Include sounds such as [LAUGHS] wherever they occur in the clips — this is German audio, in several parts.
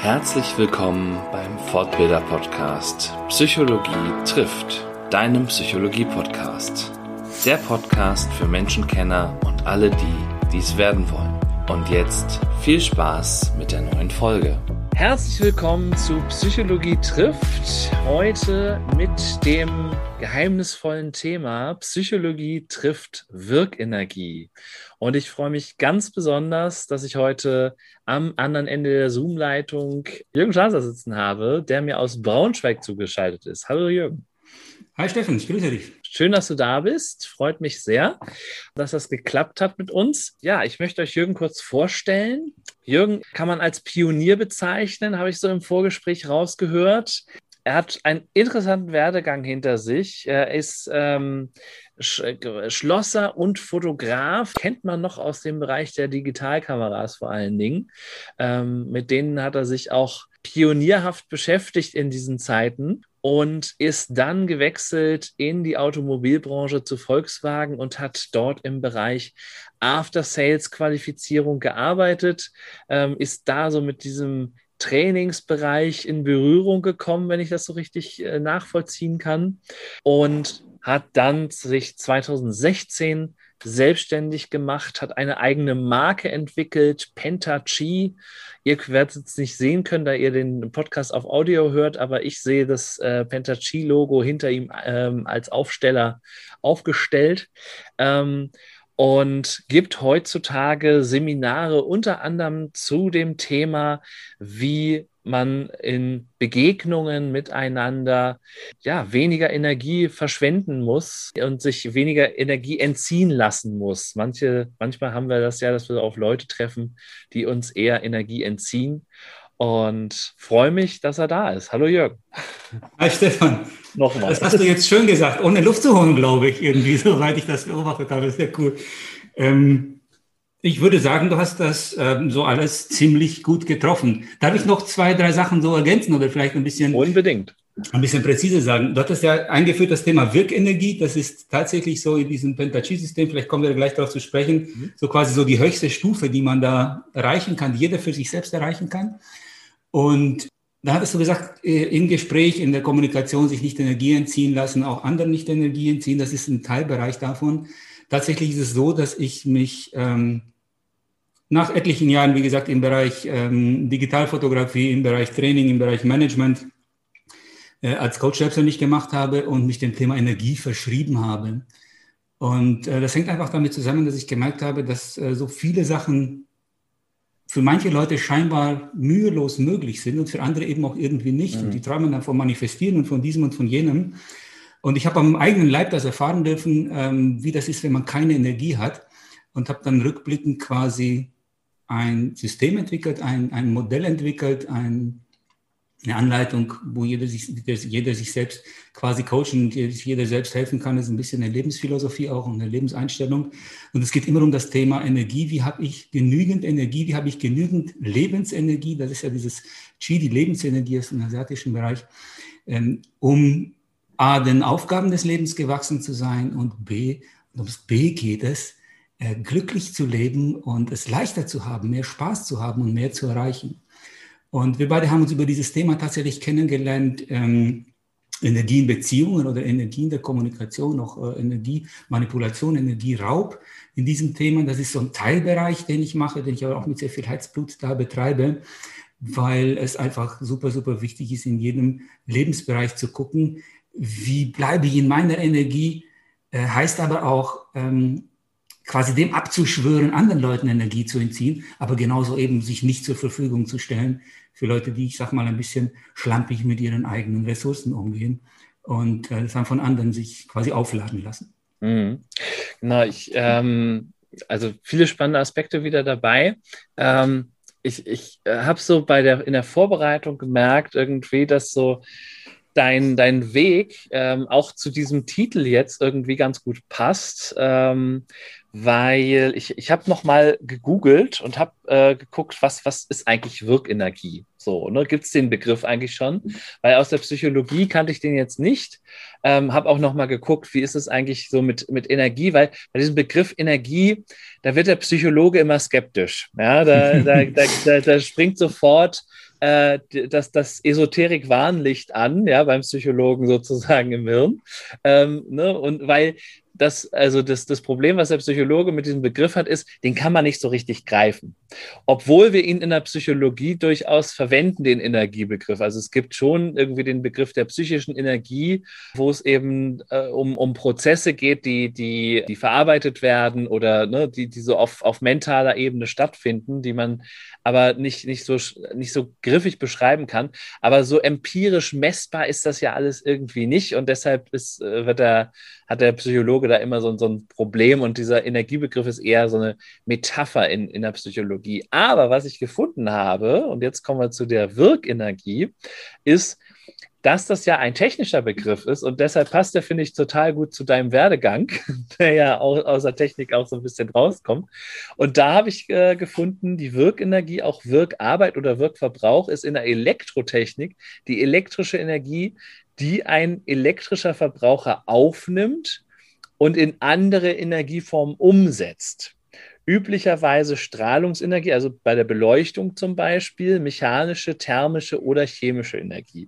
Herzlich willkommen beim Fortbilder Podcast Psychologie trifft, deinem Psychologie Podcast. Der Podcast für Menschenkenner und alle die, die es werden wollen. Und jetzt viel Spaß mit der neuen Folge. Herzlich willkommen zu Psychologie trifft. Heute mit dem geheimnisvollen Thema Psychologie trifft Wirkenergie. Und ich freue mich ganz besonders, dass ich heute am anderen Ende der Zoom-Leitung Jürgen Schanzer sitzen habe, der mir aus Braunschweig zugeschaltet ist. Hallo Jürgen. Hi Steffen, ich grüße dich. Schön, dass du da bist. Freut mich sehr, dass das geklappt hat mit uns. Ja, ich möchte euch Jürgen kurz vorstellen. Jürgen kann man als Pionier bezeichnen, habe ich so im Vorgespräch rausgehört. Er hat einen interessanten Werdegang hinter sich. Er ist ähm, Schlosser und Fotograf, kennt man noch aus dem Bereich der Digitalkameras vor allen Dingen. Ähm, mit denen hat er sich auch pionierhaft beschäftigt in diesen Zeiten und ist dann gewechselt in die Automobilbranche zu Volkswagen und hat dort im Bereich After-Sales-Qualifizierung gearbeitet, ähm, ist da so mit diesem Trainingsbereich in Berührung gekommen, wenn ich das so richtig äh, nachvollziehen kann. Und hat dann sich 2016 selbstständig gemacht, hat eine eigene Marke entwickelt, Pentachi. Ihr werdet es nicht sehen können, da ihr den Podcast auf Audio hört, aber ich sehe das äh, Pentachi-Logo hinter ihm ähm, als Aufsteller aufgestellt. Ähm, und gibt heutzutage Seminare unter anderem zu dem Thema, wie man in Begegnungen miteinander ja weniger Energie verschwenden muss und sich weniger Energie entziehen lassen muss. Manche, manchmal haben wir das ja, dass wir auf Leute treffen, die uns eher Energie entziehen. Und freue mich, dass er da ist. Hallo Jörg. Hi Stefan. Nochmal. Das hast du jetzt schön gesagt, ohne Luft zu holen, glaube ich, irgendwie, [LAUGHS] soweit ich das beobachtet habe. Sehr cool. Ähm, ich würde sagen, du hast das ähm, so alles ziemlich gut getroffen. Darf ich noch zwei, drei Sachen so ergänzen oder vielleicht ein bisschen? Unbedingt. Ein bisschen präzise sagen. Du hattest ja eingeführt das Thema Wirkenergie. Das ist tatsächlich so in diesem Pentachi-System. Vielleicht kommen wir gleich darauf zu sprechen. Mhm. So quasi so die höchste Stufe, die man da erreichen kann, die jeder für sich selbst erreichen kann. Und da hattest du gesagt, äh, im Gespräch, in der Kommunikation sich nicht Energie entziehen lassen, auch anderen nicht Energie entziehen. Das ist ein Teilbereich davon. Tatsächlich ist es so, dass ich mich ähm, nach etlichen Jahren, wie gesagt, im Bereich ähm, Digitalfotografie, im Bereich Training, im Bereich Management äh, als Coach selbstständig gemacht habe und mich dem Thema Energie verschrieben habe. Und äh, das hängt einfach damit zusammen, dass ich gemerkt habe, dass äh, so viele Sachen für manche Leute scheinbar mühelos möglich sind und für andere eben auch irgendwie nicht. Mhm. Und die träumen dann von Manifestieren und von diesem und von jenem. Und ich habe am eigenen Leib das erfahren dürfen, ähm, wie das ist, wenn man keine Energie hat. Und habe dann rückblickend quasi ein System entwickelt, ein, ein Modell entwickelt, ein, eine Anleitung, wo jeder sich, jeder sich selbst quasi coachen und jeder selbst helfen kann. Das ist ein bisschen eine Lebensphilosophie auch und eine Lebenseinstellung. Und es geht immer um das Thema Energie. Wie habe ich genügend Energie? Wie habe ich genügend Lebensenergie? Das ist ja dieses Qi, die Lebensenergie aus dem asiatischen Bereich, ähm, um A, den Aufgaben des Lebens gewachsen zu sein und B, ums B geht es, äh, glücklich zu leben und es leichter zu haben, mehr Spaß zu haben und mehr zu erreichen. Und wir beide haben uns über dieses Thema tatsächlich kennengelernt. Ähm, Energie in Beziehungen oder Energie in der Kommunikation, auch äh, Energiemanipulation, Energieraub in diesem Thema. Das ist so ein Teilbereich, den ich mache, den ich aber auch mit sehr viel Herzblut da betreibe, weil es einfach super, super wichtig ist, in jedem Lebensbereich zu gucken, wie bleibe ich in meiner Energie, äh, heißt aber auch, ähm, quasi dem abzuschwören, anderen Leuten Energie zu entziehen, aber genauso eben sich nicht zur Verfügung zu stellen für Leute, die, ich sag mal, ein bisschen schlampig mit ihren eigenen Ressourcen umgehen und äh, das dann von anderen sich quasi aufladen lassen. Mhm. Genau, ich, ähm, also viele spannende Aspekte wieder dabei. Ähm, ich ich äh, habe so bei der in der Vorbereitung gemerkt, irgendwie, dass so dein, dein Weg ähm, auch zu diesem Titel jetzt irgendwie ganz gut passt, ähm, weil ich, ich habe nochmal gegoogelt und habe äh, geguckt, was, was ist eigentlich Wirkenergie? So, ne? Gibt es den Begriff eigentlich schon? Weil aus der Psychologie kannte ich den jetzt nicht. Ähm, habe auch nochmal geguckt, wie ist es eigentlich so mit, mit Energie, weil bei diesem Begriff Energie, da wird der Psychologe immer skeptisch. Ja, da, da, da, da, da springt sofort äh, das, das Esoterik-Warnlicht an, ja, beim Psychologen sozusagen im Hirn. Ähm, ne? Und weil das, also das, das Problem, was der Psychologe mit diesem Begriff hat, ist, den kann man nicht so richtig greifen. Obwohl wir ihn in der Psychologie durchaus verwenden, den Energiebegriff. Also es gibt schon irgendwie den Begriff der psychischen Energie, wo es eben äh, um, um Prozesse geht, die, die, die verarbeitet werden oder ne, die, die so auf, auf mentaler Ebene stattfinden, die man aber nicht, nicht, so, nicht so griffig beschreiben kann. Aber so empirisch messbar ist das ja alles irgendwie nicht. Und deshalb ist, äh, wird der, hat der Psychologe da immer so, so ein Problem. Und dieser Energiebegriff ist eher so eine Metapher in, in der Psychologie. Aber was ich gefunden habe, und jetzt kommen wir zu der Wirkenergie, ist, dass das ja ein technischer Begriff ist und deshalb passt der, finde ich, total gut zu deinem Werdegang, [LAUGHS] der ja auch aus der Technik auch so ein bisschen rauskommt. Und da habe ich äh, gefunden, die Wirkenergie, auch Wirkarbeit oder Wirkverbrauch ist in der Elektrotechnik die elektrische Energie, die ein elektrischer Verbraucher aufnimmt und in andere Energieformen umsetzt üblicherweise Strahlungsenergie, also bei der Beleuchtung zum Beispiel, mechanische, thermische oder chemische Energie.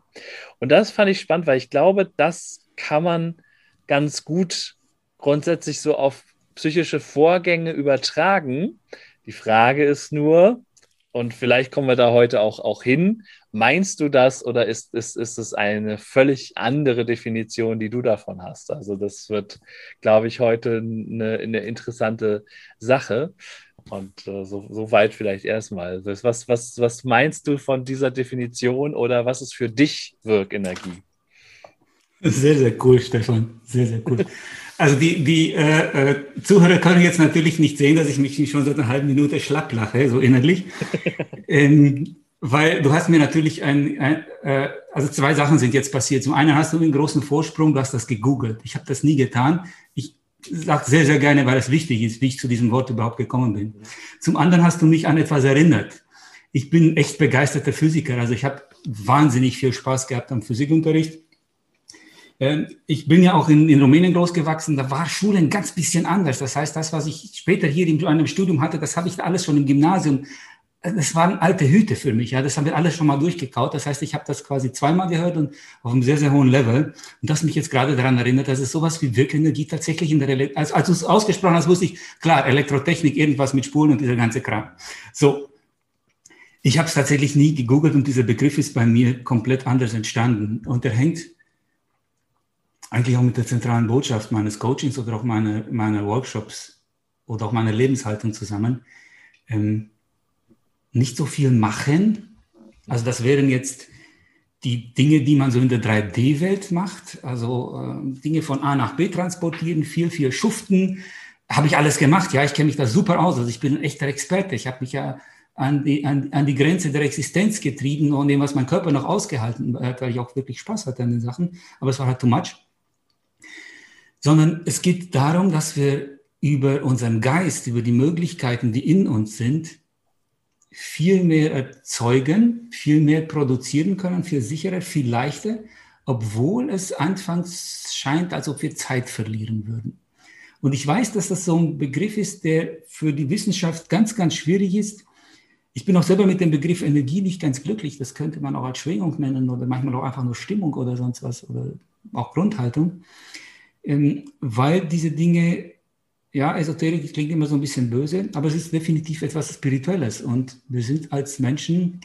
Und das fand ich spannend, weil ich glaube, das kann man ganz gut grundsätzlich so auf psychische Vorgänge übertragen. Die Frage ist nur, und vielleicht kommen wir da heute auch, auch hin. Meinst du das oder ist, ist, ist es eine völlig andere Definition, die du davon hast? Also das wird, glaube ich, heute eine, eine interessante Sache. Und äh, so, so, weit vielleicht erstmal. Was, was, was meinst du von dieser Definition oder was ist für dich Wirkenergie? Sehr, sehr cool, Stefan. Sehr, sehr cool. [LAUGHS] Also die, die äh, äh, Zuhörer können jetzt natürlich nicht sehen, dass ich mich schon seit einer halben Minute schlapp lache, so innerlich. [LAUGHS] ähm, weil du hast mir natürlich ein, ein äh, also zwei Sachen sind jetzt passiert. Zum einen hast du einen großen Vorsprung, du hast das gegoogelt. Ich habe das nie getan. Ich sage sehr, sehr gerne, weil es wichtig ist, wie ich zu diesem Wort überhaupt gekommen bin. Zum anderen hast du mich an etwas erinnert. Ich bin echt begeisterter Physiker. Also ich habe wahnsinnig viel Spaß gehabt am Physikunterricht. Ähm, ich bin ja auch in, in Rumänien großgewachsen, da war Schule ein ganz bisschen anders. Das heißt, das, was ich später hier in einem Studium hatte, das habe ich alles schon im Gymnasium. Das waren alte Hüte für mich, ja, das haben wir alles schon mal durchgekaut. Das heißt, ich habe das quasi zweimal gehört und auf einem sehr, sehr hohen Level. Und das mich jetzt gerade daran erinnert, dass es sowas wie Wirkenergie tatsächlich in der, Ele als, als du es ausgesprochen hast, wusste ich, klar, Elektrotechnik, irgendwas mit Spulen und dieser ganze Kram. So, ich habe es tatsächlich nie gegoogelt und dieser Begriff ist bei mir komplett anders entstanden. Und er hängt eigentlich auch mit der zentralen Botschaft meines Coachings oder auch meine, meiner Workshops oder auch meiner Lebenshaltung zusammen. Ähm, nicht so viel machen. Also das wären jetzt die Dinge, die man so in der 3D-Welt macht. Also äh, Dinge von A nach B transportieren, viel, viel schuften. Habe ich alles gemacht. Ja, ich kenne mich da super aus. Also ich bin ein echter Experte. Ich habe mich ja an die, an, an die Grenze der Existenz getrieben und dem, was mein Körper noch ausgehalten hat, weil ich auch wirklich Spaß hatte an den Sachen. Aber es war halt too much sondern es geht darum, dass wir über unseren Geist, über die Möglichkeiten, die in uns sind, viel mehr erzeugen, viel mehr produzieren können, viel sicherer, viel leichter, obwohl es anfangs scheint, als ob wir Zeit verlieren würden. Und ich weiß, dass das so ein Begriff ist, der für die Wissenschaft ganz, ganz schwierig ist. Ich bin auch selber mit dem Begriff Energie nicht ganz glücklich. Das könnte man auch als Schwingung nennen oder manchmal auch einfach nur Stimmung oder sonst was oder auch Grundhaltung ähm, weil diese Dinge, ja, Esoterik klingt immer so ein bisschen böse, aber es ist definitiv etwas Spirituelles und wir sind als Menschen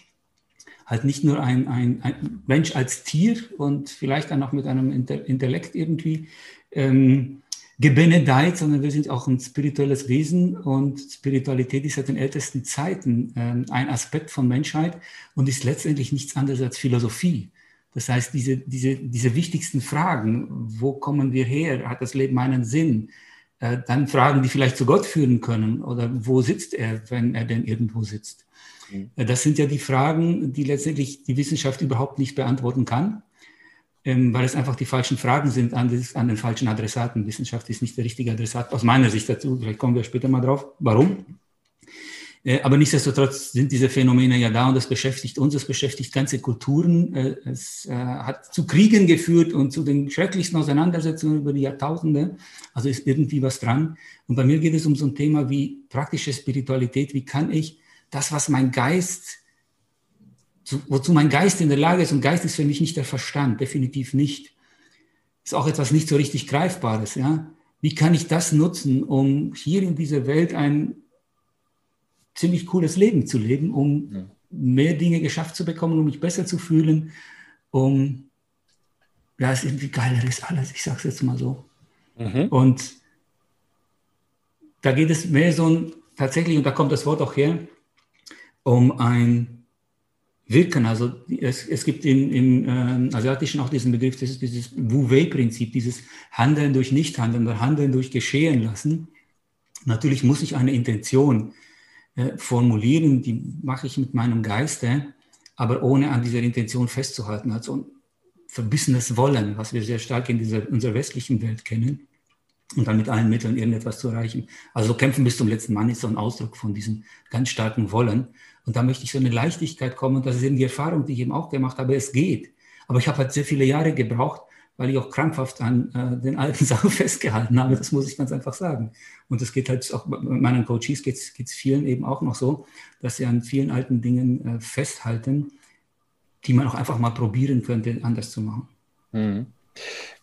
halt nicht nur ein, ein, ein Mensch als Tier und vielleicht dann auch mit einem Intellekt irgendwie ähm, gebenedeit, sondern wir sind auch ein spirituelles Wesen und Spiritualität ist seit den ältesten Zeiten ähm, ein Aspekt von Menschheit und ist letztendlich nichts anderes als Philosophie. Das heißt, diese, diese, diese wichtigsten Fragen, wo kommen wir her? Hat das Leben einen Sinn? Äh, dann Fragen, die vielleicht zu Gott führen können oder wo sitzt er, wenn er denn irgendwo sitzt? Mhm. Äh, das sind ja die Fragen, die letztendlich die Wissenschaft überhaupt nicht beantworten kann, ähm, weil es einfach die falschen Fragen sind an, des, an den falschen Adressaten. Wissenschaft ist nicht der richtige Adressat aus meiner Sicht dazu. Vielleicht kommen wir später mal drauf. Warum? Äh, aber nichtsdestotrotz sind diese Phänomene ja da und das beschäftigt uns, es beschäftigt ganze Kulturen. Äh, es äh, hat zu Kriegen geführt und zu den schrecklichsten Auseinandersetzungen über die Jahrtausende. Also ist irgendwie was dran. Und bei mir geht es um so ein Thema wie praktische Spiritualität. Wie kann ich das, was mein Geist zu, wozu mein Geist in der Lage ist. Und Geist ist für mich nicht der Verstand, definitiv nicht. Ist auch etwas nicht so richtig Greifbares. Ja? Wie kann ich das nutzen, um hier in dieser Welt ein ziemlich cooles Leben zu leben, um mehr Dinge geschafft zu bekommen, um mich besser zu fühlen, um, ja, es ist irgendwie geiler ist alles, ich sage es jetzt mal so. Mhm. Und da geht es mehr so ein, tatsächlich, und da kommt das Wort auch her, um ein Wirken. Also es, es gibt im, im äh, Asiatischen auch diesen Begriff, das ist dieses Wu-Wei-Prinzip, dieses Handeln durch Nichthandeln oder Handeln durch Geschehen lassen. Natürlich muss ich eine Intention äh, formulieren, die mache ich mit meinem Geiste, aber ohne an dieser Intention festzuhalten. Also ein verbissenes Wollen, was wir sehr stark in dieser, unserer westlichen Welt kennen und dann mit allen Mitteln irgendetwas zu erreichen. Also kämpfen bis zum letzten Mann ist so ein Ausdruck von diesem ganz starken Wollen. Und da möchte ich so eine Leichtigkeit kommen und das ist eben die Erfahrung, die ich eben auch gemacht habe. Es geht. Aber ich habe halt sehr viele Jahre gebraucht, weil ich auch krampfhaft an äh, den alten [LAUGHS] Sachen festgehalten habe. Das muss ich ganz einfach sagen. Und das geht halt auch bei meinen Coaches geht es vielen eben auch noch so, dass sie an vielen alten Dingen äh, festhalten, die man auch einfach mal probieren könnte, anders zu machen. Mhm.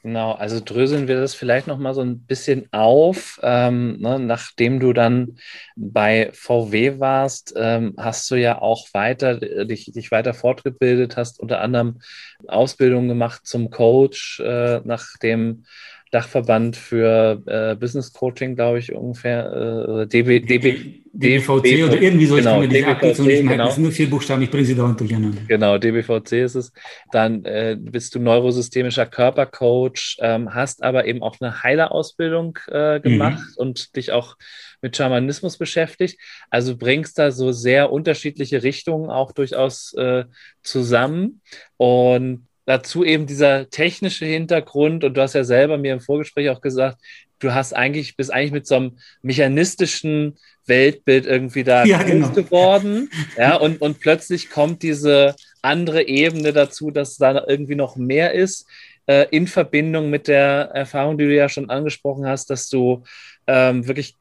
Genau, also dröseln wir das vielleicht noch mal so ein bisschen auf. Ähm, ne, nachdem du dann bei VW warst, ähm, hast du ja auch weiter dich, dich weiter fortgebildet, hast unter anderem Ausbildung gemacht zum Coach, äh, nachdem Dachverband für äh, Business Coaching, glaube ich, ungefähr. Äh, DB, DB, DBVC DB, oder irgendwie so. Genau, ich kann mir Abkürzung nicht merken. Genau. Das sind nur vier Buchstaben, ich bringe sie dauernd durcheinander. Genau, DBVC ist es. Dann äh, bist du neurosystemischer Körpercoach, ähm, hast aber eben auch eine Heilerausbildung äh, gemacht mhm. und dich auch mit Schamanismus beschäftigt. Also bringst da so sehr unterschiedliche Richtungen auch durchaus äh, zusammen. Und dazu eben dieser technische Hintergrund und du hast ja selber mir im Vorgespräch auch gesagt, du hast eigentlich, bist eigentlich mit so einem mechanistischen Weltbild irgendwie da ja, genau. geworden. [LAUGHS] Ja, und, und plötzlich kommt diese andere Ebene dazu, dass da irgendwie noch mehr ist, äh, in Verbindung mit der Erfahrung, die du ja schon angesprochen hast, dass du ähm, wirklich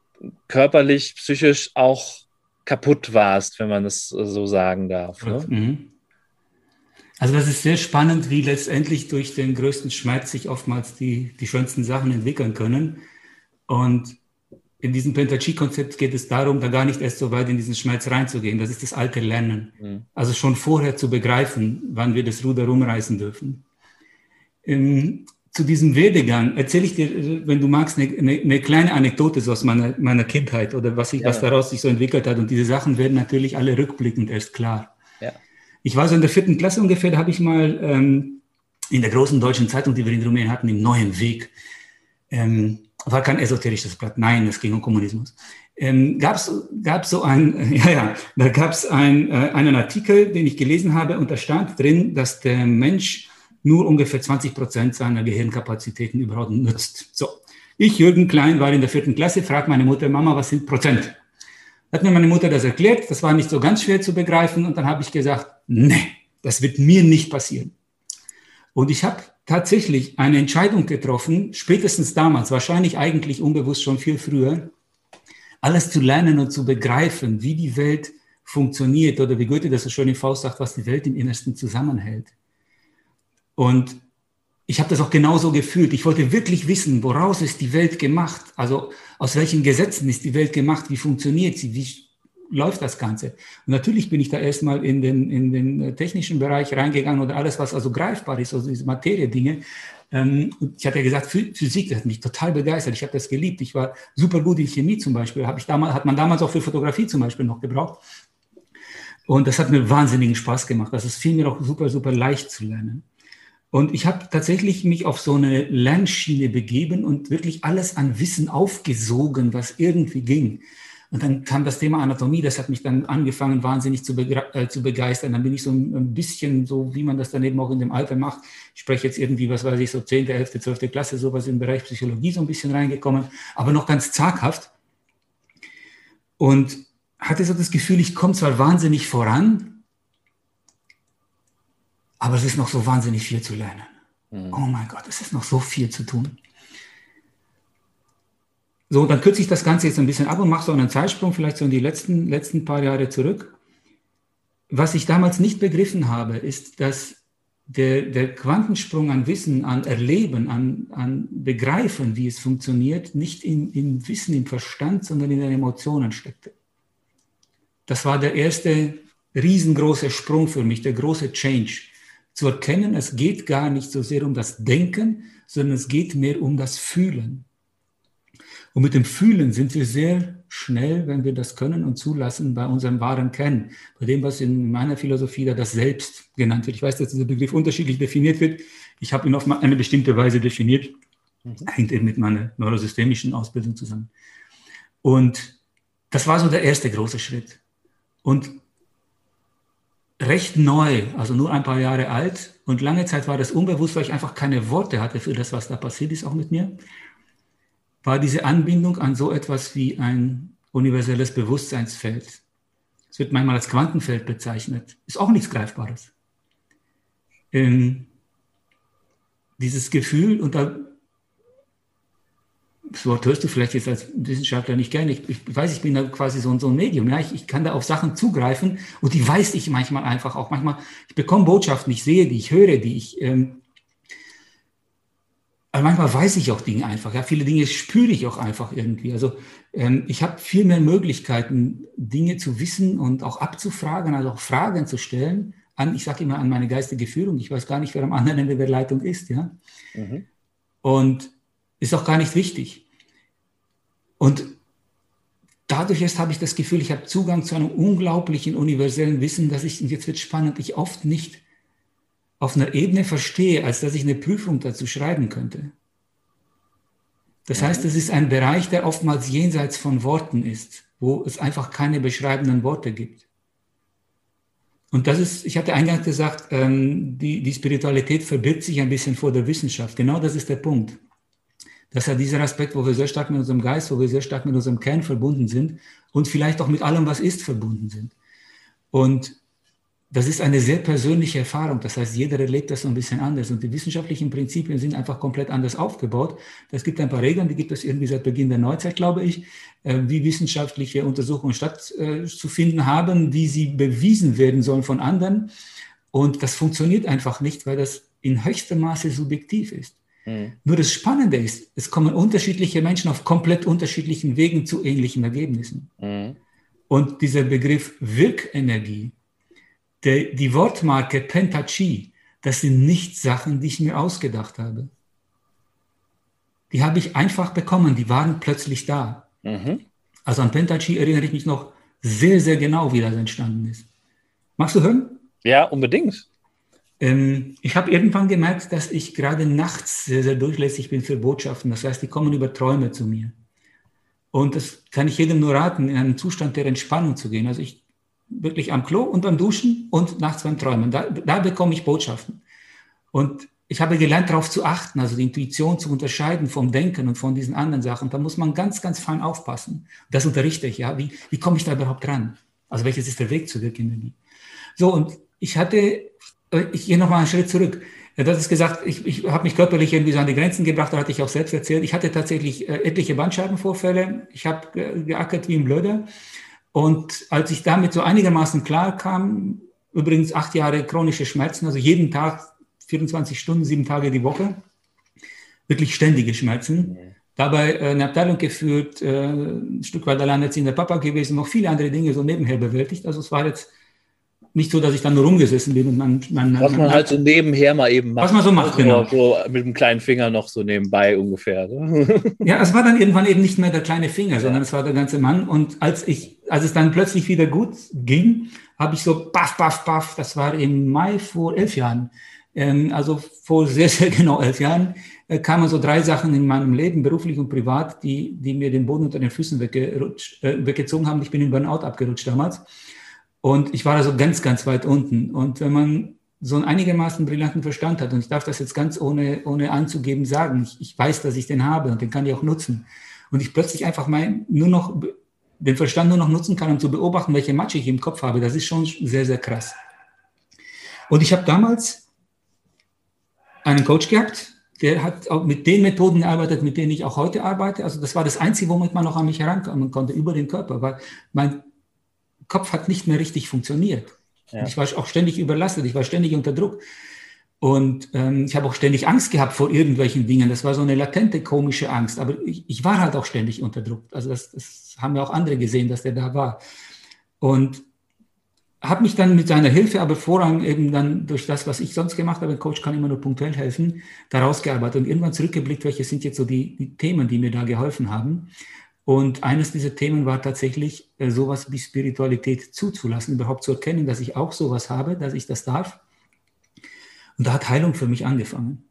körperlich, psychisch auch kaputt warst, wenn man es so sagen darf. Ne? Mhm. Also das ist sehr spannend, wie letztendlich durch den größten Schmerz sich oftmals die, die schönsten Sachen entwickeln können. Und in diesem Pentachi-Konzept geht es darum, da gar nicht erst so weit in diesen Schmerz reinzugehen. Das ist das alte Lernen. Mhm. Also schon vorher zu begreifen, wann wir das Ruder rumreißen dürfen. Ähm, zu diesem Werdegang erzähle ich dir, wenn du magst, eine, eine, eine, kleine Anekdote so aus meiner, meiner Kindheit oder was, ich, ja. was daraus sich so entwickelt hat. Und diese Sachen werden natürlich alle rückblickend erst klar. Ich war so in der vierten Klasse ungefähr, da habe ich mal ähm, in der großen deutschen Zeitung, die wir in Rumänien hatten, im Neuen Weg, ähm, war kein esoterisches Blatt, nein, es ging um Kommunismus. Ähm, gab es so ein, [LAUGHS] ja, ja, da gab es ein, äh, einen Artikel, den ich gelesen habe, und da stand drin, dass der Mensch nur ungefähr 20 Prozent seiner Gehirnkapazitäten überhaupt nutzt. So, ich, Jürgen Klein, war in der vierten Klasse, fragt meine Mutter, Mama, was sind Prozent? Hat mir meine Mutter das erklärt, das war nicht so ganz schwer zu begreifen und dann habe ich gesagt, nee, das wird mir nicht passieren. Und ich habe tatsächlich eine Entscheidung getroffen, spätestens damals, wahrscheinlich eigentlich unbewusst schon viel früher, alles zu lernen und zu begreifen, wie die Welt funktioniert oder wie Goethe das so schön in Faust sagt, was die Welt im Innersten zusammenhält. Und ich habe das auch genauso gefühlt. Ich wollte wirklich wissen, woraus ist die Welt gemacht? Also aus welchen Gesetzen ist die Welt gemacht? Wie funktioniert sie? Wie läuft das Ganze? Und natürlich bin ich da erstmal in den, in den äh, technischen Bereich reingegangen oder alles, was also greifbar ist, also diese Materie-Dinge. Ähm, ich hatte ja gesagt, Physik, das hat mich total begeistert. Ich habe das geliebt. Ich war super gut in Chemie zum Beispiel. Hab ich damals, hat man damals auch für Fotografie zum Beispiel noch gebraucht. Und das hat mir wahnsinnigen Spaß gemacht. Das ist mir auch super, super leicht zu lernen. Und ich habe tatsächlich mich auf so eine Lernschiene begeben und wirklich alles an Wissen aufgesogen, was irgendwie ging. Und dann kam das Thema Anatomie, das hat mich dann angefangen, wahnsinnig zu, äh, zu begeistern. Dann bin ich so ein bisschen so, wie man das dann eben auch in dem Alter macht. Ich spreche jetzt irgendwie, was weiß ich, so 10., 11., 12. Klasse, sowas im Bereich Psychologie so ein bisschen reingekommen, aber noch ganz zaghaft. Und hatte so das Gefühl, ich komme zwar wahnsinnig voran, aber es ist noch so wahnsinnig viel zu lernen. Mhm. Oh mein Gott, es ist noch so viel zu tun. So, dann kürze ich das Ganze jetzt ein bisschen ab und mache so einen Zeitsprung, vielleicht so in die letzten, letzten paar Jahre zurück. was ich damals nicht begriffen habe, ist, dass der, der Quantensprung an Wissen, an Erleben, an, an Begreifen, wie es funktioniert, nicht in, im Wissen, im Verstand, sondern in den Emotionen steckte. Das war der erste riesengroße Sprung für mich, der große Change. Zu erkennen, es geht gar nicht so sehr um das Denken, sondern es geht mehr um das Fühlen. Und mit dem Fühlen sind wir sehr schnell, wenn wir das können und zulassen, bei unserem wahren Kern, bei dem, was in meiner Philosophie da das Selbst genannt wird. Ich weiß, dass dieser Begriff unterschiedlich definiert wird. Ich habe ihn auf eine bestimmte Weise definiert. Mhm. Hängt eben mit meiner neurosystemischen Ausbildung zusammen. Und das war so der erste große Schritt. Und recht neu, also nur ein paar Jahre alt und lange Zeit war das unbewusst, weil ich einfach keine Worte hatte für das, was da passiert ist, auch mit mir war diese Anbindung an so etwas wie ein universelles Bewusstseinsfeld. Es wird manchmal als Quantenfeld bezeichnet. Ist auch nichts Greifbares. Ähm, dieses Gefühl, und da, das Wort hörst du vielleicht jetzt als Wissenschaftler nicht gerne. Ich, ich weiß, ich bin da quasi so, so ein Medium. Ja? Ich, ich, kann da auf Sachen zugreifen und die weiß ich manchmal einfach auch. Manchmal, ich bekomme Botschaften, ich sehe die, ich höre die, ich ähm, aber manchmal weiß ich auch Dinge einfach. Ja, viele Dinge spüre ich auch einfach irgendwie. Also ähm, ich habe viel mehr Möglichkeiten, Dinge zu wissen und auch abzufragen, also auch Fragen zu stellen an, ich sage immer an meine geistige Führung. Ich weiß gar nicht, wer am anderen Ende der Leitung ist. Ja, mhm. und ist auch gar nicht wichtig. Und dadurch erst habe ich das Gefühl, ich habe Zugang zu einem unglaublichen universellen Wissen, dass ich, und jetzt wird spannend, ich oft nicht auf einer Ebene verstehe, als dass ich eine Prüfung dazu schreiben könnte. Das heißt, es ist ein Bereich, der oftmals jenseits von Worten ist, wo es einfach keine beschreibenden Worte gibt. Und das ist, ich hatte eingangs gesagt, ähm, die, die Spiritualität verbirgt sich ein bisschen vor der Wissenschaft. Genau das ist der Punkt. Das ist ja dieser Aspekt, wo wir sehr stark mit unserem Geist, wo wir sehr stark mit unserem Kern verbunden sind und vielleicht auch mit allem, was ist, verbunden sind. Und das ist eine sehr persönliche Erfahrung. Das heißt, jeder erlebt das so ein bisschen anders. Und die wissenschaftlichen Prinzipien sind einfach komplett anders aufgebaut. Es gibt ein paar Regeln, die gibt es irgendwie seit Beginn der Neuzeit, glaube ich, äh, wie wissenschaftliche Untersuchungen stattzufinden haben, wie sie bewiesen werden sollen von anderen. Und das funktioniert einfach nicht, weil das in höchstem Maße subjektiv ist. Mhm. Nur das Spannende ist, es kommen unterschiedliche Menschen auf komplett unterschiedlichen Wegen zu ähnlichen Ergebnissen. Mhm. Und dieser Begriff Wirkenergie, der, die Wortmarke Pentachi, das sind nicht Sachen, die ich mir ausgedacht habe. Die habe ich einfach bekommen, die waren plötzlich da. Mhm. Also an Pentachi erinnere ich mich noch sehr, sehr genau, wie das entstanden ist. Magst du hören? Ja, unbedingt. Ähm, ich habe irgendwann gemerkt, dass ich gerade nachts sehr, sehr durchlässig bin für Botschaften. Das heißt, die kommen über Träume zu mir. Und das kann ich jedem nur raten, in einen Zustand der Entspannung zu gehen. Also ich wirklich am Klo und beim Duschen und nachts beim Träumen. Da, da bekomme ich Botschaften. Und ich habe gelernt, darauf zu achten, also die Intuition zu unterscheiden vom Denken und von diesen anderen Sachen. Da muss man ganz, ganz fein aufpassen. Das unterrichte ich, ja. Wie, wie komme ich da überhaupt ran? Also welches ist der Weg zur Wirkenergie? So, und ich hatte, ich gehe nochmal einen Schritt zurück. Das ist gesagt, ich, ich habe mich körperlich irgendwie so an die Grenzen gebracht, da hatte ich auch selbst erzählt. Ich hatte tatsächlich äh, etliche Bandscheibenvorfälle. Ich habe geackert wie ein Blöder. Und als ich damit so einigermaßen klar kam, übrigens acht Jahre chronische Schmerzen, also jeden Tag 24 Stunden, sieben Tage die Woche, wirklich ständige Schmerzen. Dabei äh, eine Abteilung geführt, äh, ein Stück weit alleinerziehender Papa gewesen, noch viele andere Dinge so nebenher bewältigt. Also es war jetzt nicht so, dass ich dann nur rumgesessen bin und man, man was man, man halt so nebenher mal eben macht. Was man so macht, genau. So mit dem kleinen Finger noch so nebenbei ungefähr. Ne? [LAUGHS] ja, es war dann irgendwann eben nicht mehr der kleine Finger, ja. sondern es war der ganze Mann. Und als ich, als es dann plötzlich wieder gut ging, habe ich so baff, baff, baff, das war im Mai vor elf Jahren, ähm, also vor sehr, sehr genau elf Jahren, äh, kamen so drei Sachen in meinem Leben, beruflich und privat, die, die mir den Boden unter den Füßen weggerutscht, äh, weggezogen haben. Ich bin in Burnout abgerutscht damals. Und ich war da so ganz, ganz weit unten. Und wenn man so einen einigermaßen brillanten Verstand hat, und ich darf das jetzt ganz ohne, ohne anzugeben sagen, ich, ich weiß, dass ich den habe und den kann ich auch nutzen. Und ich plötzlich einfach mein, nur noch, den Verstand nur noch nutzen kann, um zu beobachten, welche Matsche ich im Kopf habe, das ist schon sehr, sehr krass. Und ich habe damals einen Coach gehabt, der hat auch mit den Methoden gearbeitet, mit denen ich auch heute arbeite. Also das war das Einzige, womit man noch an mich herankommen konnte, über den Körper, weil mein Kopf hat nicht mehr richtig funktioniert. Ja. Ich war auch ständig überlastet, ich war ständig unter Druck. Und ähm, ich habe auch ständig Angst gehabt vor irgendwelchen Dingen. Das war so eine latente, komische Angst. Aber ich, ich war halt auch ständig unter Druck. Also das, das haben ja auch andere gesehen, dass der da war. Und habe mich dann mit seiner Hilfe, aber vorrang eben dann durch das, was ich sonst gemacht habe, ein Coach kann immer nur punktuell helfen, daraus gearbeitet und irgendwann zurückgeblickt, welche sind jetzt so die, die Themen, die mir da geholfen haben. Und eines dieser Themen war tatsächlich, äh, sowas wie Spiritualität zuzulassen, überhaupt zu erkennen, dass ich auch sowas habe, dass ich das darf. Und da hat Heilung für mich angefangen.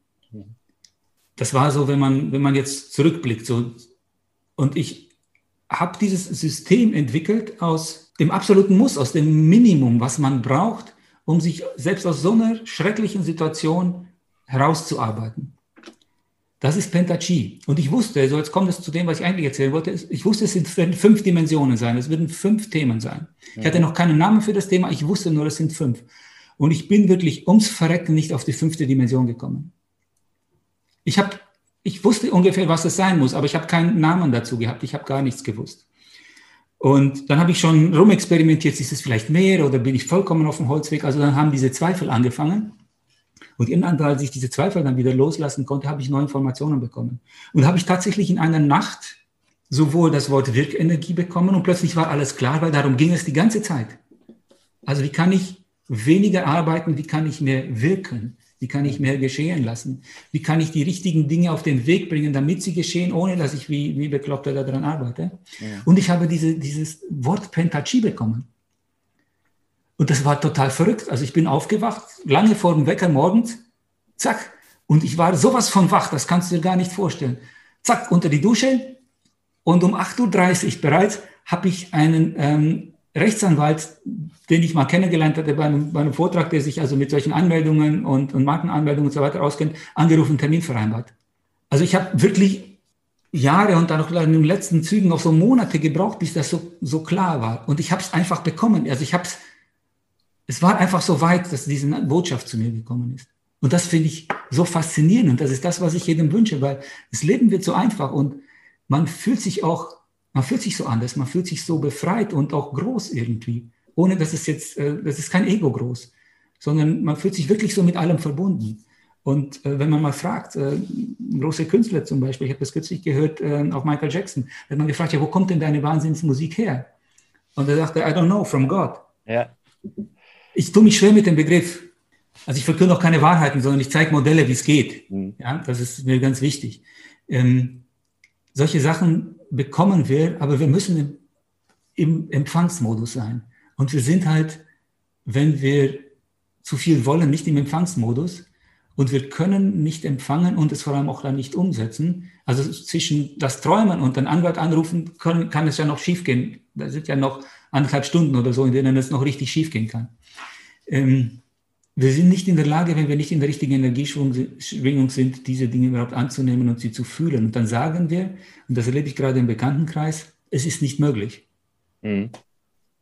Das war so, wenn man, wenn man jetzt zurückblickt, so, und ich habe dieses System entwickelt aus dem absoluten Muss, aus dem Minimum, was man braucht, um sich selbst aus so einer schrecklichen Situation herauszuarbeiten. Das ist Pentachi. Und ich wusste, so jetzt kommt es zu dem, was ich eigentlich erzählen wollte, ich wusste, es sind fünf Dimensionen sein, es würden fünf Themen sein. Ich hatte noch keinen Namen für das Thema, ich wusste nur, es sind fünf. Und ich bin wirklich ums Verrecken nicht auf die fünfte Dimension gekommen. Ich habe ich wusste ungefähr, was es sein muss, aber ich habe keinen Namen dazu gehabt. Ich habe gar nichts gewusst. Und dann habe ich schon rumexperimentiert, ist es vielleicht mehr oder bin ich vollkommen auf dem Holzweg? Also dann haben diese Zweifel angefangen. Und irgendwann, als ich diese Zweifel dann wieder loslassen konnte, habe ich neue Informationen bekommen. Und habe ich tatsächlich in einer Nacht sowohl das Wort Wirkenergie bekommen und plötzlich war alles klar, weil darum ging es die ganze Zeit. Also wie kann ich weniger arbeiten, wie kann ich mehr wirken? Wie kann ich mehr geschehen lassen? Wie kann ich die richtigen Dinge auf den Weg bringen, damit sie geschehen, ohne dass ich wie, wie Bekloppter daran arbeite? Ja. Und ich habe diese, dieses Wort Pentachi bekommen. Und das war total verrückt. Also ich bin aufgewacht, lange vor dem Wecker morgens, zack. Und ich war sowas von wach, das kannst du dir gar nicht vorstellen. Zack, unter die Dusche. Und um 8.30 Uhr bereits habe ich einen ähm, Rechtsanwalt, den ich mal kennengelernt hatte bei einem, bei einem Vortrag, der sich also mit solchen Anmeldungen und, und Markenanmeldungen und so weiter auskennt, angerufen, Termin vereinbart. Also ich habe wirklich Jahre und dann noch in den letzten Zügen noch so Monate gebraucht, bis das so, so klar war. Und ich habe es einfach bekommen. Also ich habe es, es war einfach so weit, dass diese Botschaft zu mir gekommen ist. Und das finde ich so faszinierend. Und das ist das, was ich jedem wünsche, weil das Leben wird so einfach und man fühlt sich auch man fühlt sich so anders, man fühlt sich so befreit und auch groß irgendwie. Ohne dass es jetzt, äh, das ist kein Ego groß, sondern man fühlt sich wirklich so mit allem verbunden. Und äh, wenn man mal fragt, äh, große Künstler zum Beispiel, ich habe das kürzlich gehört, äh, auch Michael Jackson, hat man gefragt, ja, wo kommt denn deine Wahnsinnsmusik her? Und er sagte, I don't know, from God. Ja. Ich tue mich schwer mit dem Begriff. Also ich verkünde auch keine Wahrheiten, sondern ich zeige Modelle, wie es geht. Mhm. Ja, das ist mir ganz wichtig. Ähm, solche Sachen bekommen wir, aber wir müssen im, Empfangsmodus sein. Und wir sind halt, wenn wir zu viel wollen, nicht im Empfangsmodus. Und wir können nicht empfangen und es vor allem auch dann nicht umsetzen. Also zwischen das Träumen und den Anwalt anrufen können, kann es ja noch schiefgehen. Da sind ja noch anderthalb Stunden oder so, in denen es noch richtig schiefgehen kann. Ähm, wir sind nicht in der Lage, wenn wir nicht in der richtigen Energieschwingung sind, diese Dinge überhaupt anzunehmen und sie zu fühlen. Und dann sagen wir, und das erlebe ich gerade im Bekanntenkreis, es ist nicht möglich. Mhm.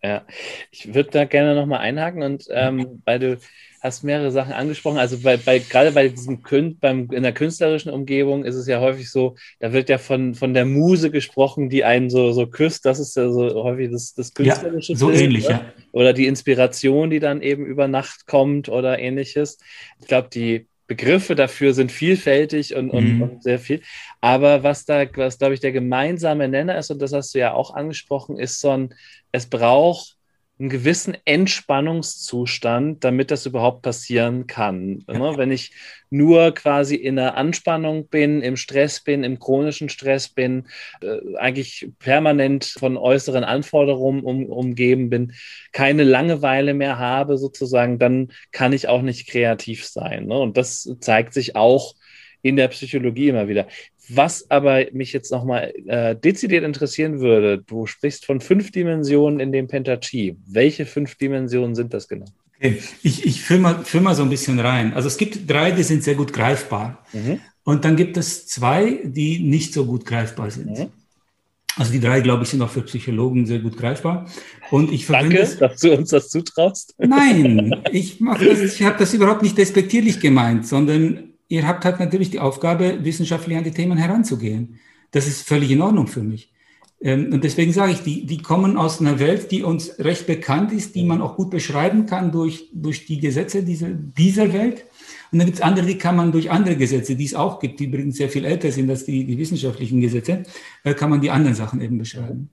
Ja, ich würde da gerne nochmal einhaken und ähm, weil du hast mehrere Sachen angesprochen. Also bei, bei gerade bei diesem Kün beim, in der künstlerischen Umgebung ist es ja häufig so, da wird ja von, von der Muse gesprochen, die einen so, so küsst. Das ist ja so häufig das, das künstlerische. Ja, so Bild, ähnlich, oder? ja. Oder die Inspiration, die dann eben über Nacht kommt oder ähnliches. Ich glaube, die Begriffe dafür sind vielfältig und, und, mhm. und sehr viel. Aber was da, was glaube ich der gemeinsame Nenner ist, und das hast du ja auch angesprochen, ist so ein, es braucht einen gewissen Entspannungszustand, damit das überhaupt passieren kann. Ja. Wenn ich nur quasi in der Anspannung bin, im Stress bin, im chronischen Stress bin, äh, eigentlich permanent von äußeren Anforderungen um, umgeben bin, keine Langeweile mehr habe sozusagen, dann kann ich auch nicht kreativ sein. Ne? Und das zeigt sich auch in der Psychologie immer wieder. Was aber mich jetzt nochmal äh, dezidiert interessieren würde, du sprichst von fünf Dimensionen in dem Pentachi. Welche fünf Dimensionen sind das genau? Okay. Ich, ich führe mal, führ mal so ein bisschen rein. Also es gibt drei, die sind sehr gut greifbar. Mhm. Und dann gibt es zwei, die nicht so gut greifbar sind. Mhm. Also die drei, glaube ich, sind auch für Psychologen sehr gut greifbar. Und ich Danke, es, dass du uns das zutraust. Nein, ich, ich habe das überhaupt nicht despektierlich gemeint, sondern ihr habt halt natürlich die Aufgabe, wissenschaftlich an die Themen heranzugehen. Das ist völlig in Ordnung für mich. Ähm, und deswegen sage ich, die, die kommen aus einer Welt, die uns recht bekannt ist, die man auch gut beschreiben kann durch, durch die Gesetze dieser, dieser Welt. Und dann gibt es andere, die kann man durch andere Gesetze, die es auch gibt, die übrigens sehr viel älter sind als die, die wissenschaftlichen Gesetze, äh, kann man die anderen Sachen eben beschreiben.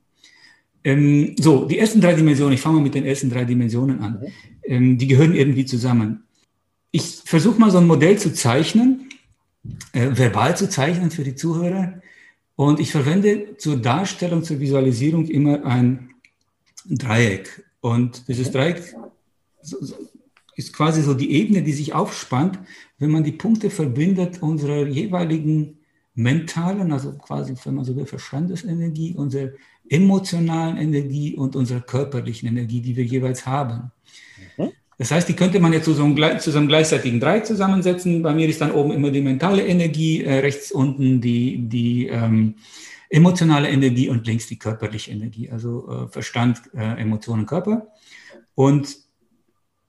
Ähm, so, die ersten drei Dimensionen, ich fange mal mit den ersten drei Dimensionen an. Ähm, die gehören irgendwie zusammen. Ich versuche mal so ein Modell zu zeichnen, äh, verbal zu zeichnen für die Zuhörer. Und ich verwende zur Darstellung, zur Visualisierung immer ein Dreieck. Und dieses Dreieck ist quasi so die Ebene, die sich aufspannt, wenn man die Punkte verbindet unserer jeweiligen mentalen, also quasi, wenn man so will, Verstandesenergie, unserer emotionalen Energie und unserer körperlichen Energie, die wir jeweils haben. Das heißt, die könnte man jetzt zu so, einem, zu so einem gleichzeitigen Dreieck zusammensetzen. Bei mir ist dann oben immer die mentale Energie, äh, rechts unten die, die ähm, emotionale Energie und links die körperliche Energie, also äh, Verstand, äh, Emotionen, Körper. Und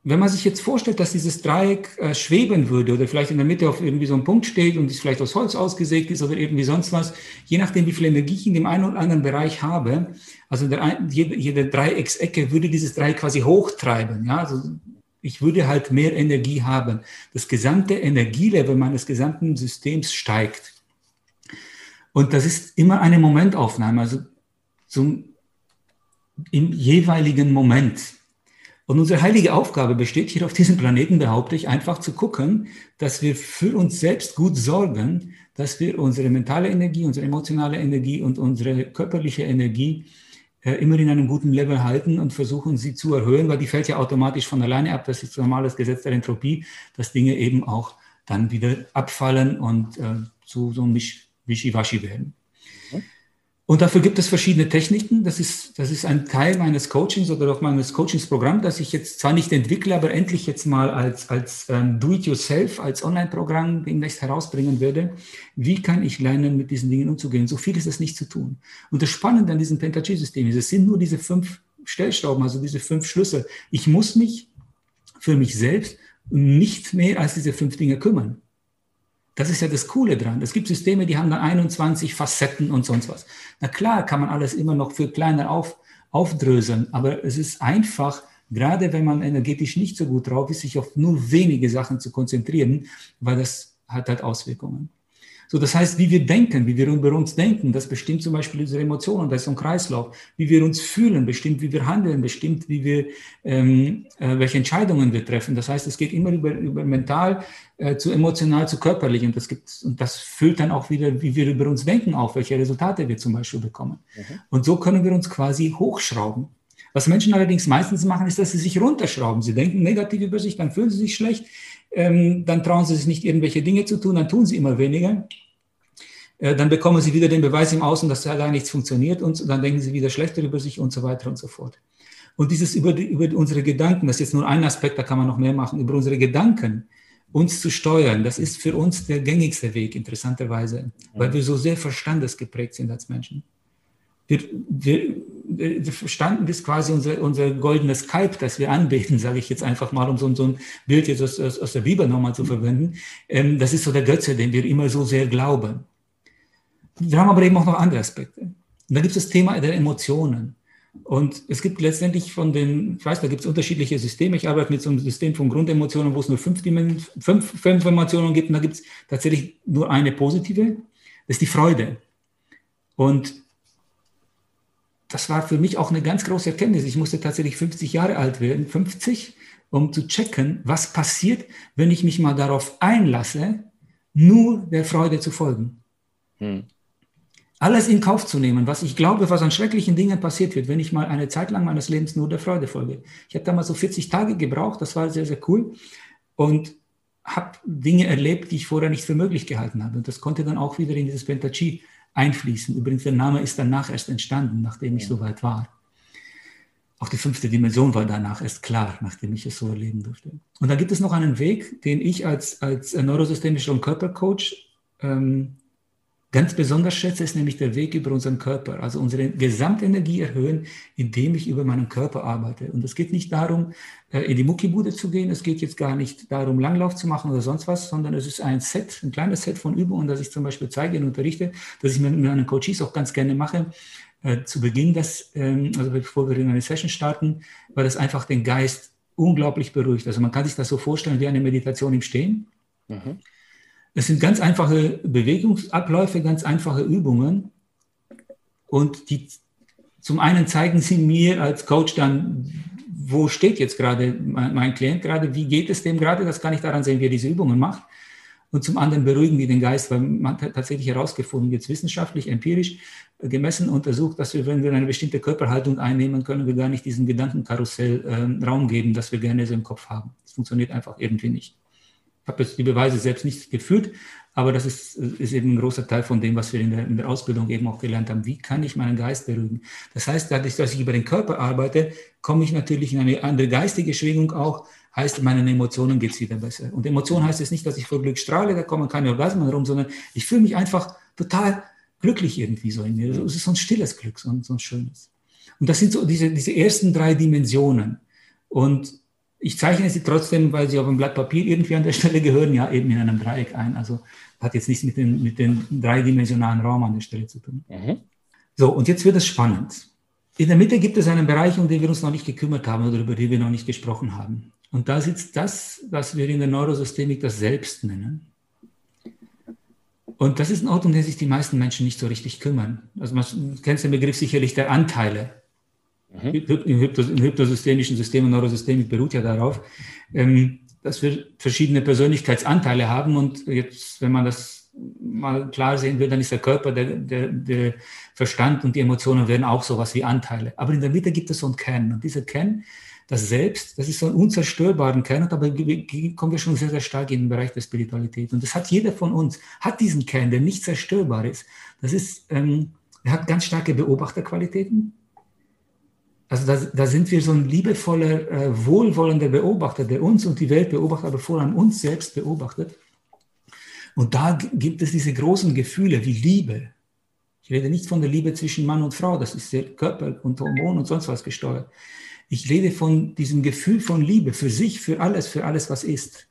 wenn man sich jetzt vorstellt, dass dieses Dreieck äh, schweben würde oder vielleicht in der Mitte auf irgendwie so einem Punkt steht und es vielleicht aus Holz ausgesägt ist oder irgendwie sonst was, je nachdem, wie viel Energie ich in dem einen oder anderen Bereich habe, also der, jede, jede Dreiecksecke würde dieses Dreieck quasi hochtreiben. Ja? Also ich würde halt mehr Energie haben. Das gesamte Energielevel meines gesamten Systems steigt. Und das ist immer eine Momentaufnahme, also zum, im jeweiligen Moment. Und unsere heilige Aufgabe besteht hier auf diesem Planeten, behaupte ich, einfach zu gucken, dass wir für uns selbst gut sorgen, dass wir unsere mentale Energie, unsere emotionale Energie und unsere körperliche Energie immer in einem guten Level halten und versuchen, sie zu erhöhen, weil die fällt ja automatisch von alleine ab. Das ist ein normales Gesetz der Entropie, dass Dinge eben auch dann wieder abfallen und äh, zu so ein Wischiwaschi werden. Und dafür gibt es verschiedene Techniken. Das ist, das ist ein Teil meines Coachings oder auch meines Coachingsprogramms, das ich jetzt zwar nicht entwickle, aber endlich jetzt mal als, als ähm, Do-it-yourself, als Online-Programm demnächst herausbringen werde. Wie kann ich lernen, mit diesen Dingen umzugehen? So viel ist es nicht zu tun. Und das Spannende an diesem Pentachi-System ist, es sind nur diese fünf Stellschrauben, also diese fünf Schlüssel. Ich muss mich für mich selbst nicht mehr als diese fünf Dinge kümmern. Das ist ja das Coole dran. Es gibt Systeme, die haben dann 21 Facetten und sonst was. Na klar, kann man alles immer noch für kleiner auf, aufdröseln, aber es ist einfach, gerade wenn man energetisch nicht so gut drauf ist, sich auf nur wenige Sachen zu konzentrieren, weil das hat halt Auswirkungen. So, das heißt, wie wir denken, wie wir über uns denken, das bestimmt zum Beispiel unsere Emotionen, das ist ein Kreislauf. Wie wir uns fühlen, bestimmt, wie wir handeln, bestimmt, wie wir, ähm, äh, welche Entscheidungen wir treffen. Das heißt, es geht immer über, über mental äh, zu emotional zu körperlich und das gibt, und das füllt dann auch wieder, wie wir über uns denken, auf, welche Resultate wir zum Beispiel bekommen. Mhm. Und so können wir uns quasi hochschrauben. Was Menschen allerdings meistens machen, ist, dass sie sich runterschrauben. Sie denken negativ über sich, dann fühlen sie sich schlecht, dann trauen sie sich nicht, irgendwelche Dinge zu tun, dann tun sie immer weniger. Äh, dann bekommen sie wieder den Beweis im Außen, dass allein nichts funktioniert und dann denken sie wieder schlechter über sich und so weiter und so fort. Und dieses über, die, über unsere Gedanken, das ist jetzt nur ein Aspekt, da kann man noch mehr machen, über unsere Gedanken uns zu steuern, das ist für uns der gängigste Weg, interessanterweise, weil wir so sehr verstandesgeprägt sind als Menschen. Wir, wir, wir verstanden ist quasi unser, unser goldenes Kalb, das wir anbeten, sage ich jetzt einfach mal, um so, so ein Bild jetzt aus, aus, aus der Bibel nochmal zu verwenden. Ähm, das ist so der Götze, den wir immer so sehr glauben. Wir haben aber eben auch noch andere Aspekte. Und da gibt es das Thema der Emotionen. Und es gibt letztendlich von den, ich weiß, da gibt es unterschiedliche Systeme. Ich arbeite mit so einem System von Grundemotionen, wo es nur fünf, fünf, fünf Emotionen gibt. Und da gibt es tatsächlich nur eine positive. Das ist die Freude. Und das war für mich auch eine ganz große Erkenntnis. Ich musste tatsächlich 50 Jahre alt werden, 50, um zu checken, was passiert, wenn ich mich mal darauf einlasse, nur der Freude zu folgen. Hm. Alles in Kauf zu nehmen, was ich glaube, was an schrecklichen Dingen passiert wird, wenn ich mal eine Zeit lang meines Lebens nur der Freude folge. Ich habe damals so 40 Tage gebraucht, das war sehr, sehr cool und habe Dinge erlebt, die ich vorher nicht für möglich gehalten habe. Und das konnte dann auch wieder in dieses Pentachi einfließen. Übrigens, der Name ist danach erst entstanden, nachdem ich so weit war. Auch die fünfte Dimension war danach erst klar, nachdem ich es so erleben durfte. Und da gibt es noch einen Weg, den ich als, als neurosystemischer und Körpercoach ähm, ganz besonders schätze, ist nämlich der Weg über unseren Körper, also unsere Gesamtenergie erhöhen, indem ich über meinen Körper arbeite. Und es geht nicht darum, äh, in die Muckibude zu gehen, es geht jetzt gar nicht darum, Langlauf zu machen oder sonst was, sondern es ist ein Set, ein kleines Set von Übungen, das ich zum Beispiel zeige und unterrichte, das ich mit meinen Coaches auch ganz gerne mache, äh, zu Beginn, das, ähm, also bevor wir in eine Session starten, weil das einfach den Geist unglaublich beruhigt. Also man kann sich das so vorstellen wie eine Meditation im Stehen. Mhm. Es sind ganz einfache Bewegungsabläufe, ganz einfache Übungen. Und die zum einen zeigen sie mir als Coach dann, wo steht jetzt gerade mein, mein Klient gerade, wie geht es dem gerade, das kann ich daran sehen, wie er diese Übungen macht. Und zum anderen beruhigen die den Geist, weil man hat tatsächlich herausgefunden, jetzt wissenschaftlich, empirisch gemessen, untersucht, dass wir, wenn wir eine bestimmte Körperhaltung einnehmen, können wir gar nicht diesen Gedankenkarussell äh, Raum geben, dass wir gerne so im Kopf haben. Das funktioniert einfach irgendwie nicht. Habe jetzt die Beweise selbst nicht geführt, aber das ist, ist eben ein großer Teil von dem, was wir in der, in der Ausbildung eben auch gelernt haben. Wie kann ich meinen Geist beruhigen? Das heißt, dadurch, dass ich über den Körper arbeite, komme ich natürlich in eine andere geistige Schwingung auch, heißt, meinen Emotionen geht es wieder besser. Und Emotion heißt es nicht, dass ich vor Glück strahle, da kommen keine Orgasmen rum, sondern ich fühle mich einfach total glücklich irgendwie so in mir. Es ist so ein stilles Glück, so ein, so ein schönes. Und das sind so diese, diese ersten drei Dimensionen. Und ich zeichne sie trotzdem, weil sie auf dem Blatt Papier irgendwie an der Stelle gehören, ja eben in einem Dreieck ein. Also hat jetzt nichts mit, den, mit dem dreidimensionalen Raum an der Stelle zu tun. Mhm. So, und jetzt wird es spannend. In der Mitte gibt es einen Bereich, um den wir uns noch nicht gekümmert haben oder über den wir noch nicht gesprochen haben. Und da sitzt das, was wir in der Neurosystemik das Selbst nennen. Und das ist ein Ort, um den sich die meisten Menschen nicht so richtig kümmern. Also man kennt den Begriff sicherlich der Anteile. Mhm. Im, hypnosystemischen System und Neurosystemik beruht ja darauf. Ähm, dass wir verschiedene Persönlichkeitsanteile haben und jetzt, wenn man das mal klar sehen will, dann ist der Körper, der, der, der Verstand und die Emotionen werden auch sowas wie Anteile. Aber in der Mitte gibt es so einen Kern und dieser Kern, das Selbst, das ist so ein unzerstörbaren Kern und dabei kommen wir schon sehr, sehr stark in den Bereich der Spiritualität. Und das hat jeder von uns, hat diesen Kern, der nicht zerstörbar ist. Das ist, ähm, er hat ganz starke Beobachterqualitäten, also da, da, sind wir so ein liebevoller, äh, wohlwollender Beobachter, der uns und die Welt beobachtet, aber vor allem uns selbst beobachtet. Und da gibt es diese großen Gefühle wie Liebe. Ich rede nicht von der Liebe zwischen Mann und Frau, das ist der Körper und Hormon und sonst was gesteuert. Ich rede von diesem Gefühl von Liebe für sich, für alles, für alles, was ist.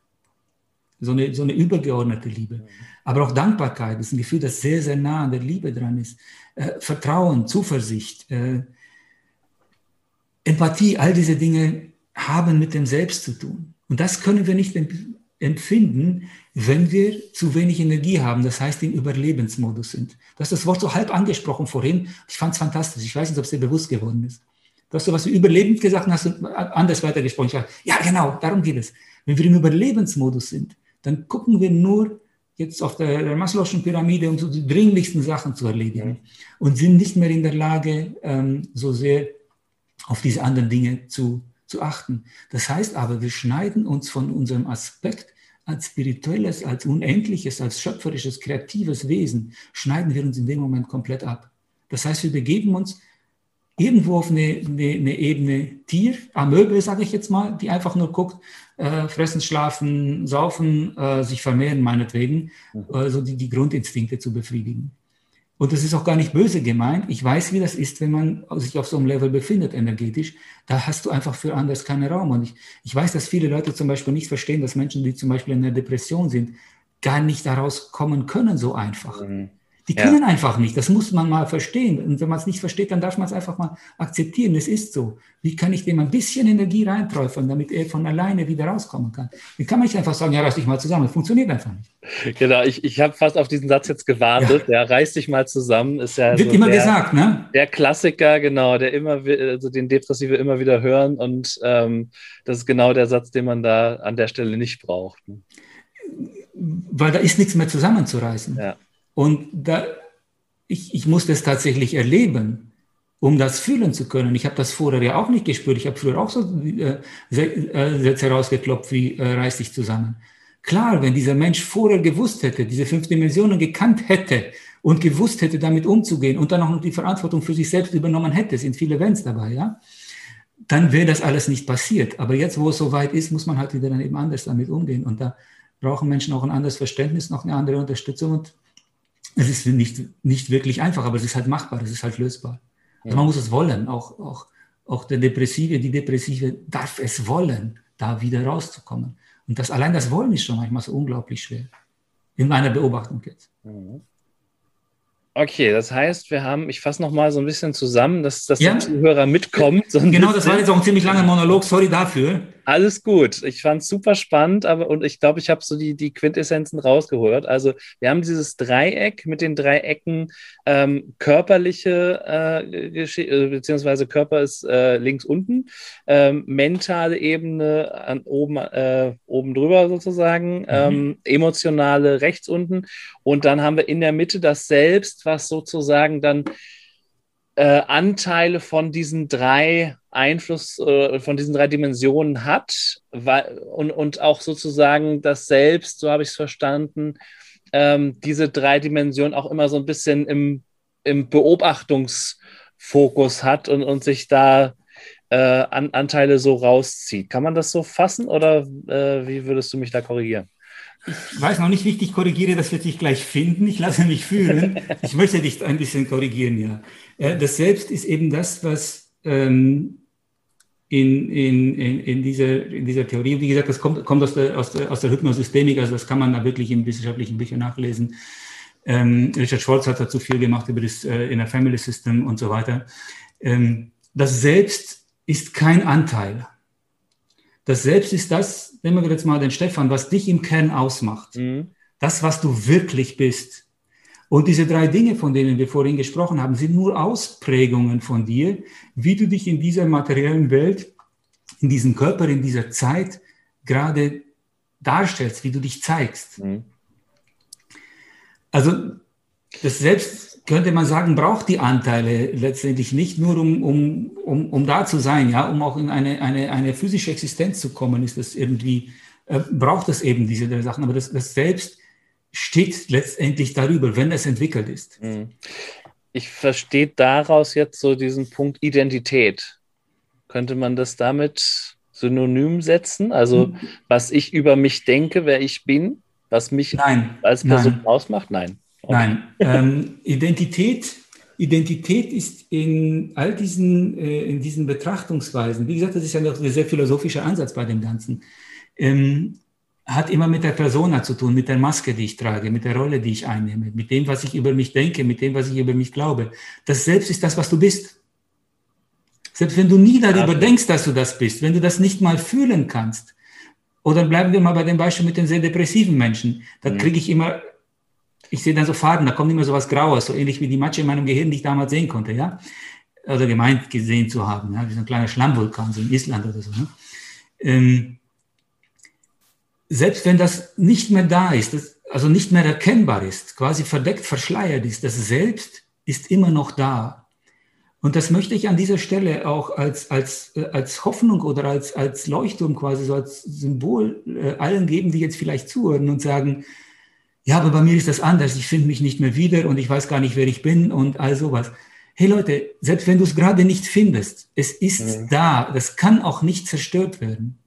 So eine, so eine übergeordnete Liebe. Aber auch Dankbarkeit, ist ein Gefühl, das sehr, sehr nah an der Liebe dran ist. Äh, Vertrauen, Zuversicht, äh, Empathie, all diese Dinge haben mit dem Selbst zu tun. Und das können wir nicht empfinden, wenn wir zu wenig Energie haben, das heißt im Überlebensmodus sind. Du hast das Wort so halb angesprochen vorhin. Ich fand es fantastisch. Ich weiß nicht, ob es dir bewusst geworden ist. Du hast so was Überlebend gesagt und hast anders weitergesprochen. Ich dachte, ja, genau, darum geht es. Wenn wir im Überlebensmodus sind, dann gucken wir nur jetzt auf der, der Maslow'schen Pyramide, um so die dringlichsten Sachen zu erledigen und sind nicht mehr in der Lage, ähm, so sehr auf diese anderen Dinge zu, zu achten. Das heißt aber, wir schneiden uns von unserem Aspekt als spirituelles, als unendliches, als schöpferisches, kreatives Wesen, schneiden wir uns in dem Moment komplett ab. Das heißt, wir begeben uns irgendwo auf eine, eine, eine Ebene Tier, Amöbe, sage ich jetzt mal, die einfach nur guckt, äh, fressen, schlafen, saufen, äh, sich vermehren meinetwegen, mhm. äh, so die, die Grundinstinkte zu befriedigen. Und das ist auch gar nicht böse gemeint. Ich weiß, wie das ist, wenn man sich auf so einem Level befindet, energetisch. Da hast du einfach für anders keinen Raum. Und ich, ich weiß, dass viele Leute zum Beispiel nicht verstehen, dass Menschen, die zum Beispiel in der Depression sind, gar nicht daraus kommen können so einfach. Mhm. Die können ja. einfach nicht. Das muss man mal verstehen. Und wenn man es nicht versteht, dann darf man es einfach mal akzeptieren. Es ist so. Wie kann ich dem ein bisschen Energie reinträufeln, damit er von alleine wieder rauskommen kann? Wie kann man nicht einfach sagen, ja, reiß dich mal zusammen. Das funktioniert einfach nicht. Genau, ich, ich habe fast auf diesen Satz jetzt gewartet. Ja, ja reiß dich mal zusammen. Ist ja Wird so immer der, gesagt, ne? Der Klassiker, genau, der immer, also den Depressive immer wieder hören. Und ähm, das ist genau der Satz, den man da an der Stelle nicht braucht. Ne? Weil da ist nichts mehr zusammenzureißen. Ja. Und da, ich, ich musste es tatsächlich erleben, um das fühlen zu können. Ich habe das vorher ja auch nicht gespürt. Ich habe früher auch so äh, äh, Sätze rausgeklopft wie äh, reiß dich zusammen. Klar, wenn dieser Mensch vorher gewusst hätte, diese fünf Dimensionen gekannt hätte und gewusst hätte, damit umzugehen und dann auch noch die Verantwortung für sich selbst übernommen hätte, sind viele Wenns dabei, ja, dann wäre das alles nicht passiert. Aber jetzt, wo es soweit ist, muss man halt wieder dann eben anders damit umgehen. Und da brauchen Menschen auch ein anderes Verständnis, noch eine andere Unterstützung. Und es ist nicht, nicht wirklich einfach, aber es ist halt machbar, es ist halt lösbar. Also man muss es wollen, auch, auch, auch der Depressive, die Depressive darf es wollen, da wieder rauszukommen. Und das, allein das Wollen ist schon manchmal so unglaublich schwer. In meiner Beobachtung jetzt. Mhm. Okay, das heißt, wir haben, ich fasse nochmal so ein bisschen zusammen, dass, dass ja. der Zuhörer mitkommt. So genau, das war jetzt auch ein ziemlich langer Monolog, sorry dafür. Alles gut. Ich fand es super spannend, aber und ich glaube, ich habe so die, die Quintessenzen rausgehört. Also wir haben dieses Dreieck mit den drei Ecken ähm, körperliche äh, äh, beziehungsweise Körper ist äh, links unten, ähm, mentale Ebene an oben, äh, oben drüber sozusagen, mhm. ähm, emotionale rechts unten und dann haben wir in der Mitte das Selbst, was sozusagen dann äh, Anteile von diesen drei Einfluss äh, von diesen drei Dimensionen hat weil, und, und auch sozusagen das Selbst, so habe ich es verstanden, ähm, diese drei Dimensionen auch immer so ein bisschen im, im Beobachtungsfokus hat und, und sich da äh, an, Anteile so rauszieht. Kann man das so fassen oder äh, wie würdest du mich da korrigieren? Ich weiß noch nicht, wie ich dich korrigiere, das wird sich gleich finden. Ich lasse mich fühlen. Ich möchte dich ein bisschen korrigieren, ja. Äh, das Selbst ist eben das, was ähm, in, in, in, in, dieser, in dieser Theorie, wie gesagt, das kommt, kommt aus, der, aus, der, aus der Hypnosystemik, also das kann man da wirklich in wissenschaftlichen Büchern nachlesen. Ähm, Richard Schwartz hat dazu viel gemacht über das äh, Inner Family System und so weiter. Ähm, das Selbst ist kein Anteil. Das Selbst ist das, nehmen wir jetzt mal den Stefan, was dich im Kern ausmacht. Mhm. Das, was du wirklich bist. Und diese drei Dinge, von denen wir vorhin gesprochen haben, sind nur Ausprägungen von dir, wie du dich in dieser materiellen Welt, in diesem Körper, in dieser Zeit gerade darstellst, wie du dich zeigst. Mhm. Also das Selbst, könnte man sagen, braucht die Anteile letztendlich nicht nur, um, um, um, um da zu sein, ja, um auch in eine, eine, eine physische Existenz zu kommen, ist das irgendwie, äh, braucht es eben diese drei Sachen. Aber das, das Selbst steht letztendlich darüber, wenn es entwickelt ist. Mhm. Ich verstehe daraus jetzt so diesen Punkt Identität. Könnte man das damit synonym setzen? Also, mhm. was ich über mich denke, wer ich bin, was mich nein, als Person nein. ausmacht? Nein. Okay. Nein. Ähm, Identität, Identität ist in all diesen, äh, in diesen Betrachtungsweisen, wie gesagt, das ist ja noch ein sehr philosophischer Ansatz bei dem Ganzen. Ähm, hat immer mit der Persona zu tun, mit der Maske, die ich trage, mit der Rolle, die ich einnehme, mit dem, was ich über mich denke, mit dem, was ich über mich glaube. Das Selbst ist das, was du bist. Selbst wenn du nie darüber ja. denkst, dass du das bist, wenn du das nicht mal fühlen kannst, oder bleiben wir mal bei dem Beispiel mit den sehr depressiven Menschen, da mhm. kriege ich immer, ich sehe dann so Farben, da kommt immer so was Graues, so ähnlich wie die Matsche in meinem Gehirn, die ich damals sehen konnte, ja, oder gemeint gesehen zu haben, ja, wie so ein kleiner Schlammvulkan, so in Island oder so. Ne? Ähm, selbst wenn das nicht mehr da ist, das, also nicht mehr erkennbar ist, quasi verdeckt, verschleiert ist, das Selbst ist immer noch da. Und das möchte ich an dieser Stelle auch als, als, äh, als Hoffnung oder als, als Leuchtturm quasi so als Symbol äh, allen geben, die jetzt vielleicht zuhören und sagen, ja, aber bei mir ist das anders, ich finde mich nicht mehr wieder und ich weiß gar nicht, wer ich bin und all sowas. Hey Leute, selbst wenn du es gerade nicht findest, es ist mhm. da, das kann auch nicht zerstört werden.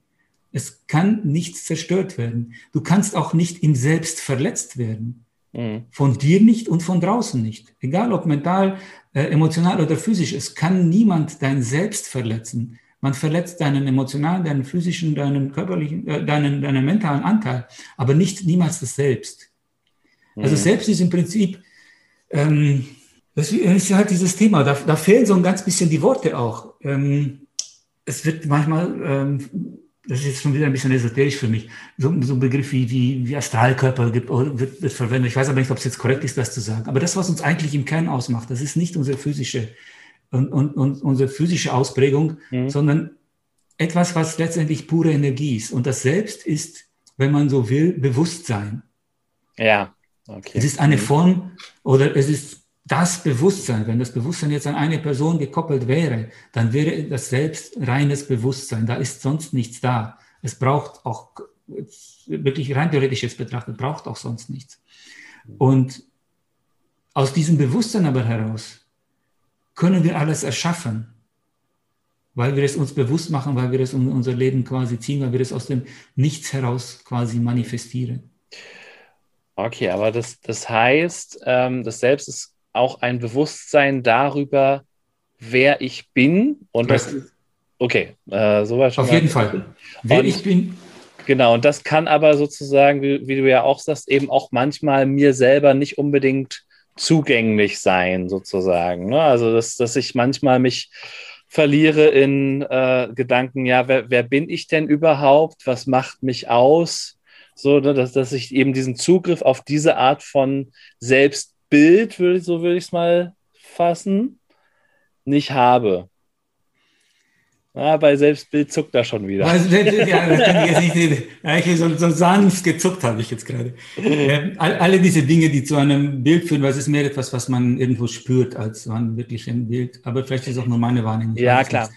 Es kann nichts zerstört werden. Du kannst auch nicht im Selbst verletzt werden. Mhm. Von dir nicht und von draußen nicht. Egal ob mental, äh, emotional oder physisch. Es kann niemand dein Selbst verletzen. Man verletzt deinen emotionalen, deinen physischen, deinen körperlichen, äh, deinen, deinen mentalen Anteil, aber nicht niemals das Selbst. Also mhm. Also Selbst ist im Prinzip, ähm, das ist halt dieses Thema. Da, da, fehlen so ein ganz bisschen die Worte auch. Ähm, es wird manchmal ähm, das ist jetzt schon wieder ein bisschen esoterisch für mich, so, so ein Begriff wie, wie, wie Astralkörper gibt, wird, wird verwendet. Ich weiß aber nicht, ob es jetzt korrekt ist, das zu sagen. Aber das, was uns eigentlich im Kern ausmacht, das ist nicht unsere physische, und, und, und unsere physische Ausprägung, mhm. sondern etwas, was letztendlich pure Energie ist. Und das Selbst ist, wenn man so will, Bewusstsein. Ja, okay. Es ist eine mhm. Form oder es ist das Bewusstsein, wenn das Bewusstsein jetzt an eine Person gekoppelt wäre, dann wäre das selbst reines Bewusstsein. Da ist sonst nichts da. Es braucht auch, wirklich rein theoretisch jetzt betrachtet, braucht auch sonst nichts. Und aus diesem Bewusstsein aber heraus können wir alles erschaffen, weil wir es uns bewusst machen, weil wir es in unser Leben quasi ziehen, weil wir es aus dem Nichts heraus quasi manifestieren. Okay, aber das, das heißt, ähm, das Selbst ist auch ein Bewusstsein darüber, wer ich bin. Und das, okay, äh, soweit schon. Auf jeden Fall. Wer und, ich bin. Genau, und das kann aber sozusagen, wie, wie, du ja auch sagst, eben auch manchmal mir selber nicht unbedingt zugänglich sein, sozusagen. Ne? Also, dass, dass ich manchmal mich verliere in äh, Gedanken, ja, wer, wer bin ich denn überhaupt? Was macht mich aus? So, ne, dass, dass ich eben diesen Zugriff auf diese Art von Selbstbild, will, so würde ich es mal fassen, nicht habe. Ah, bei Selbstbild zuckt er schon wieder. Also, ja, das kann ich jetzt nicht Eigentlich so, so sanft gezuckt habe ich jetzt gerade. Äh, alle diese Dinge, die zu einem Bild führen, weil es ist mehr etwas, was man irgendwo spürt, als man wirklich ein Bild. Aber vielleicht ist es auch nur meine Wahrnehmung. Ja, klar.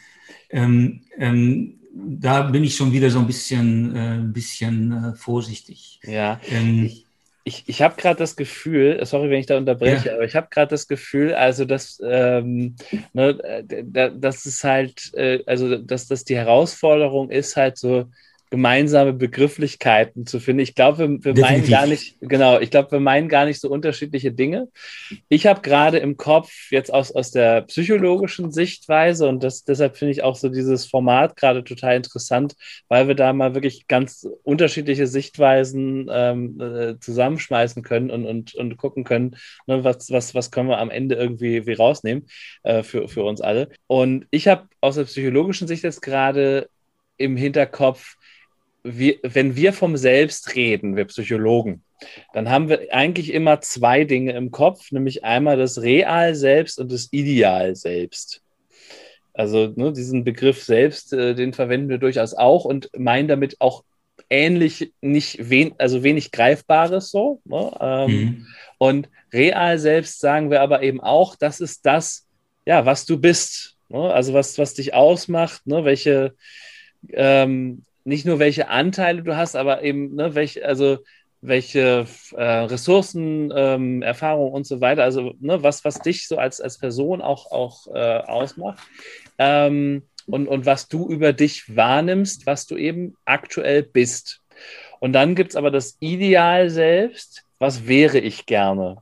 Ähm, ähm, da bin ich schon wieder so ein bisschen, äh, bisschen äh, vorsichtig. Ja. Ähm, ich, ich, ich habe gerade das Gefühl, sorry, wenn ich da unterbreche, ja. aber ich habe gerade das Gefühl, also dass, ähm, ne, das ist halt, äh, also dass das die Herausforderung ist, halt so gemeinsame Begrifflichkeiten zu finden. Ich glaube, wir, wir meinen gar nicht, genau, ich glaube, wir meinen gar nicht so unterschiedliche Dinge. Ich habe gerade im Kopf jetzt aus, aus der psychologischen Sichtweise und das, deshalb finde ich auch so dieses Format gerade total interessant, weil wir da mal wirklich ganz unterschiedliche Sichtweisen ähm, äh, zusammenschmeißen können und, und, und gucken können, ne, was, was, was können wir am Ende irgendwie wie rausnehmen äh, für, für uns alle. Und ich habe aus der psychologischen Sicht jetzt gerade im Hinterkopf, wir, wenn wir vom Selbst reden, wir Psychologen, dann haben wir eigentlich immer zwei Dinge im Kopf, nämlich einmal das Real-Selbst und das Ideal-Selbst. Also ne, diesen Begriff selbst, äh, den verwenden wir durchaus auch und meinen damit auch ähnlich, nicht wen, also wenig Greifbares so. Ne? Ähm, mhm. Und real selbst sagen wir aber eben auch, das ist das, ja, was du bist. Ne? Also was, was dich ausmacht, ne? welche, ähm, nicht nur welche Anteile du hast, aber eben, ne, welche, also welche äh, Ressourcen, ähm, Erfahrungen und so weiter, also ne, was, was dich so als, als Person auch, auch äh, ausmacht ähm, und, und was du über dich wahrnimmst, was du eben aktuell bist. Und dann gibt es aber das Ideal selbst, was wäre ich gerne?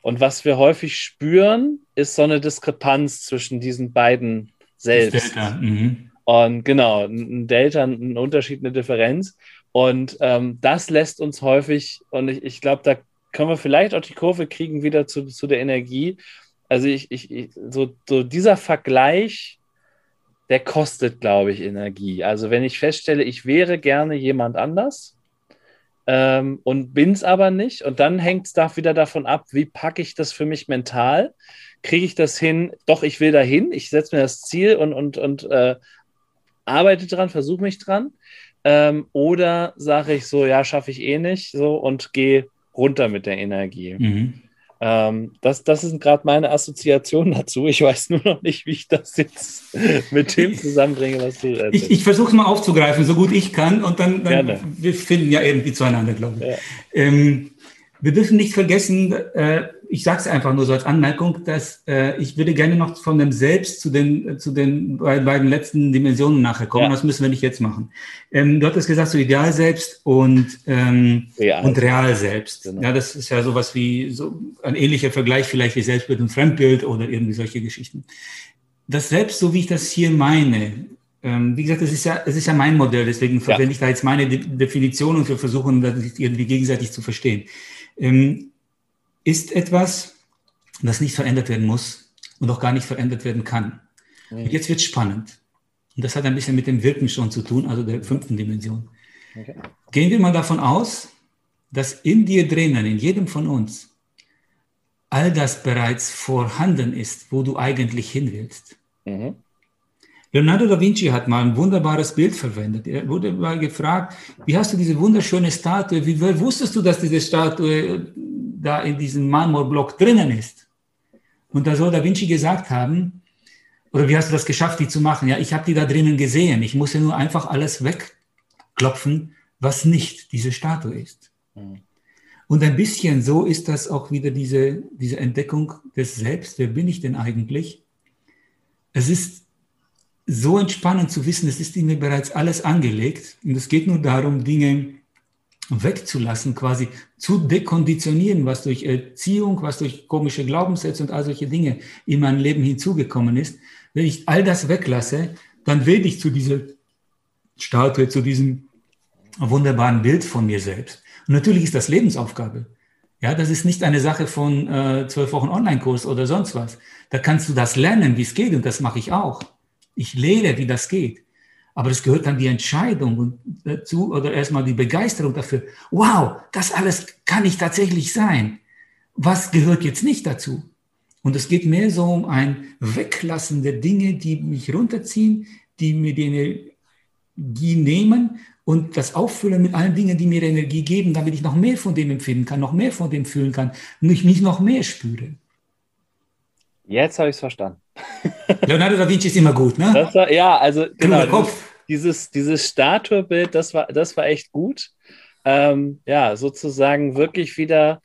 Und was wir häufig spüren, ist so eine Diskrepanz zwischen diesen beiden selbst. Mhm. Und genau, ein Delta, ein Unterschied, eine Differenz. Und ähm, das lässt uns häufig, und ich, ich glaube, da können wir vielleicht auch die Kurve kriegen wieder zu, zu der Energie. Also ich, ich, ich so, so dieser Vergleich, der kostet, glaube ich, Energie. Also wenn ich feststelle, ich wäre gerne jemand anders ähm, und bin es aber nicht, und dann hängt es da wieder davon ab, wie packe ich das für mich mental. Kriege ich das hin? Doch, ich will dahin. Ich setze mir das Ziel und, und, und äh, arbeite dran, versuche mich dran. Ähm, oder sage ich so, ja, schaffe ich eh nicht, so und gehe runter mit der Energie. Mhm. Ähm, das, das sind gerade meine Assoziationen dazu. Ich weiß nur noch nicht, wie ich das jetzt mit dem zusammenbringe, was du erzählst. Ich, ich versuche es mal aufzugreifen, so gut ich kann, und dann, dann wir finden ja irgendwie zueinander, glaube ich. Ja. Ähm, wir dürfen nicht vergessen, äh, ich sage es einfach nur so als Anmerkung, dass äh, ich würde gerne noch von dem Selbst zu den, zu den beiden letzten Dimensionen nachher kommen. Ja. Das müssen wir nicht jetzt machen. Ähm, du hattest gesagt, so Ideal selbst und, ähm, real. und Real selbst. Genau. Ja, das ist ja sowas wie so ein ähnlicher Vergleich vielleicht wie Selbstbild und Fremdbild oder irgendwie solche Geschichten. Das Selbst, so wie ich das hier meine, ähm, wie gesagt, es ist ja, es ist ja mein Modell, deswegen verwende ja. ich da jetzt meine De Definition und wir versuchen das irgendwie gegenseitig zu verstehen. Ähm, ist etwas, das nicht verändert werden muss und auch gar nicht verändert werden kann. Mhm. Jetzt wird spannend. Und das hat ein bisschen mit dem Wirken schon zu tun, also der fünften Dimension. Okay. Gehen wir mal davon aus, dass in dir drinnen, in jedem von uns, all das bereits vorhanden ist, wo du eigentlich hin willst. Mhm. Leonardo da Vinci hat mal ein wunderbares Bild verwendet. Er wurde mal gefragt, wie hast du diese wunderschöne Statue, wie wusstest du, dass diese Statue da in diesem Marmorblock drinnen ist. Und da soll Da Vinci gesagt haben, oder wie hast du das geschafft, die zu machen? Ja, ich habe die da drinnen gesehen. Ich muss ja nur einfach alles wegklopfen, was nicht diese Statue ist. Mhm. Und ein bisschen so ist das auch wieder diese, diese Entdeckung des Selbst. Wer bin ich denn eigentlich? Es ist so entspannend zu wissen, es ist in mir bereits alles angelegt. Und es geht nur darum, Dinge wegzulassen, quasi zu dekonditionieren, was durch Erziehung, was durch komische Glaubenssätze und all solche Dinge in mein Leben hinzugekommen ist. Wenn ich all das weglasse, dann werde ich zu dieser Statue, zu diesem wunderbaren Bild von mir selbst. Und natürlich ist das Lebensaufgabe. Ja, das ist nicht eine Sache von äh, zwölf Wochen Online-Kurs oder sonst was. Da kannst du das lernen, wie es geht, und das mache ich auch. Ich lehre, wie das geht. Aber es gehört dann die Entscheidung dazu oder erstmal die Begeisterung dafür. Wow, das alles kann ich tatsächlich sein. Was gehört jetzt nicht dazu? Und es geht mehr so um ein Weglassen der Dinge, die mich runterziehen, die mir die Energie nehmen und das Auffüllen mit allen Dingen, die mir Energie geben, damit ich noch mehr von dem empfinden kann, noch mehr von dem fühlen kann und ich mich noch mehr spüre. Jetzt habe ich es verstanden. [LAUGHS] Leonardo da Vinci ist immer gut, ne? War, ja, also genau, Kopf. Dieses, dieses Statuebild, das war, das war echt gut. Ähm, ja, sozusagen wirklich wieder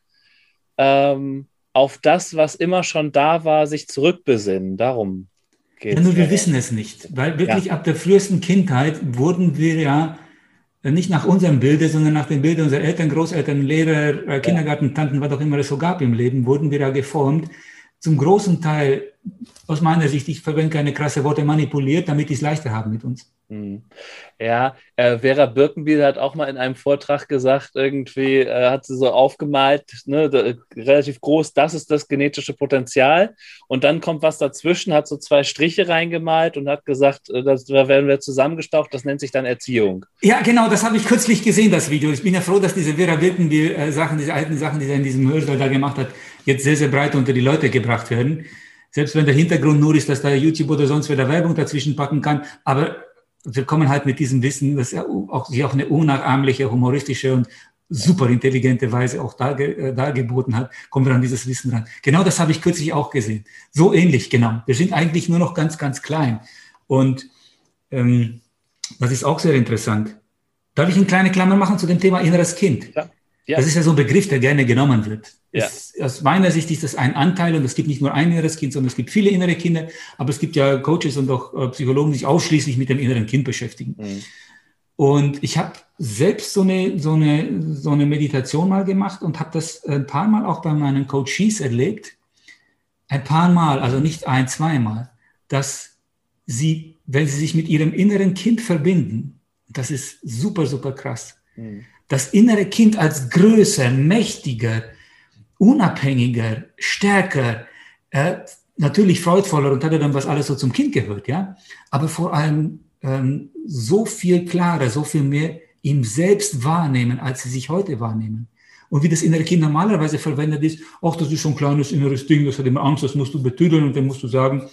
ähm, auf das, was immer schon da war, sich zurückbesinnen. Darum geht es. Ja, nur wir wissen es nicht, weil wirklich ja. ab der frühesten Kindheit wurden wir ja äh, nicht nach unserem Bilde, sondern nach dem Bilde unserer Eltern, Großeltern, Lehrer, äh, Kindergartentanten, was auch immer es so gab im Leben, wurden wir ja geformt. Zum großen Teil, aus meiner Sicht, ich verwende keine krasse Worte, manipuliert, damit die es leichter haben mit uns. Mhm. Ja, äh, Vera Birkenbiel hat auch mal in einem Vortrag gesagt, irgendwie äh, hat sie so aufgemalt, ne, da, relativ groß, das ist das genetische Potenzial. Und dann kommt was dazwischen, hat so zwei Striche reingemalt und hat gesagt, äh, das, da werden wir zusammengestaucht, das nennt sich dann Erziehung. Ja, genau, das habe ich kürzlich gesehen, das Video. Ich bin ja froh, dass diese Vera Birkenbiel-Sachen, äh, diese alten Sachen, die sie in diesem Hörsaal da gemacht hat, jetzt sehr, sehr breit unter die Leute gebracht werden. Selbst wenn der Hintergrund nur ist, dass da YouTube oder sonst wer da Werbung dazwischen packen kann. Aber wir kommen halt mit diesem Wissen, das ja auch, sich auch eine unnachahmliche, humoristische und super intelligente Weise auch darge, äh, dargeboten hat, kommen wir an dieses Wissen ran. Genau das habe ich kürzlich auch gesehen. So ähnlich, genau. Wir sind eigentlich nur noch ganz, ganz klein. Und ähm, das ist auch sehr interessant. Darf ich eine kleine Klammer machen zu dem Thema inneres Kind? Ja. Ja. Das ist ja so ein Begriff, der gerne genommen wird. Ja. Es, aus meiner Sicht ist das ein Anteil und es gibt nicht nur ein inneres Kind, sondern es gibt viele innere Kinder. Aber es gibt ja Coaches und auch äh, Psychologen, die sich ausschließlich mit dem inneren Kind beschäftigen. Mhm. Und ich habe selbst so eine, so, eine, so eine Meditation mal gemacht und habe das ein paar Mal auch bei meinen Coaches erlebt. Ein paar Mal, also nicht ein, zweimal, dass sie, wenn sie sich mit ihrem inneren Kind verbinden, das ist super, super krass. Mhm das innere Kind als größer, mächtiger, unabhängiger, stärker, äh, natürlich freudvoller und dann, was alles so zum Kind gehört, ja, aber vor allem ähm, so viel klarer, so viel mehr ihm selbst wahrnehmen, als sie sich heute wahrnehmen. Und wie das innere Kind normalerweise verwendet ist, ach, das ist schon ein kleines inneres Ding, das hat immer Angst, das musst du betüdeln und dann musst du sagen,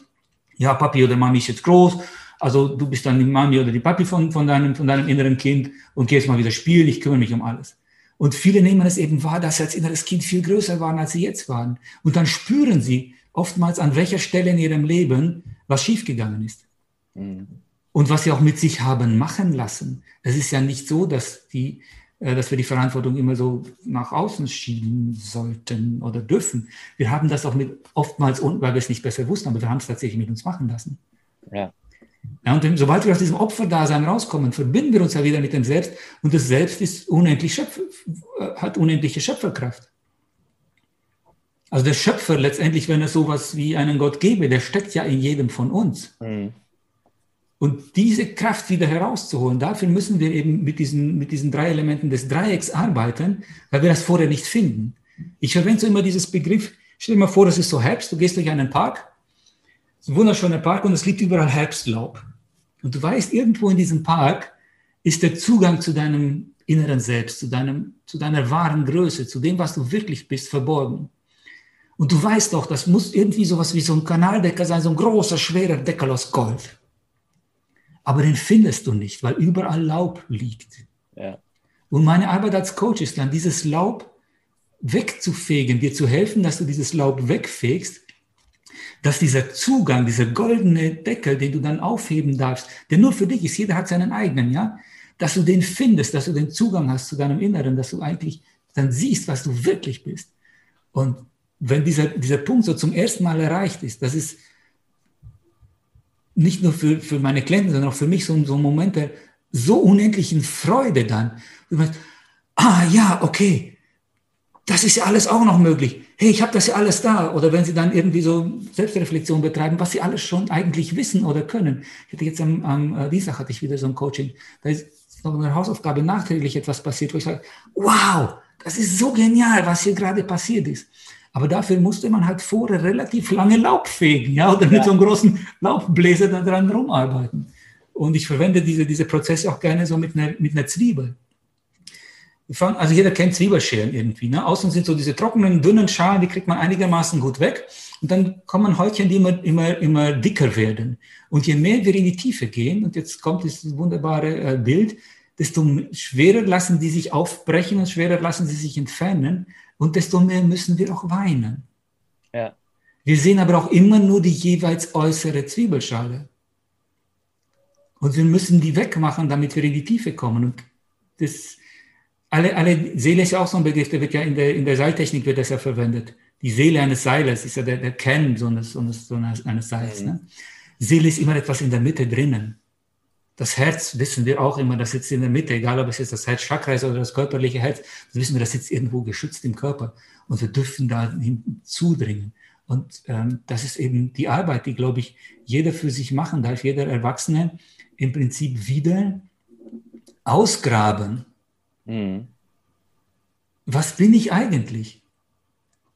ja, Papi oder Mami ist jetzt groß also du bist dann die Mami oder die Papi von, von, deinem, von deinem inneren Kind und gehst mal wieder spielen, ich kümmere mich um alles. Und viele nehmen es eben wahr, dass sie als inneres Kind viel größer waren, als sie jetzt waren. Und dann spüren sie oftmals, an welcher Stelle in ihrem Leben was schiefgegangen ist. Mhm. Und was sie auch mit sich haben machen lassen. Es ist ja nicht so, dass, die, äh, dass wir die Verantwortung immer so nach außen schieben sollten oder dürfen. Wir haben das auch mit oftmals, weil wir es nicht besser wussten, aber wir haben es tatsächlich mit uns machen lassen. Ja. Ja, und sobald wir aus diesem Opferdasein rauskommen, verbinden wir uns ja wieder mit dem Selbst und das Selbst ist unendlich Schöpfer, hat unendliche Schöpferkraft. Also der Schöpfer letztendlich, wenn es sowas wie einen Gott gäbe, der steckt ja in jedem von uns. Mhm. Und diese Kraft wieder herauszuholen, dafür müssen wir eben mit diesen, mit diesen drei Elementen des Dreiecks arbeiten, weil wir das vorher nicht finden. Ich verwende so immer dieses Begriff, stell dir mal vor, es ist so Herbst, du gehst durch einen Park ein wunderschöner Park und es liegt überall Herbstlaub. Und du weißt, irgendwo in diesem Park ist der Zugang zu deinem inneren Selbst, zu, deinem, zu deiner wahren Größe, zu dem, was du wirklich bist, verborgen. Und du weißt doch, das muss irgendwie sowas wie so ein Kanaldecker sein, so ein großer, schwerer Deckel aus Gold. Aber den findest du nicht, weil überall Laub liegt. Ja. Und meine Arbeit als Coach ist dann, dieses Laub wegzufegen, dir zu helfen, dass du dieses Laub wegfegst dass dieser Zugang, dieser goldene Deckel, den du dann aufheben darfst, der nur für dich ist, jeder hat seinen eigenen, ja, dass du den findest, dass du den Zugang hast zu deinem Inneren, dass du eigentlich dann siehst, was du wirklich bist. Und wenn dieser, dieser Punkt so zum ersten Mal erreicht ist, das ist nicht nur für, für meine Klienten, sondern auch für mich so, so ein Moment der so unendlichen Freude dann. Du weißt, ah ja, okay, das ist ja alles auch noch möglich. Hey, ich habe das ja alles da. Oder wenn Sie dann irgendwie so Selbstreflexion betreiben, was Sie alles schon eigentlich wissen oder können. Ich hatte jetzt am, am äh, Dienstag hatte ich wieder so ein Coaching. Da ist noch eine Hausaufgabe nachträglich etwas passiert, wo ich sage, wow, das ist so genial, was hier gerade passiert ist. Aber dafür musste man halt vorher relativ lange Laub fegen, ja, oder mit ja. so einem großen Laubbläser da dran rumarbeiten. Und ich verwende diese, diese Prozesse auch gerne so mit einer, mit einer Zwiebel. Also jeder kennt Zwiebelscheren irgendwie. Ne? Außen sind so diese trockenen, dünnen Schalen, die kriegt man einigermaßen gut weg. Und dann kommen Häutchen, die immer, immer, immer dicker werden. Und je mehr wir in die Tiefe gehen, und jetzt kommt dieses wunderbare äh, Bild, desto schwerer lassen die sich aufbrechen und schwerer lassen sie sich entfernen. Und desto mehr müssen wir auch weinen. Ja. Wir sehen aber auch immer nur die jeweils äußere Zwiebelschale. Und wir müssen die wegmachen, damit wir in die Tiefe kommen. Und das, alle, alle Seele ist ja auch so ein Begriff, der wird ja in der, in der Seiltechnik wird das ja verwendet. Die Seele eines Seiles ist ja der, der Kern so eines, so eines, eines Seils. Mhm. Ne? Seele ist immer etwas in der Mitte drinnen. Das Herz wissen wir auch immer, das sitzt in der Mitte, egal ob es jetzt das Herzchakra ist oder das körperliche Herz, das wissen wir, das sitzt irgendwo geschützt im Körper und wir dürfen da hinzudringen. Und ähm, das ist eben die Arbeit, die, glaube ich, jeder für sich machen darf, jeder Erwachsene im Prinzip wieder ausgraben. Mhm. Was bin ich eigentlich?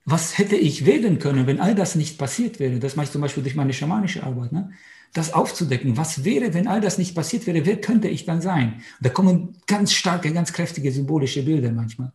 Was hätte ich werden können, wenn all das nicht passiert wäre? Das mache ich zum Beispiel durch meine schamanische Arbeit. Ne? Das aufzudecken. Was wäre, wenn all das nicht passiert wäre? Wer könnte ich dann sein? Und da kommen ganz starke, ganz kräftige symbolische Bilder manchmal.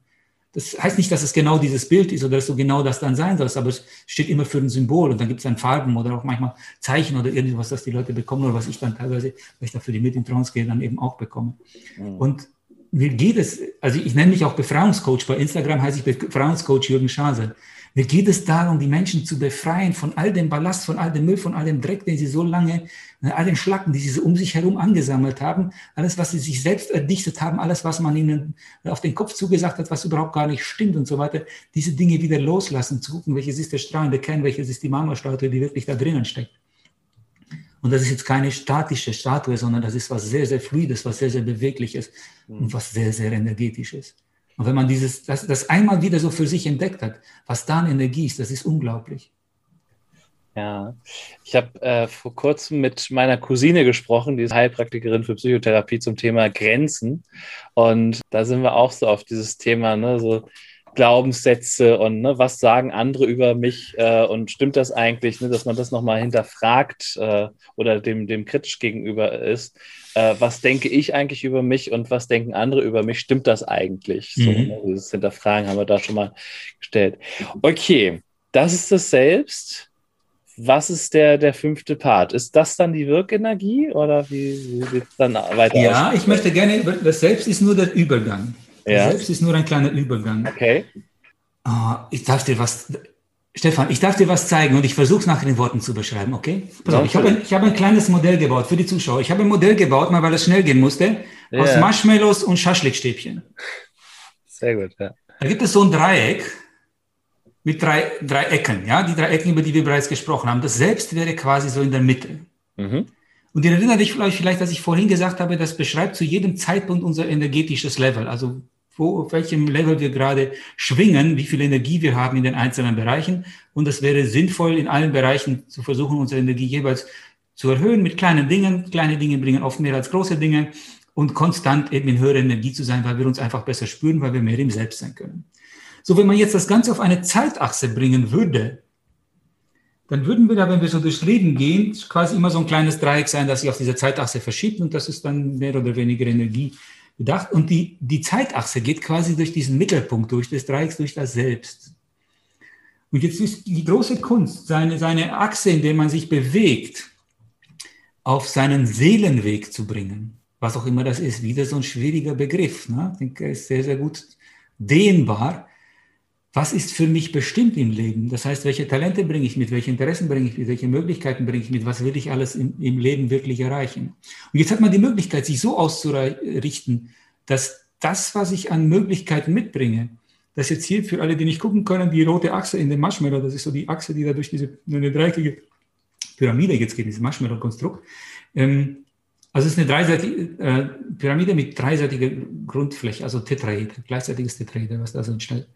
Das heißt nicht, dass es genau dieses Bild ist oder dass du genau das dann sein sollst, aber es steht immer für ein Symbol und dann gibt es dann Farben oder auch manchmal Zeichen oder irgendwas, das die Leute bekommen oder was ich dann teilweise, weil ich dafür die mit in Trance gehe, dann eben auch bekomme. Mhm. Und mir geht es, also ich nenne mich auch Befreiungscoach, bei Instagram heiße ich Befreiungscoach Jürgen Schase. Mir geht es darum, die Menschen zu befreien von all dem Ballast, von all dem Müll, von all dem Dreck, den sie so lange, äh, all den Schlacken, die sie so um sich herum angesammelt haben, alles, was sie sich selbst erdichtet haben, alles, was man ihnen auf den Kopf zugesagt hat, was überhaupt gar nicht stimmt und so weiter, diese Dinge wieder loslassen, zu gucken, welches ist der strahlende Kern, welches ist die Marmorstatue, die wirklich da drinnen steckt. Und das ist jetzt keine statische Statue, sondern das ist was sehr, sehr Fluides, was sehr, sehr Bewegliches und was sehr, sehr Energetisches. Und wenn man dieses, das, das einmal wieder so für sich entdeckt hat, was da an Energie ist, das ist unglaublich. Ja, ich habe äh, vor kurzem mit meiner Cousine gesprochen, die ist Heilpraktikerin für Psychotherapie zum Thema Grenzen. Und da sind wir auch so auf dieses Thema, ne, so Glaubenssätze und ne, was sagen andere über mich äh, und stimmt das eigentlich, ne, dass man das nochmal hinterfragt äh, oder dem, dem kritisch gegenüber ist. Äh, was denke ich eigentlich über mich und was denken andere über mich? Stimmt das eigentlich? So, mhm. ne, dieses Hinterfragen haben wir da schon mal gestellt. Okay, das ist das Selbst. Was ist der, der fünfte Part? Ist das dann die Wirkenergie oder wie, wie wird es dann weiter? Ja, ich möchte gerne, das Selbst ist nur der Übergang. Ja. Selbst ist nur ein kleiner Übergang. Okay. Oh, ich darf dir was, Stefan, ich darf dir was zeigen und ich versuche es nachher in Worten zu beschreiben, okay? Auf, ich habe ein, hab ein kleines Modell gebaut für die Zuschauer. Ich habe ein Modell gebaut, mal weil es schnell gehen musste, ja. aus Marshmallows und Schaschlikstäbchen. Sehr gut, ja. Da gibt es so ein Dreieck mit drei, drei Ecken, ja, die drei Ecken, über die wir bereits gesprochen haben. Das Selbst wäre quasi so in der Mitte. Mhm. Und ihr erinnert euch vielleicht, vielleicht, dass ich vorhin gesagt habe, das beschreibt zu jedem Zeitpunkt unser energetisches Level. Also wo, auf welchem Level wir gerade schwingen, wie viel Energie wir haben in den einzelnen Bereichen. Und es wäre sinnvoll, in allen Bereichen zu versuchen, unsere Energie jeweils zu erhöhen mit kleinen Dingen. Kleine Dinge bringen oft mehr als große Dinge und konstant eben in höherer Energie zu sein, weil wir uns einfach besser spüren, weil wir mehr im Selbst sein können. So, wenn man jetzt das Ganze auf eine Zeitachse bringen würde, dann würden wir da, wenn wir so durchs Leben gehen, quasi immer so ein kleines Dreieck sein, das sich auf dieser Zeitachse verschiebt und das ist dann mehr oder weniger Energie, bedacht. Und die, die Zeitachse geht quasi durch diesen Mittelpunkt, durch des Dreiecks, durch das Selbst. Und jetzt ist die große Kunst, seine, seine Achse, in der man sich bewegt, auf seinen Seelenweg zu bringen. Was auch immer das ist, wieder so ein schwieriger Begriff. Ne? Ich denke, er ist sehr, sehr gut dehnbar was ist für mich bestimmt im Leben? Das heißt, welche Talente bringe ich mit, welche Interessen bringe ich mit, welche Möglichkeiten bringe ich mit, was will ich alles im, im Leben wirklich erreichen? Und jetzt hat man die Möglichkeit, sich so auszurichten, dass das, was ich an Möglichkeiten mitbringe, das jetzt hier für alle, die nicht gucken können, die rote Achse in dem Marshmallow, das ist so die Achse, die da durch diese eine dreieckige Pyramide jetzt geht, dieses Marshmallow-Konstrukt. Ähm, also es ist eine dreiseitige äh, Pyramide mit dreiseitiger Grundfläche, also Tetraeder, gleichzeitiges Tetraeder, was da so entsteht.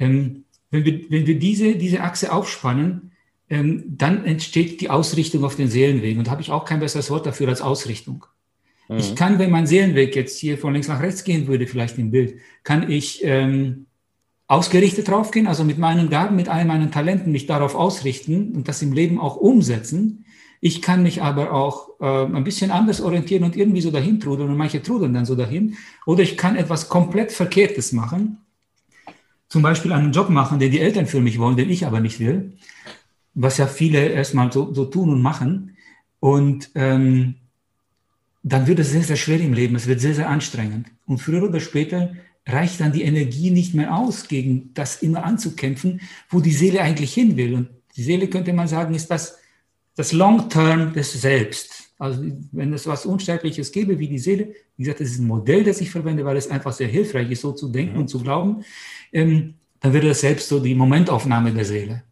Ähm, wenn, wir, wenn wir diese, diese Achse aufspannen, ähm, dann entsteht die Ausrichtung auf den Seelenweg. Und da habe ich auch kein besseres Wort dafür als Ausrichtung. Mhm. Ich kann, wenn mein Seelenweg jetzt hier von links nach rechts gehen würde, vielleicht im Bild, kann ich ähm, ausgerichtet draufgehen, also mit meinen Gaben, mit all meinen Talenten mich darauf ausrichten und das im Leben auch umsetzen. Ich kann mich aber auch äh, ein bisschen anders orientieren und irgendwie so dahin trudeln und manche trudeln dann so dahin. Oder ich kann etwas komplett Verkehrtes machen. Zum Beispiel einen Job machen, den die Eltern für mich wollen, den ich aber nicht will. Was ja viele erstmal so, so tun und machen. Und ähm, dann wird es sehr, sehr schwer im Leben. Es wird sehr, sehr anstrengend. Und früher oder später reicht dann die Energie nicht mehr aus, gegen das immer anzukämpfen, wo die Seele eigentlich hin will. Und die Seele, könnte man sagen, ist das, das Long-Term des Selbst. Also wenn es was Unsterbliches gäbe wie die Seele, wie gesagt, das ist ein Modell, das ich verwende, weil es einfach sehr hilfreich ist, so zu denken ja. und zu glauben, ähm, dann wäre das selbst so die Momentaufnahme der Seele.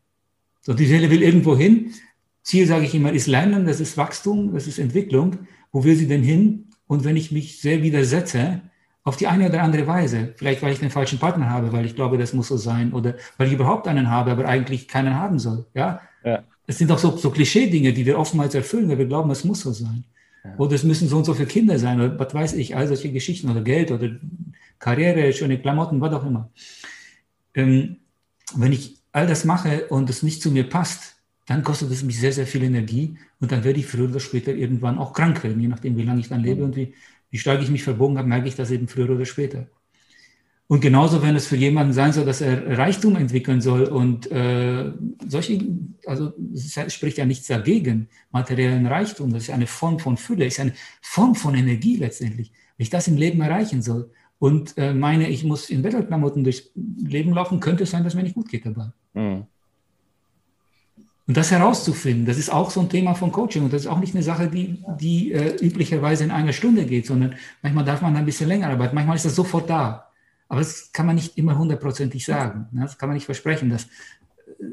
So, die Seele will irgendwo hin. Ziel, sage ich immer, ist Lernen, das ist Wachstum, das ist Entwicklung. Wo will sie denn hin? Und wenn ich mich sehr widersetze, auf die eine oder andere Weise. Vielleicht, weil ich den falschen Partner habe, weil ich glaube, das muss so sein, oder weil ich überhaupt einen habe, aber eigentlich keinen haben soll. Ja. ja. Es sind auch so, so Klischee-Dinge, die wir oftmals erfüllen, weil wir glauben, es muss so sein. Ja. Oder es müssen so und so viele Kinder sein, oder was weiß ich, all solche Geschichten, oder Geld, oder Karriere, schöne Klamotten, was auch immer. Ähm, wenn ich all das mache und es nicht zu mir passt, dann kostet es mich sehr, sehr viel Energie und dann werde ich früher oder später irgendwann auch krank werden, je nachdem, wie lange ich dann lebe und wie, wie stark ich mich verbogen habe, merke ich das eben früher oder später. Und genauso, wenn es für jemanden sein soll, dass er Reichtum entwickeln soll und äh, solche, also es spricht ja nichts dagegen, materiellen Reichtum, das ist eine Form von Fülle, ist eine Form von Energie letztendlich. Wenn ich das im Leben erreichen soll und äh, meine, ich muss in Wetterklamotten durchs Leben laufen, könnte es sein, dass mir nicht gut geht dabei. Mhm. Und das herauszufinden, das ist auch so ein Thema von Coaching. Und das ist auch nicht eine Sache, die, die äh, üblicherweise in einer Stunde geht, sondern manchmal darf man ein bisschen länger arbeiten. Manchmal ist das sofort da. Aber das kann man nicht immer hundertprozentig sagen. Ne? Das kann man nicht versprechen. Das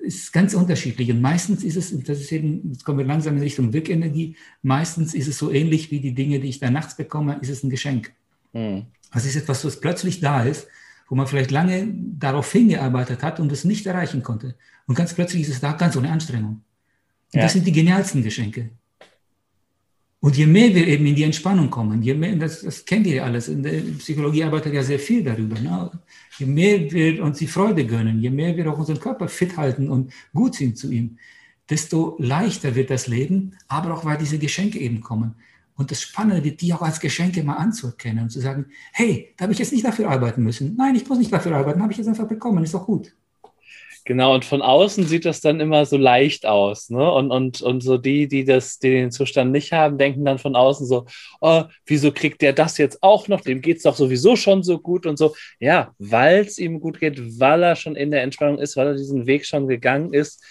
ist ganz unterschiedlich. Und meistens ist es, das ist eben, jetzt kommen wir langsam in Richtung Wirkenergie, meistens ist es so ähnlich wie die Dinge, die ich da nachts bekomme, ist es ein Geschenk. Mhm. Das ist etwas, was plötzlich da ist, wo man vielleicht lange darauf hingearbeitet hat und es nicht erreichen konnte. Und ganz plötzlich ist es da ganz ohne Anstrengung. Und ja. das sind die genialsten Geschenke. Und je mehr wir eben in die Entspannung kommen, je mehr, das, das kennt ihr alles, in der Psychologie arbeitet ja sehr viel darüber, ne? je mehr wir uns die Freude gönnen, je mehr wir auch unseren Körper fit halten und gut sind zu ihm, desto leichter wird das Leben, aber auch weil diese Geschenke eben kommen. Und das Spannende wird, die auch als Geschenke mal anzuerkennen und zu sagen, hey, da habe ich jetzt nicht dafür arbeiten müssen. Nein, ich muss nicht dafür arbeiten, habe ich jetzt einfach bekommen, ist doch gut. Genau, und von außen sieht das dann immer so leicht aus. Ne? Und, und, und so die, die, das, die den Zustand nicht haben, denken dann von außen so, oh, wieso kriegt der das jetzt auch noch? Dem geht es doch sowieso schon so gut und so. Ja, weil es ihm gut geht, weil er schon in der Entspannung ist, weil er diesen Weg schon gegangen ist,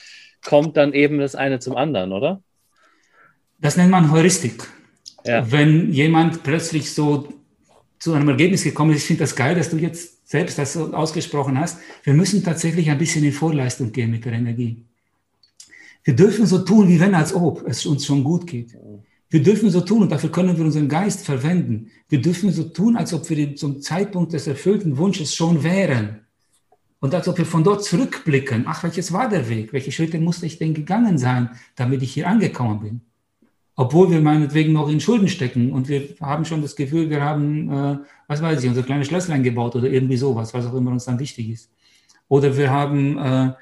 kommt dann eben das eine zum anderen, oder? Das nennt man Heuristik. Ja. Wenn jemand plötzlich so zu einem Ergebnis gekommen ist, ich finde das geil, dass du jetzt selbst das so ausgesprochen hast, wir müssen tatsächlich ein bisschen in Vorleistung gehen mit der Energie. Wir dürfen so tun, wie wenn, als ob es uns schon gut geht. Wir dürfen so tun, und dafür können wir unseren Geist verwenden. Wir dürfen so tun, als ob wir zum Zeitpunkt des erfüllten Wunsches schon wären. Und als ob wir von dort zurückblicken. Ach, welches war der Weg? Welche Schritte musste ich denn gegangen sein, damit ich hier angekommen bin? Obwohl wir meinetwegen noch in Schulden stecken und wir haben schon das Gefühl, wir haben, äh, was weiß ich, unser kleines Schlösslein gebaut oder irgendwie sowas, was auch immer uns dann wichtig ist. Oder wir haben, äh,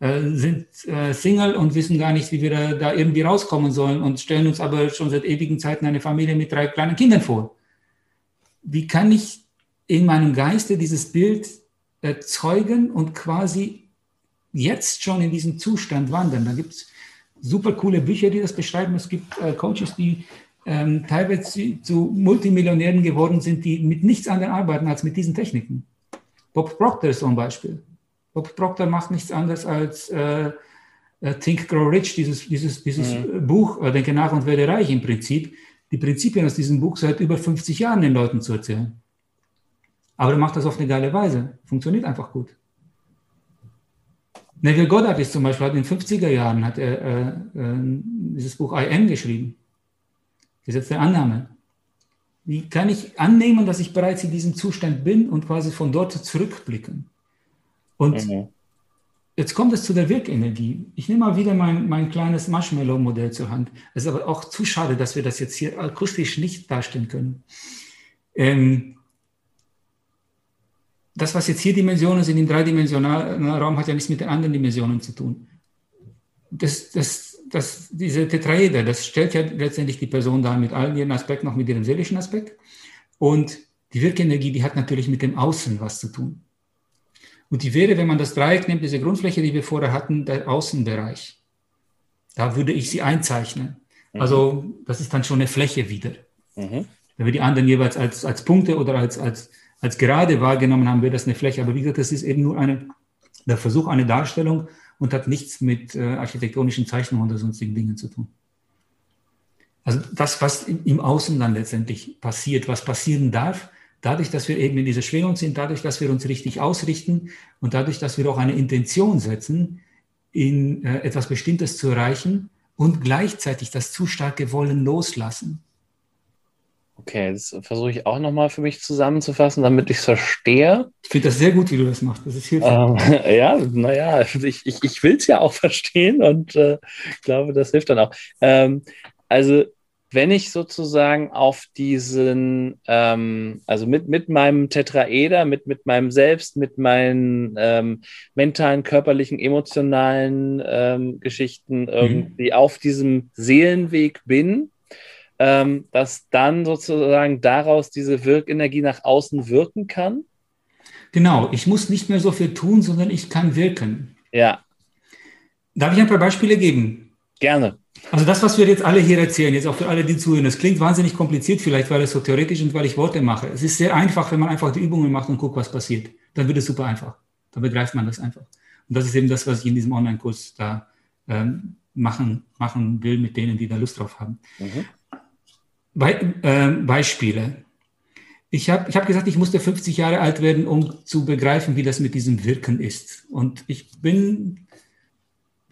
äh, sind äh, Single und wissen gar nicht, wie wir da, da, irgendwie rauskommen sollen und stellen uns aber schon seit ewigen Zeiten eine Familie mit drei kleinen Kindern vor. Wie kann ich in meinem Geiste dieses Bild erzeugen und quasi jetzt schon in diesen Zustand wandern? Da gibt es super coole Bücher, die das beschreiben. Es gibt äh, Coaches, die ähm, teilweise zu Multimillionären geworden sind, die mit nichts anderem arbeiten als mit diesen Techniken. Bob Proctor ist so ein Beispiel. Bob Proctor macht nichts anderes als äh, äh Think, Grow Rich, dieses, dieses, dieses mhm. Buch, äh, Denke nach und werde reich im Prinzip, die Prinzipien aus diesem Buch seit über 50 Jahren den Leuten zu erzählen. Aber er macht das auf eine geile Weise. Funktioniert einfach gut. Neville Goddard ist zum Beispiel, hat in den 50er Jahren hat er äh, äh, dieses Buch I Am geschrieben. Gesetz der Annahme. Wie kann ich annehmen, dass ich bereits in diesem Zustand bin und quasi von dort zurückblicken? Und mhm. jetzt kommt es zu der Wirkenergie. Ich nehme mal wieder mein, mein kleines Marshmallow-Modell zur Hand. Es ist aber auch zu schade, dass wir das jetzt hier akustisch nicht darstellen können. Ähm, das, was jetzt hier Dimensionen sind, im dreidimensionalen Raum, hat ja nichts mit den anderen Dimensionen zu tun. Das, das, das, diese Tetraeder, das stellt ja letztendlich die Person dar mit allen ihren Aspekten, auch mit ihrem seelischen Aspekt. Und die Wirkenergie, die hat natürlich mit dem Außen was zu tun. Und die wäre, wenn man das Dreieck nimmt, diese Grundfläche, die wir vorher hatten, der Außenbereich. Da würde ich sie einzeichnen. Mhm. Also das ist dann schon eine Fläche wieder. Mhm. Wenn wir die anderen jeweils als, als Punkte oder als, als, als gerade wahrgenommen haben, wäre das eine Fläche. Aber wie gesagt, das ist eben nur eine, der Versuch, eine Darstellung und hat nichts mit äh, architektonischen Zeichnungen oder sonstigen Dingen zu tun. Also das, was im Außen dann letztendlich passiert, was passieren darf, dadurch, dass wir eben in dieser Schwingung sind, dadurch, dass wir uns richtig ausrichten und dadurch, dass wir auch eine Intention setzen, in äh, etwas Bestimmtes zu erreichen und gleichzeitig das zu starke Wollen loslassen. Okay, das versuche ich auch nochmal für mich zusammenzufassen, damit ich es verstehe. Ich finde das sehr gut, wie du das machst. Das ist hilfreich. Ähm, [LAUGHS] ja, naja, ich, ich, ich will es ja auch [LAUGHS] verstehen und äh, glaube, das hilft dann auch. Ähm, also wenn ich sozusagen auf diesen, ähm, also mit, mit meinem Tetraeder, mit, mit meinem Selbst, mit meinen ähm, mentalen, körperlichen, emotionalen ähm, Geschichten mhm. irgendwie mhm. auf diesem Seelenweg bin, ähm, dass dann sozusagen daraus diese Wirkenergie nach außen wirken kann? Genau, ich muss nicht mehr so viel tun, sondern ich kann wirken. Ja. Darf ich ein paar Beispiele geben? Gerne. Also das, was wir jetzt alle hier erzählen, jetzt auch für alle, die zuhören, das klingt wahnsinnig kompliziert vielleicht, weil es so theoretisch und weil ich Worte mache. Es ist sehr einfach, wenn man einfach die Übungen macht und guckt, was passiert. Dann wird es super einfach. Dann begreift man das einfach. Und das ist eben das, was ich in diesem Online-Kurs da ähm, machen, machen will mit denen, die da Lust drauf haben. Mhm. Be äh, Beispiele. Ich habe ich hab gesagt, ich musste 50 Jahre alt werden, um zu begreifen, wie das mit diesem Wirken ist. Und ich bin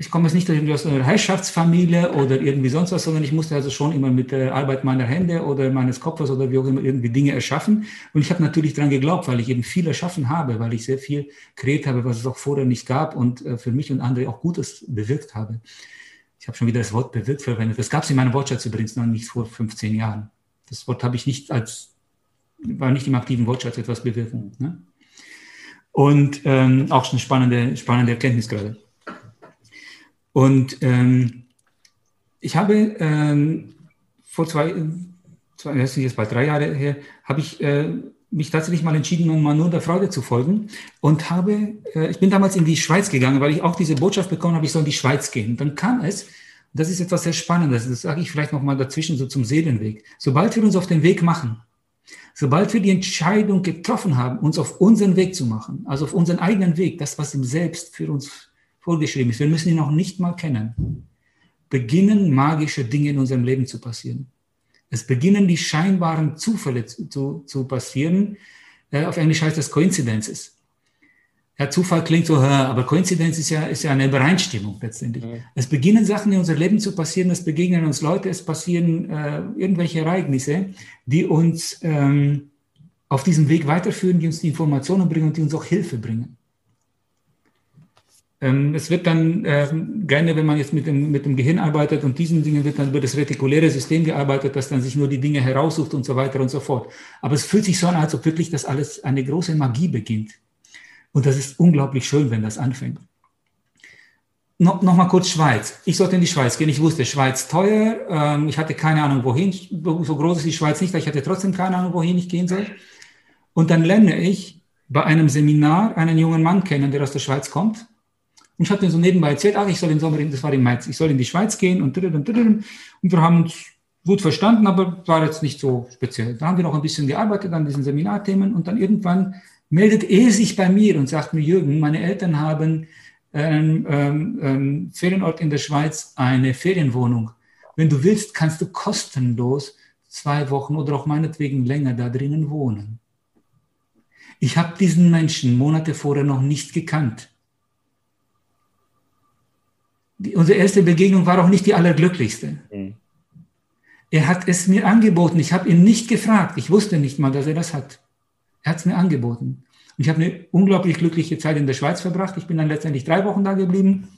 ich komme jetzt nicht aus einer Herrschaftsfamilie oder irgendwie sonst was, sondern ich musste also schon immer mit der Arbeit meiner Hände oder meines Kopfes oder wie auch immer irgendwie Dinge erschaffen. Und ich habe natürlich daran geglaubt, weil ich eben viel erschaffen habe, weil ich sehr viel kreiert habe, was es auch vorher nicht gab und äh, für mich und andere auch Gutes bewirkt habe. Ich habe schon wieder das Wort bewirkt verwendet. Das gab es in meinem Wortschatz übrigens noch nicht vor 15 Jahren. Das Wort habe ich nicht als, war nicht im aktiven Wortschatz etwas bewirken. Ne? Und ähm, auch schon eine spannende, spannende Erkenntnis gerade. Und ähm, ich habe ähm, vor zwei, zwei, das ist jetzt bald drei Jahre her, habe ich äh, mich tatsächlich mal entschieden, um mal nur der Freude zu folgen und habe, äh, ich bin damals in die Schweiz gegangen, weil ich auch diese Botschaft bekommen habe, ich soll in die Schweiz gehen. Dann kam es, das ist etwas sehr Spannendes, das sage ich vielleicht noch mal dazwischen so zum Seelenweg. Sobald wir uns auf den Weg machen, sobald wir die Entscheidung getroffen haben, uns auf unseren Weg zu machen, also auf unseren eigenen Weg, das, was im Selbst für uns vorgeschrieben ist, wir müssen ihn noch nicht mal kennen, beginnen magische Dinge in unserem Leben zu passieren. Es beginnen die scheinbaren Zufälle zu, zu, zu passieren. Äh, auf Englisch heißt das Coincidences. Ja, Zufall klingt so, aber Koinzidenz ist ja, ist ja eine Übereinstimmung letztendlich. Ja. Es beginnen Sachen in unserem Leben zu passieren, es begegnen uns Leute, es passieren äh, irgendwelche Ereignisse, die uns ähm, auf diesem Weg weiterführen, die uns die Informationen bringen und die uns auch Hilfe bringen. Ähm, es wird dann äh, gerne, wenn man jetzt mit dem, mit dem Gehirn arbeitet und diesen Dingen wird dann über das retikuläre System gearbeitet, dass dann sich nur die Dinge heraussucht und so weiter und so fort. Aber es fühlt sich so an, als ob wirklich das alles eine große Magie beginnt. Und das ist unglaublich schön, wenn das anfängt. No, noch mal kurz Schweiz. Ich sollte in die Schweiz gehen. Ich wusste, Schweiz teuer. Ähm, ich hatte keine Ahnung, wohin. So groß ist die Schweiz nicht. Ich hatte trotzdem keine Ahnung, wohin ich gehen soll. Und dann lerne ich bei einem Seminar einen jungen Mann kennen, der aus der Schweiz kommt und ich habe mir so nebenbei erzählt, ach, ich soll im Sommer, das war im März, ich soll in die Schweiz gehen und, und, und wir haben uns gut verstanden, aber war jetzt nicht so speziell. Da haben wir noch ein bisschen gearbeitet an diesen Seminarthemen und dann irgendwann meldet er sich bei mir und sagt mir, Jürgen, meine Eltern haben einen ähm, ähm, Ferienort in der Schweiz, eine Ferienwohnung. Wenn du willst, kannst du kostenlos zwei Wochen oder auch meinetwegen länger da drinnen wohnen. Ich habe diesen Menschen Monate vorher noch nicht gekannt die, unsere erste Begegnung war auch nicht die allerglücklichste. Mhm. Er hat es mir angeboten. Ich habe ihn nicht gefragt. Ich wusste nicht mal, dass er das hat. Er hat es mir angeboten. Und ich habe eine unglaublich glückliche Zeit in der Schweiz verbracht. Ich bin dann letztendlich drei Wochen da geblieben.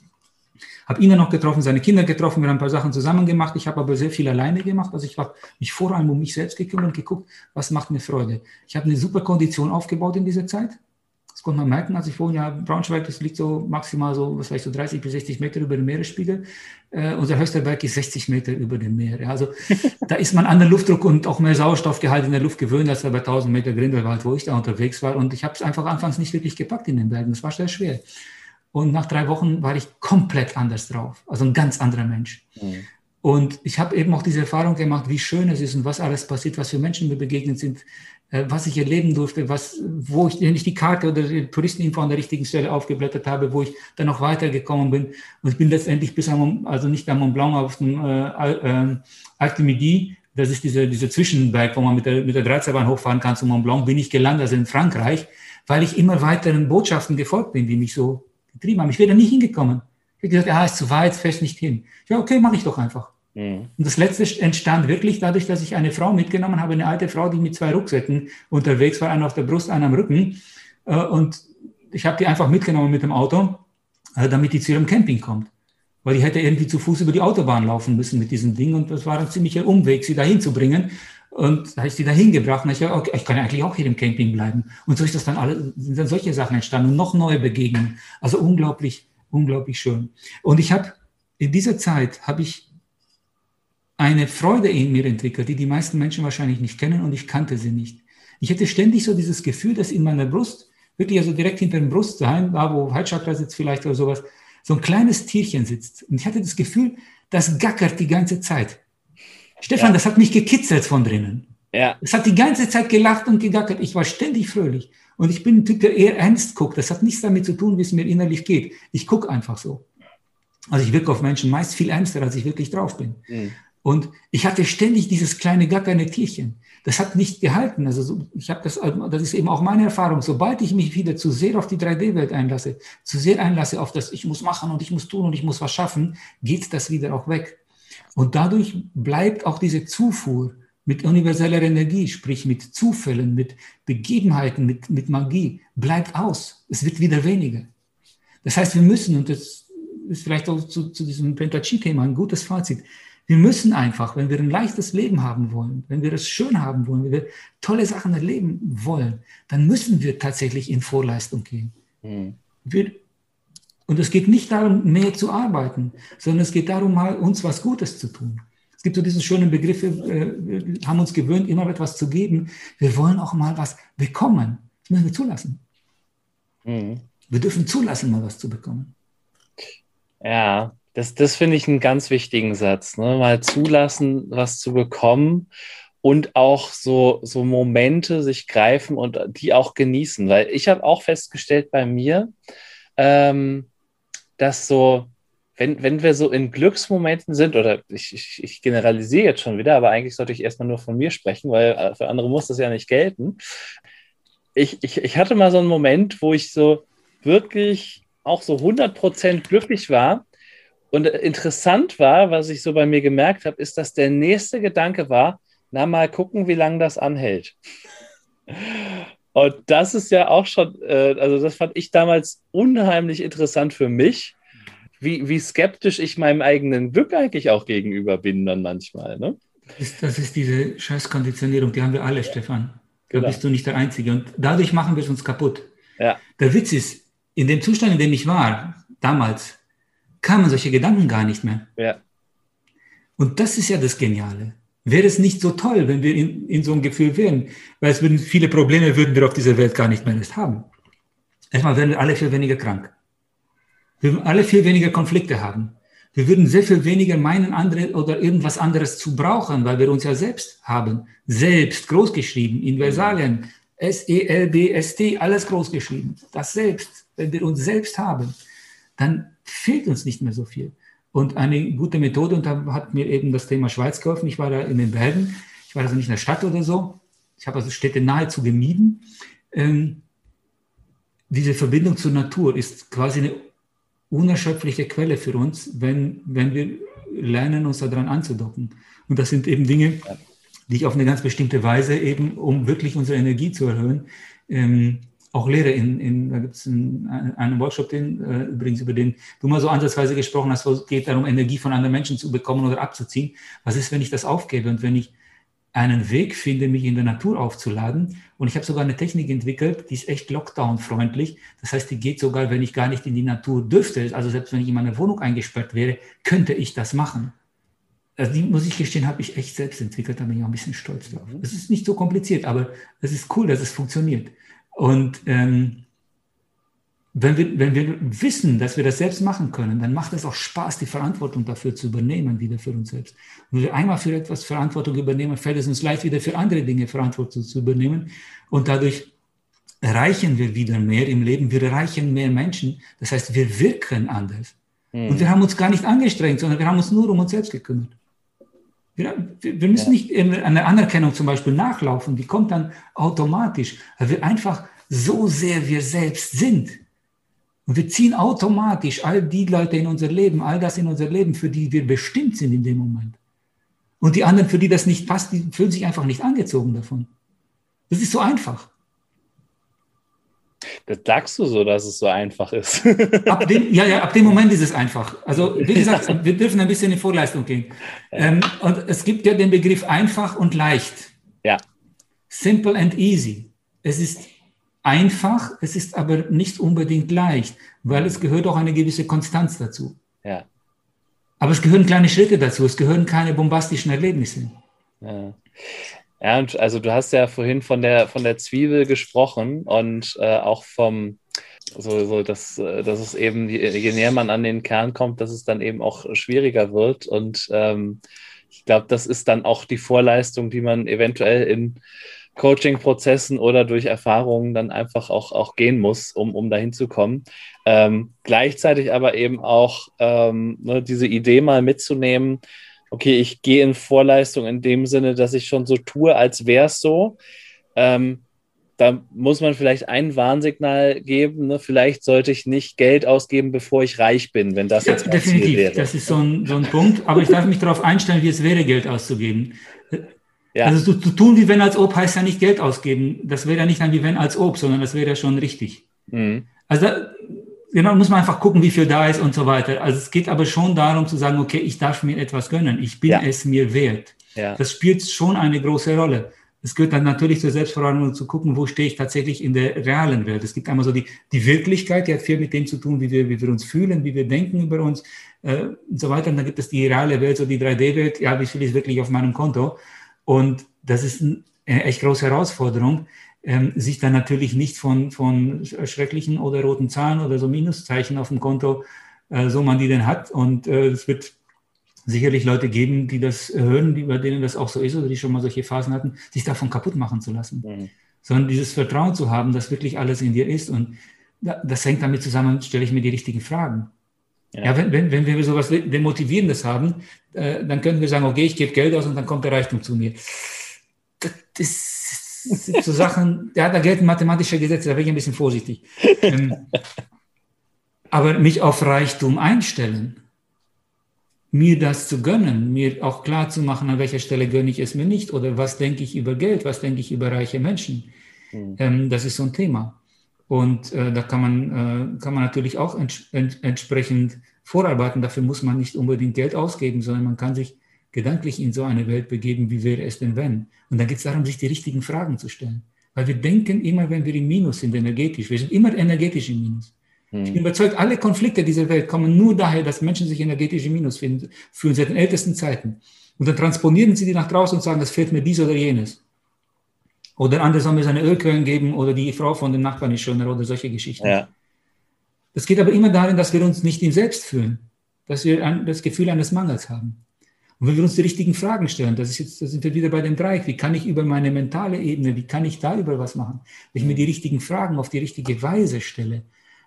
Habe ihn dann noch getroffen, seine Kinder getroffen, wir haben ein paar Sachen zusammen gemacht. Ich habe aber sehr viel alleine gemacht. Also ich habe mich vor allem um mich selbst gekümmert und geguckt, was macht mir Freude. Ich habe eine super Kondition aufgebaut in dieser Zeit. Das konnte man merken, als ich wohne, ja, Braunschweig, das liegt so maximal so, was weiß ich, so 30 bis 60 Meter über dem Meeresspiegel. Äh, unser höchster Berg ist 60 Meter über dem Meer. Ja, also [LAUGHS] da ist man an den Luftdruck und auch mehr Sauerstoffgehalt in der Luft gewöhnt, als bei 1000 Meter Grindelwald, wo ich da unterwegs war. Und ich habe es einfach anfangs nicht wirklich gepackt in den Bergen. Das war sehr schwer. Und nach drei Wochen war ich komplett anders drauf. Also ein ganz anderer Mensch. Mhm. Und ich habe eben auch diese Erfahrung gemacht, wie schön es ist und was alles passiert, was für Menschen mir begegnet sind, was ich erleben durfte, was, wo ich, wenn ich die Karte oder die Touristeninfo an der richtigen Stelle aufgeblättert habe, wo ich dann noch weitergekommen bin. Und ich bin letztendlich bis am, also nicht am Mont Blanc, auf dem äh, äh, Artemidi, das ist dieser diese Zwischenberg, wo man mit der, mit der Dreizerbahn hochfahren kann zum Mont Blanc, bin ich gelandet, also in Frankreich, weil ich immer weiteren Botschaften gefolgt bin, die mich so getrieben haben. Ich wäre da nie hingekommen. Ich habe gesagt, ja, ist zu weit, fährst nicht hin. Ja, okay, mache ich doch einfach. Mhm. Und das letzte entstand wirklich dadurch, dass ich eine Frau mitgenommen habe, eine alte Frau, die mit zwei Rucksäcken unterwegs war, einer auf der Brust, einer am Rücken. Äh, und ich habe die einfach mitgenommen mit dem Auto, äh, damit die zu ihrem Camping kommt. Weil die hätte irgendwie zu Fuß über die Autobahn laufen müssen mit diesem Ding. Und das war ein ziemlicher Umweg, sie dahin zu bringen. Und da habe ich sie dahin gebracht. Und ich dachte, okay, ich kann eigentlich auch hier im Camping bleiben. Und so ist das dann alle, sind dann solche Sachen entstanden und noch neue Begegnungen. Also unglaublich, unglaublich schön. Und ich habe in dieser Zeit habe ich eine Freude in mir entwickelt, die die meisten Menschen wahrscheinlich nicht kennen und ich kannte sie nicht. Ich hatte ständig so dieses Gefühl, dass in meiner Brust, wirklich also direkt hinter dem Brustsein, da wo Heizchakra sitzt vielleicht oder sowas, so ein kleines Tierchen sitzt. Und ich hatte das Gefühl, das gackert die ganze Zeit. Stefan, ja. das hat mich gekitzelt von drinnen. Ja. Es hat die ganze Zeit gelacht und gegackert. Ich war ständig fröhlich. Und ich bin ein Typ, der eher ernst guckt. Das hat nichts damit zu tun, wie es mir innerlich geht. Ich gucke einfach so. Also ich wirke auf Menschen meist viel ernster, als ich wirklich drauf bin. Mhm. Und ich hatte ständig dieses kleine gackernde Tierchen. Das hat nicht gehalten. Also ich habe das, das ist eben auch meine Erfahrung. Sobald ich mich wieder zu sehr auf die 3D-Welt einlasse, zu sehr einlasse auf das, ich muss machen und ich muss tun und ich muss was schaffen, geht das wieder auch weg. Und dadurch bleibt auch diese Zufuhr mit universeller Energie, sprich mit Zufällen, mit Begebenheiten, mit, mit Magie, bleibt aus. Es wird wieder weniger. Das heißt, wir müssen, und das ist vielleicht auch zu, zu diesem Pentachi-Thema ein gutes Fazit, wir müssen einfach, wenn wir ein leichtes Leben haben wollen, wenn wir es schön haben wollen, wenn wir tolle Sachen erleben wollen, dann müssen wir tatsächlich in Vorleistung gehen. Mhm. Wir, und es geht nicht darum, mehr zu arbeiten, sondern es geht darum, mal uns was Gutes zu tun. Es gibt so diesen schönen Begriff, äh, wir haben uns gewöhnt, immer etwas zu geben. Wir wollen auch mal was bekommen. Das müssen wir zulassen. Mhm. Wir dürfen zulassen, mal was zu bekommen. Ja, das, das finde ich einen ganz wichtigen Satz. Ne? Mal zulassen, was zu bekommen und auch so, so Momente sich greifen und die auch genießen. Weil ich habe auch festgestellt bei mir, ähm, dass so, wenn, wenn wir so in Glücksmomenten sind, oder ich, ich, ich generalisiere jetzt schon wieder, aber eigentlich sollte ich erstmal nur von mir sprechen, weil äh, für andere muss das ja nicht gelten. Ich, ich, ich hatte mal so einen Moment, wo ich so wirklich auch so 100% glücklich war und interessant war, was ich so bei mir gemerkt habe, ist, dass der nächste Gedanke war, na mal gucken, wie lange das anhält. [LAUGHS] Und das ist ja auch schon, äh, also das fand ich damals unheimlich interessant für mich, wie, wie skeptisch ich meinem eigenen Glück eigentlich auch gegenüber bin dann manchmal. Ne? Das, ist, das ist diese Scheißkonditionierung, die haben wir alle, Stefan. Da genau. bist du nicht der Einzige. Und dadurch machen wir es uns kaputt. Ja. Der Witz ist, in dem Zustand, in dem ich war, damals, kamen solche Gedanken gar nicht mehr. Ja. Und das ist ja das Geniale. Wäre es nicht so toll, wenn wir in, in so einem Gefühl wären, weil es würden viele Probleme würden wir auf dieser Welt gar nicht mehr erst haben. Erstmal wären wir alle viel weniger krank. Wir würden alle viel weniger Konflikte haben. Wir würden sehr viel weniger meinen, andere oder irgendwas anderes zu brauchen, weil wir uns ja selbst haben. Selbst großgeschrieben, in Versalien, S-E-L-B-S-T, alles großgeschrieben. Das Selbst, wenn wir uns selbst haben, dann fehlt uns nicht mehr so viel. Und eine gute Methode, und da hat mir eben das Thema Schweiz geholfen. Ich war da in den Bergen, ich war also nicht in der Stadt oder so. Ich habe also Städte nahezu gemieden. Ähm, diese Verbindung zur Natur ist quasi eine unerschöpfliche Quelle für uns, wenn, wenn wir lernen, uns daran anzudocken. Und das sind eben Dinge, die ich auf eine ganz bestimmte Weise eben, um wirklich unsere Energie zu erhöhen, ähm, auch lehre. In, in, da gibt es einen, einen, Workshop, den, äh, übrigens über den du mal so ansatzweise gesprochen hast, wo es geht darum, Energie von anderen Menschen zu bekommen oder abzuziehen. Was ist, wenn ich das aufgebe und wenn ich einen Weg finde, mich in der Natur aufzuladen. Und ich habe sogar eine Technik entwickelt, die ist echt Lockdown-freundlich. Das heißt, die geht sogar, wenn ich gar nicht in die Natur dürfte. Also selbst wenn ich in meiner Wohnung eingesperrt wäre, könnte ich das machen. Also die, muss ich gestehen, habe ich echt selbst entwickelt. Da bin ich auch ein bisschen stolz drauf. Mhm. Es ist nicht so kompliziert, aber es ist cool, dass es funktioniert. Und ähm, wenn wir, wenn wir wissen, dass wir das selbst machen können, dann macht es auch Spaß, die Verantwortung dafür zu übernehmen, wieder für uns selbst. wenn wir einmal für etwas Verantwortung übernehmen, fällt es uns leicht, wieder für andere Dinge Verantwortung zu übernehmen. Und dadurch erreichen wir wieder mehr im Leben. Wir erreichen mehr Menschen. Das heißt, wir wirken anders. Mhm. Und wir haben uns gar nicht angestrengt, sondern wir haben uns nur um uns selbst gekümmert. Wir, wir müssen ja. nicht in einer Anerkennung zum Beispiel nachlaufen. Die kommt dann automatisch, weil wir einfach so sehr wir selbst sind und wir ziehen automatisch all die Leute in unser Leben, all das in unser Leben, für die wir bestimmt sind in dem Moment. Und die anderen, für die das nicht passt, die fühlen sich einfach nicht angezogen davon. Das ist so einfach. Das sagst du so, dass es so einfach ist. ab dem, [LAUGHS] ja, ja, ab dem Moment ist es einfach. Also, wie gesagt, [LAUGHS] wir dürfen ein bisschen in Vorleistung gehen. Ähm, und es gibt ja den Begriff einfach und leicht. Ja. Simple and easy. Es ist einfach, es ist aber nicht unbedingt leicht, weil es gehört auch eine gewisse Konstanz dazu. Ja. Aber es gehören kleine Schritte dazu, es gehören keine bombastischen Erlebnisse. Ja. Ja, und also du hast ja vorhin von der, von der Zwiebel gesprochen und äh, auch vom, so, so dass, äh, dass es eben, je näher man an den Kern kommt, dass es dann eben auch schwieriger wird. Und ähm, ich glaube, das ist dann auch die Vorleistung, die man eventuell in Coaching-Prozessen oder durch Erfahrungen dann einfach auch, auch gehen muss, um, um dahin zu kommen. Ähm, gleichzeitig aber eben auch ähm, ne, diese Idee mal mitzunehmen, okay, ich gehe in Vorleistung in dem Sinne, dass ich schon so tue, als wäre es so. Ähm, da muss man vielleicht ein Warnsignal geben. Ne? Vielleicht sollte ich nicht Geld ausgeben, bevor ich reich bin, wenn das jetzt ja, definitiv. wäre. Das ist so ein, so ein Punkt. Aber ich darf mich darauf einstellen, wie es wäre, Geld auszugeben. Ja. Also zu, tun wie wenn als ob heißt ja nicht Geld ausgeben. Das wäre ja nicht dann wie wenn als ob, sondern das wäre ja schon richtig. Mhm. Also da, genau, muss man einfach gucken, wie viel da ist und so weiter. Also es geht aber schon darum zu sagen, okay, ich darf mir etwas gönnen. Ich bin ja. es mir wert. Ja. Das spielt schon eine große Rolle. Es gehört dann natürlich zur Selbstverantwortung zu gucken, wo stehe ich tatsächlich in der realen Welt. Es gibt einmal so die, die Wirklichkeit, die hat viel mit dem zu tun, wie wir, wie wir uns fühlen, wie wir denken über uns äh, und so weiter. Und dann gibt es die reale Welt, so die 3D-Welt. Ja, wie viel ist wirklich auf meinem Konto? Und das ist eine echt große Herausforderung, ähm, sich dann natürlich nicht von, von schrecklichen oder roten Zahlen oder so Minuszeichen auf dem Konto, äh, so man die denn hat. Und äh, es wird sicherlich Leute geben, die das hören, die, bei denen das auch so ist oder die schon mal solche Phasen hatten, sich davon kaputt machen zu lassen. Mhm. Sondern dieses Vertrauen zu haben, dass wirklich alles in dir ist. Und das hängt damit zusammen, stelle ich mir die richtigen Fragen. Ja, ja wenn, wenn, wenn wir sowas Demotivierendes haben, äh, dann können wir sagen, okay, ich gebe Geld aus und dann kommt der Reichtum zu mir. Das, das sind so Sachen, ja, da gelten mathematische Gesetze, da bin ich ein bisschen vorsichtig. Ähm, aber mich auf Reichtum einstellen, mir das zu gönnen, mir auch klar zu machen, an welcher Stelle gönne ich es mir nicht oder was denke ich über Geld, was denke ich über reiche Menschen. Mhm. Ähm, das ist so ein Thema. Und äh, da kann man, äh, kann man natürlich auch ents ent entsprechend vorarbeiten. Dafür muss man nicht unbedingt Geld ausgeben, sondern man kann sich gedanklich in so eine Welt begeben, wie wäre es denn wenn? Und dann geht es darum, sich die richtigen Fragen zu stellen. Weil wir denken immer, wenn wir im Minus sind, energetisch. Wir sind immer energetisch im Minus. Hm. Ich bin überzeugt, alle Konflikte dieser Welt kommen nur daher, dass Menschen sich energetisch im Minus finden, fühlen seit den ältesten Zeiten. Und dann transponieren sie die nach draußen und sagen, das fehlt mir dies oder jenes. Oder andere soll mir seine Ölquellen geben oder die Frau von dem Nachbarn ist schöner oder solche Geschichten. Ja. Das geht aber immer darin, dass wir uns nicht im Selbst fühlen, dass wir ein, das Gefühl eines Mangels haben. Und wenn wir uns die richtigen Fragen stellen, das ist jetzt, da sind wir wieder bei dem Dreieck, wie kann ich über meine mentale Ebene, wie kann ich da über was machen? Wenn ich mir die richtigen Fragen auf die richtige Weise stelle,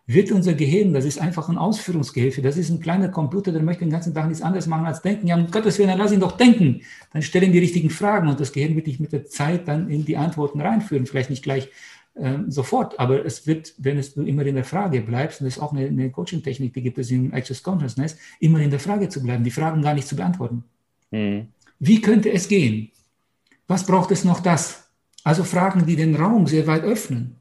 wird unser Gehirn, das ist einfach ein Ausführungsgehilfe, das ist ein kleiner Computer, der möchte den ganzen Tag nichts anderes machen als denken. Ja, um Gottes Willen, dann lass ihn doch denken. Dann stellen die richtigen Fragen und das Gehirn wird dich mit der Zeit dann in die Antworten reinführen. Vielleicht nicht gleich äh, sofort, aber es wird, wenn es, du immer in der Frage bleibst, und das ist auch eine, eine Coaching-Technik, die gibt es im Access Consciousness, immer in der Frage zu bleiben, die Fragen gar nicht zu beantworten. Mhm. Wie könnte es gehen? Was braucht es noch das? Also Fragen, die den Raum sehr weit öffnen.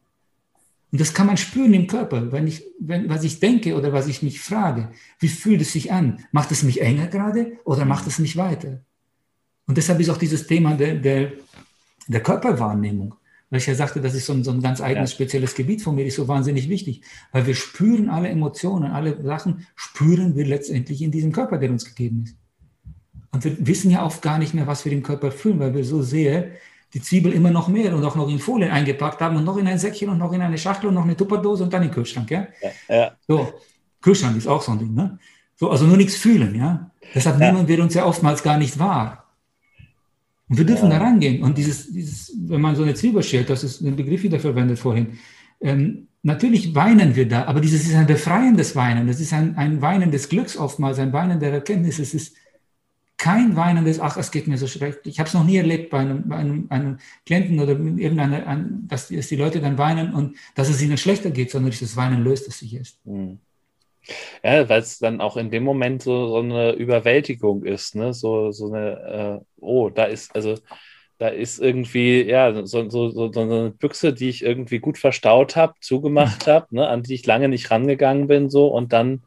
Und das kann man spüren im Körper, wenn ich, wenn, was ich denke oder was ich mich frage. Wie fühlt es sich an? Macht es mich enger gerade oder macht es mich weiter? Und deshalb ist auch dieses Thema der, der, der Körperwahrnehmung, weil ich ja sagte, das ist so ein, so ein ganz eigenes, ja. spezielles Gebiet von mir, ist so wahnsinnig wichtig, weil wir spüren alle Emotionen, alle Sachen spüren wir letztendlich in diesem Körper, der uns gegeben ist. Und wir wissen ja oft gar nicht mehr, was wir im Körper fühlen, weil wir so sehr die Zwiebel immer noch mehr und auch noch in Folien eingepackt haben und noch in ein Säckchen und noch in eine Schachtel und noch eine Tupperdose und dann in den Kühlschrank. Ja? ja, ja. So, Kühlschrank ist auch so ein Ding. Ne? So, also nur nichts fühlen. Ja? Deshalb ja. nehmen wir uns ja oftmals gar nicht wahr. Und wir dürfen ja. da rangehen. Und dieses, dieses, wenn man so eine Zwiebel schält, das ist ein Begriff wieder verwendet vorhin, ähm, natürlich weinen wir da, aber dieses ist ein befreiendes Weinen. Das ist ein, ein Weinen des Glücks oftmals, ein Weinen der Erkenntnis. Es ist kein weinendes, ach, es geht mir so schlecht. Ich habe es noch nie erlebt bei einem, bei einem, einem Klienten oder irgendeiner, ein, dass, die, dass, die Leute dann weinen und dass es ihnen schlechter geht, sondern das Weinen löst es sich erst. Mhm. Ja, weil es dann auch in dem Moment so, so eine Überwältigung ist, ne? So, so eine, äh, oh, da ist, also da ist irgendwie, ja, so, so, so, so eine Büchse, die ich irgendwie gut verstaut habe, zugemacht [LAUGHS] habe, ne, an die ich lange nicht rangegangen bin, so, und dann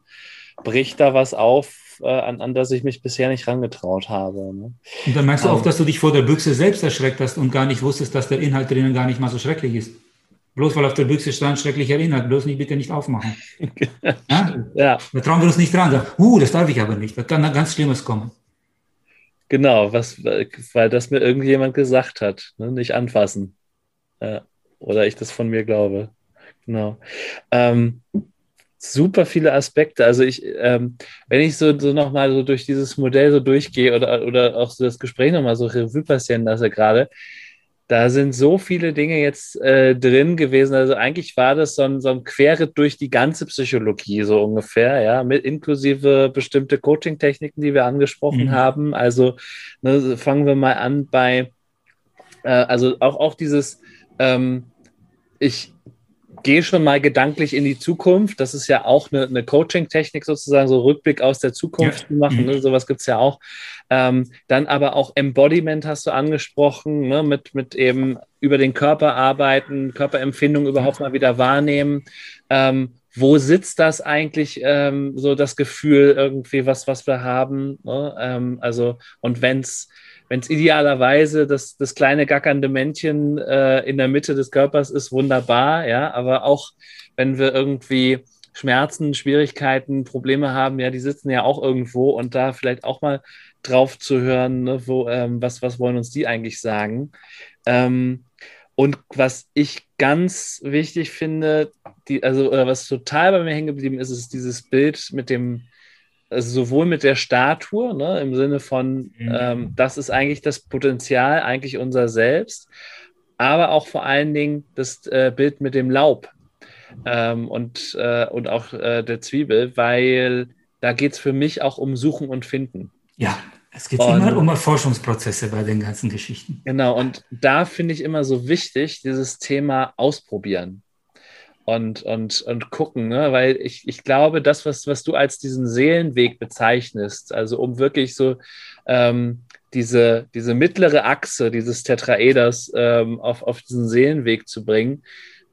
bricht da was auf, äh, an, an das ich mich bisher nicht rangetraut habe. Ne? Und dann merkst du auch, ähm. dass du dich vor der Büchse selbst erschreckt hast und gar nicht wusstest, dass der Inhalt drinnen gar nicht mal so schrecklich ist. Bloß weil auf der Büchse stand schrecklicher Inhalt, bloß nicht bitte nicht aufmachen. [LAUGHS] ja? ja. Da trauen wir uns nicht dran. Sagen, uh, das darf ich aber nicht. Da kann da ganz Schlimmes kommen. Genau, was, weil das mir irgendjemand gesagt hat. Ne? Nicht anfassen. Ja. Oder ich das von mir glaube. Genau. Ähm, super viele Aspekte. Also ich, ähm, wenn ich so, so nochmal so durch dieses Modell so durchgehe oder, oder auch so das Gespräch nochmal so Revue passieren lasse gerade, da sind so viele Dinge jetzt äh, drin gewesen. Also eigentlich war das so ein, so ein Querritt durch die ganze Psychologie so ungefähr, ja, mit inklusive bestimmte Coaching-Techniken, die wir angesprochen mhm. haben. Also ne, fangen wir mal an bei, äh, also auch, auch dieses, ähm, ich, gehe schon mal gedanklich in die Zukunft. Das ist ja auch eine, eine Coaching-Technik sozusagen, so Rückblick aus der Zukunft ja. zu machen. Mhm. Ne? Sowas gibt es ja auch. Ähm, dann aber auch Embodiment hast du angesprochen, ne? mit, mit eben über den Körper arbeiten, Körperempfindung überhaupt mal wieder wahrnehmen. Ähm, wo sitzt das eigentlich, ähm, so das Gefühl irgendwie, was, was wir haben? Ne? Ähm, also, und wenn es wenn es idealerweise das, das kleine gackernde Männchen äh, in der Mitte des Körpers ist, wunderbar, ja, aber auch wenn wir irgendwie Schmerzen, Schwierigkeiten, Probleme haben, ja, die sitzen ja auch irgendwo und da vielleicht auch mal drauf zu hören, ne, wo, ähm, was, was wollen uns die eigentlich sagen. Ähm, und was ich ganz wichtig finde, die, also was total bei mir hängen geblieben ist, ist dieses Bild mit dem, also sowohl mit der Statue, ne, im Sinne von, mhm. ähm, das ist eigentlich das Potenzial, eigentlich unser Selbst, aber auch vor allen Dingen das äh, Bild mit dem Laub ähm, und, äh, und auch äh, der Zwiebel, weil da geht es für mich auch um Suchen und Finden. Ja, es geht und, immer um Erforschungsprozesse bei den ganzen Geschichten. Genau, und da finde ich immer so wichtig, dieses Thema ausprobieren und, und, und gucken, ne? weil ich, ich glaube, das, was, was du als diesen Seelenweg bezeichnest, also um wirklich so ähm, diese, diese mittlere Achse dieses Tetraeders ähm, auf, auf diesen Seelenweg zu bringen,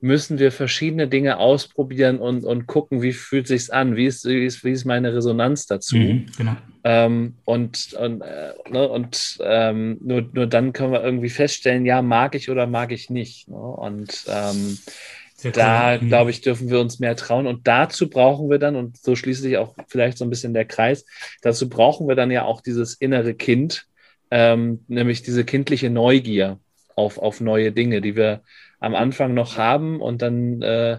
müssen wir verschiedene Dinge ausprobieren und, und gucken, wie fühlt sich's an, wie ist, wie ist, wie ist meine Resonanz dazu. Mhm, genau. ähm, und und, äh, ne, und ähm, nur, nur dann können wir irgendwie feststellen, ja, mag ich oder mag ich nicht. Ne? Und ähm, da, mhm. glaube ich, dürfen wir uns mehr trauen. Und dazu brauchen wir dann, und so schließt sich auch vielleicht so ein bisschen der Kreis, dazu brauchen wir dann ja auch dieses innere Kind, ähm, nämlich diese kindliche Neugier auf, auf neue Dinge, die wir am Anfang noch haben. Und dann äh,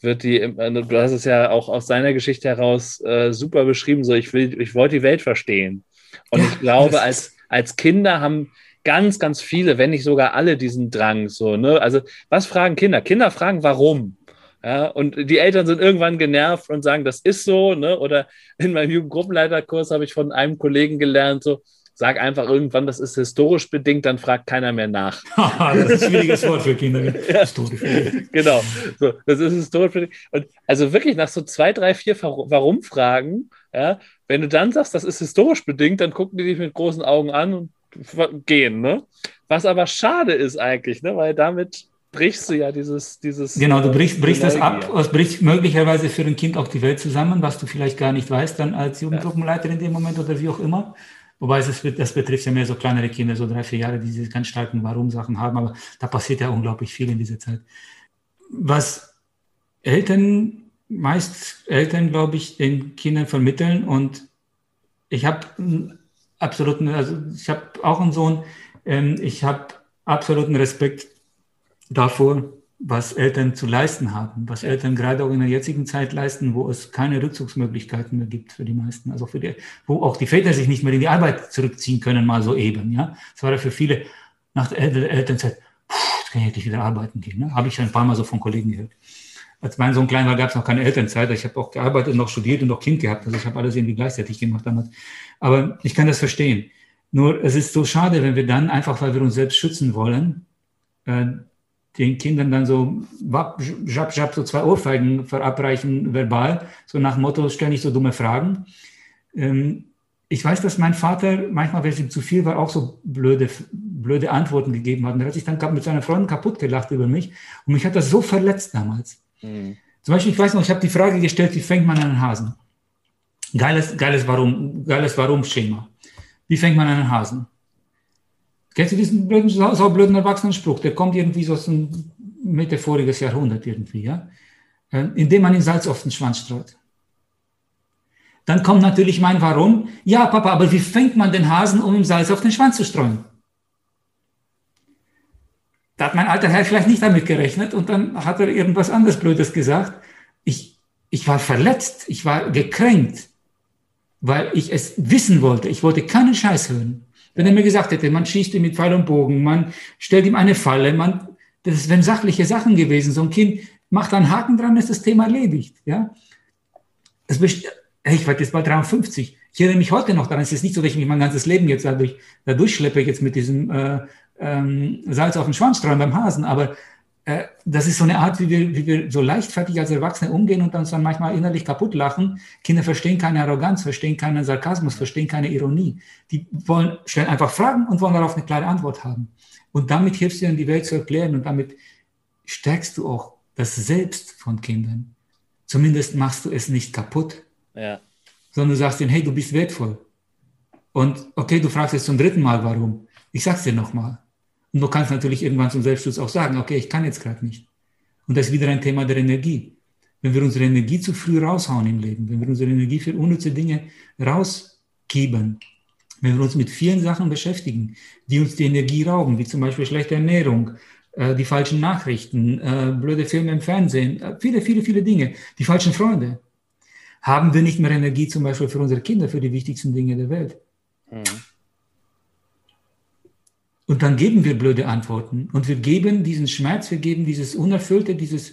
wird die, äh, du hast es ja auch aus seiner Geschichte heraus äh, super beschrieben, so ich will, ich wollte die Welt verstehen. Und ja, ich glaube, als, als Kinder haben ganz, ganz viele, wenn nicht sogar alle diesen Drang. So, ne? Also, was fragen Kinder? Kinder fragen, warum? Ja, und die Eltern sind irgendwann genervt und sagen, das ist so. Ne? Oder in meinem Jugendgruppenleiterkurs habe ich von einem Kollegen gelernt, so, sag einfach irgendwann, das ist historisch bedingt, dann fragt keiner mehr nach. [LAUGHS] das ist ein schwieriges Wort für Kinder. ja. Historisch bedingt. Genau, so, das ist historisch bedingt. Und also wirklich nach so zwei, drei, vier Warum-Fragen, ja, wenn du dann sagst, das ist historisch bedingt, dann gucken die dich mit großen Augen an und gehen, ne? Was aber schade ist eigentlich, ne? Weil damit brichst du ja dieses, dieses. Genau, du brichst, brichst das ab, es bricht möglicherweise für ein Kind auch die Welt zusammen, was du vielleicht gar nicht weißt, dann als Jugendgruppenleiter in dem Moment oder wie auch immer. Wobei es, das betrifft ja mehr so kleinere Kinder, so drei, vier Jahre, die diese ganz starken Warum-Sachen haben, aber da passiert ja unglaublich viel in dieser Zeit. Was Eltern, meist Eltern, glaube ich, den Kindern vermitteln und ich habe absoluten, also ich habe auch einen Sohn, ähm, ich habe absoluten Respekt davor, was Eltern zu leisten haben, was Eltern gerade auch in der jetzigen Zeit leisten, wo es keine Rückzugsmöglichkeiten mehr gibt für die meisten, also für die, wo auch die Väter sich nicht mehr in die Arbeit zurückziehen können, mal so eben. Ja, es war ja für viele nach der Elternzeit, jetzt kann ich endlich wieder arbeiten gehen. Ne? Habe ich schon ein paar Mal so von Kollegen gehört. Als mein Sohn klein war, gab es noch keine Elternzeit. Ich habe auch gearbeitet, noch studiert und noch Kind gehabt. Also ich habe alles irgendwie gleichzeitig gemacht damals. Aber ich kann das verstehen. Nur es ist so schade, wenn wir dann einfach, weil wir uns selbst schützen wollen, äh, den Kindern dann so jab, jab, so zwei Ohrfeigen verabreichen verbal, so nach Motto, stell nicht so dumme Fragen. Ähm, ich weiß, dass mein Vater manchmal, wenn es ihm zu viel war, auch so blöde, blöde Antworten gegeben hat. Und er hat sich dann mit seiner Freundin kaputt gelacht über mich. Und mich hat das so verletzt damals. Mhm. Zum Beispiel, ich weiß noch, ich habe die Frage gestellt, wie fängt man einen Hasen? Geiles, geiles Warum, geiles Warum-Schema. Wie fängt man einen Hasen? Kennst du diesen blöden, so blöden Erwachsenenspruch? Der kommt irgendwie so aus dem Mitte voriges Jahrhundert irgendwie, ja? Ähm, indem man ihn Salz auf den Schwanz streut. Dann kommt natürlich mein Warum. Ja, Papa, aber wie fängt man den Hasen, um ihm Salz auf den Schwanz zu streuen? Da hat mein alter Herr vielleicht nicht damit gerechnet und dann hat er irgendwas anderes Blödes gesagt. Ich, ich war verletzt, ich war gekränkt, weil ich es wissen wollte. Ich wollte keinen Scheiß hören. Wenn er mir gesagt hätte, man schießt ihm mit Pfeil und Bogen, man stellt ihm eine Falle, man, das wären sachliche Sachen gewesen. So ein Kind macht einen Haken dran, ist das Thema erledigt. Ja? Das, ich werde jetzt bald 53. Ich erinnere mich heute noch daran. Es ist nicht so, dass ich mich mein ganzes Leben jetzt dadurch, da durchschleppe, jetzt mit diesem äh, ähm, Salz auf den Schwanz streuen beim Hasen, aber äh, das ist so eine Art, wie wir, wie wir so leichtfertig als Erwachsene umgehen und uns dann manchmal innerlich kaputt lachen. Kinder verstehen keine Arroganz, verstehen keinen Sarkasmus, verstehen keine Ironie. Die wollen, stellen einfach Fragen und wollen darauf eine klare Antwort haben. Und damit hilfst du ihnen, die Welt zu erklären und damit stärkst du auch das Selbst von Kindern. Zumindest machst du es nicht kaputt, ja. sondern du sagst ihnen, hey, du bist wertvoll. Und okay, du fragst jetzt zum dritten Mal, warum. Ich sag's dir nochmal. Und du kannst natürlich irgendwann zum Selbstschutz auch sagen, okay, ich kann jetzt gerade nicht. Und das ist wieder ein Thema der Energie. Wenn wir unsere Energie zu früh raushauen im Leben, wenn wir unsere Energie für unnütze Dinge rausgeben, wenn wir uns mit vielen Sachen beschäftigen, die uns die Energie rauben, wie zum Beispiel schlechte Ernährung, äh, die falschen Nachrichten, äh, blöde Filme im Fernsehen, äh, viele, viele, viele Dinge, die falschen Freunde, haben wir nicht mehr Energie zum Beispiel für unsere Kinder, für die wichtigsten Dinge der Welt. Mhm. Und dann geben wir blöde Antworten. Und wir geben diesen Schmerz, wir geben dieses Unerfüllte, dieses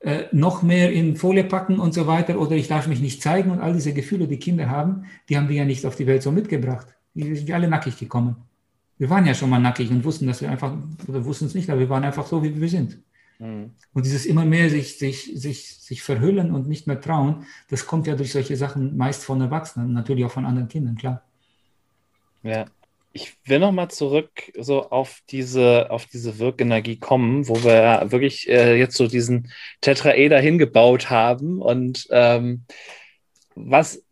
äh, noch mehr in Folie packen und so weiter. Oder ich darf mich nicht zeigen. Und all diese Gefühle, die Kinder haben, die haben wir ja nicht auf die Welt so mitgebracht. Wir sind alle nackig gekommen. Wir waren ja schon mal nackig und wussten, dass wir einfach, oder wussten es nicht, aber wir waren einfach so, wie wir sind. Mhm. Und dieses immer mehr sich, sich, sich, sich verhüllen und nicht mehr trauen, das kommt ja durch solche Sachen meist von Erwachsenen, natürlich auch von anderen Kindern, klar. Ja ich will noch mal zurück so auf diese, auf diese Wirkenergie kommen, wo wir wirklich äh, jetzt so diesen Tetraeder hingebaut haben und ähm, was,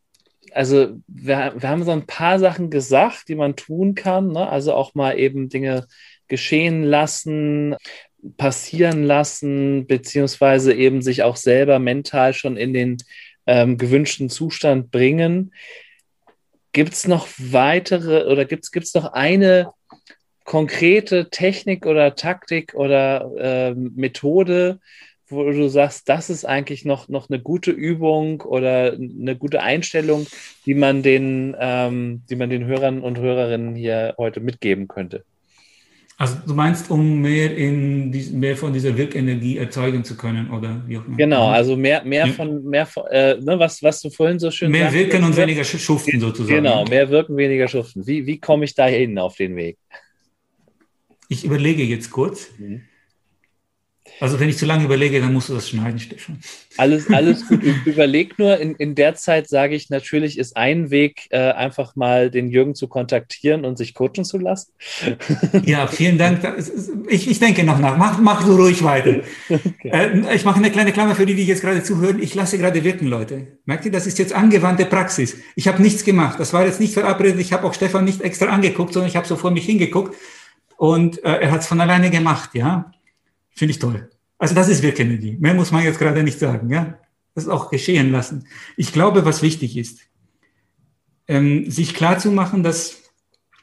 also wir, wir haben so ein paar Sachen gesagt, die man tun kann, ne? also auch mal eben Dinge geschehen lassen, passieren lassen, beziehungsweise eben sich auch selber mental schon in den ähm, Zustand bringen. Gibt es noch weitere oder gibt es noch eine konkrete Technik oder Taktik oder äh, Methode, wo du sagst, das ist eigentlich noch, noch eine gute Übung oder eine gute Einstellung, die man den, ähm, die man den Hörern und Hörerinnen hier heute mitgeben könnte? Also du meinst, um mehr, in die, mehr von dieser Wirkenergie erzeugen zu können, oder wie auch immer? Genau, also mehr, mehr ja. von, mehr von, äh, ne, was, was du vorhin so schön Mehr sagst, wirken und weniger schuften sozusagen. Genau, mehr wirken, weniger schuften. Wie, wie komme ich da hin auf den Weg? Ich überlege jetzt kurz. Mhm. Also wenn ich zu lange überlege, dann musst du das schneiden, Stefan. Alles, alles gut. [LAUGHS] Überleg nur, in, in der Zeit sage ich, natürlich ist ein Weg, äh, einfach mal den Jürgen zu kontaktieren und sich coachen zu lassen. [LAUGHS] Ja, vielen Dank. [LAUGHS] Ich, ich denke noch nach. Mach, mach du ruhig weiter. Okay. Äh, ich mache eine kleine Klammer für die, die jetzt gerade zuhören. Ich lasse gerade wirken, Leute. Merkt ihr, das ist jetzt angewandte Praxis. Ich habe nichts gemacht. Das war jetzt nicht verabredet. Ich habe auch Stefan nicht extra angeguckt, sondern ich habe so vor mich hingeguckt. Und äh, er hat es von alleine gemacht, ja. Finde ich toll. Also das ist Wirkenergie. Mehr muss man jetzt gerade nicht sagen, ja. Das auch geschehen lassen. Ich glaube, was wichtig ist, ähm, sich klar zu machen, dass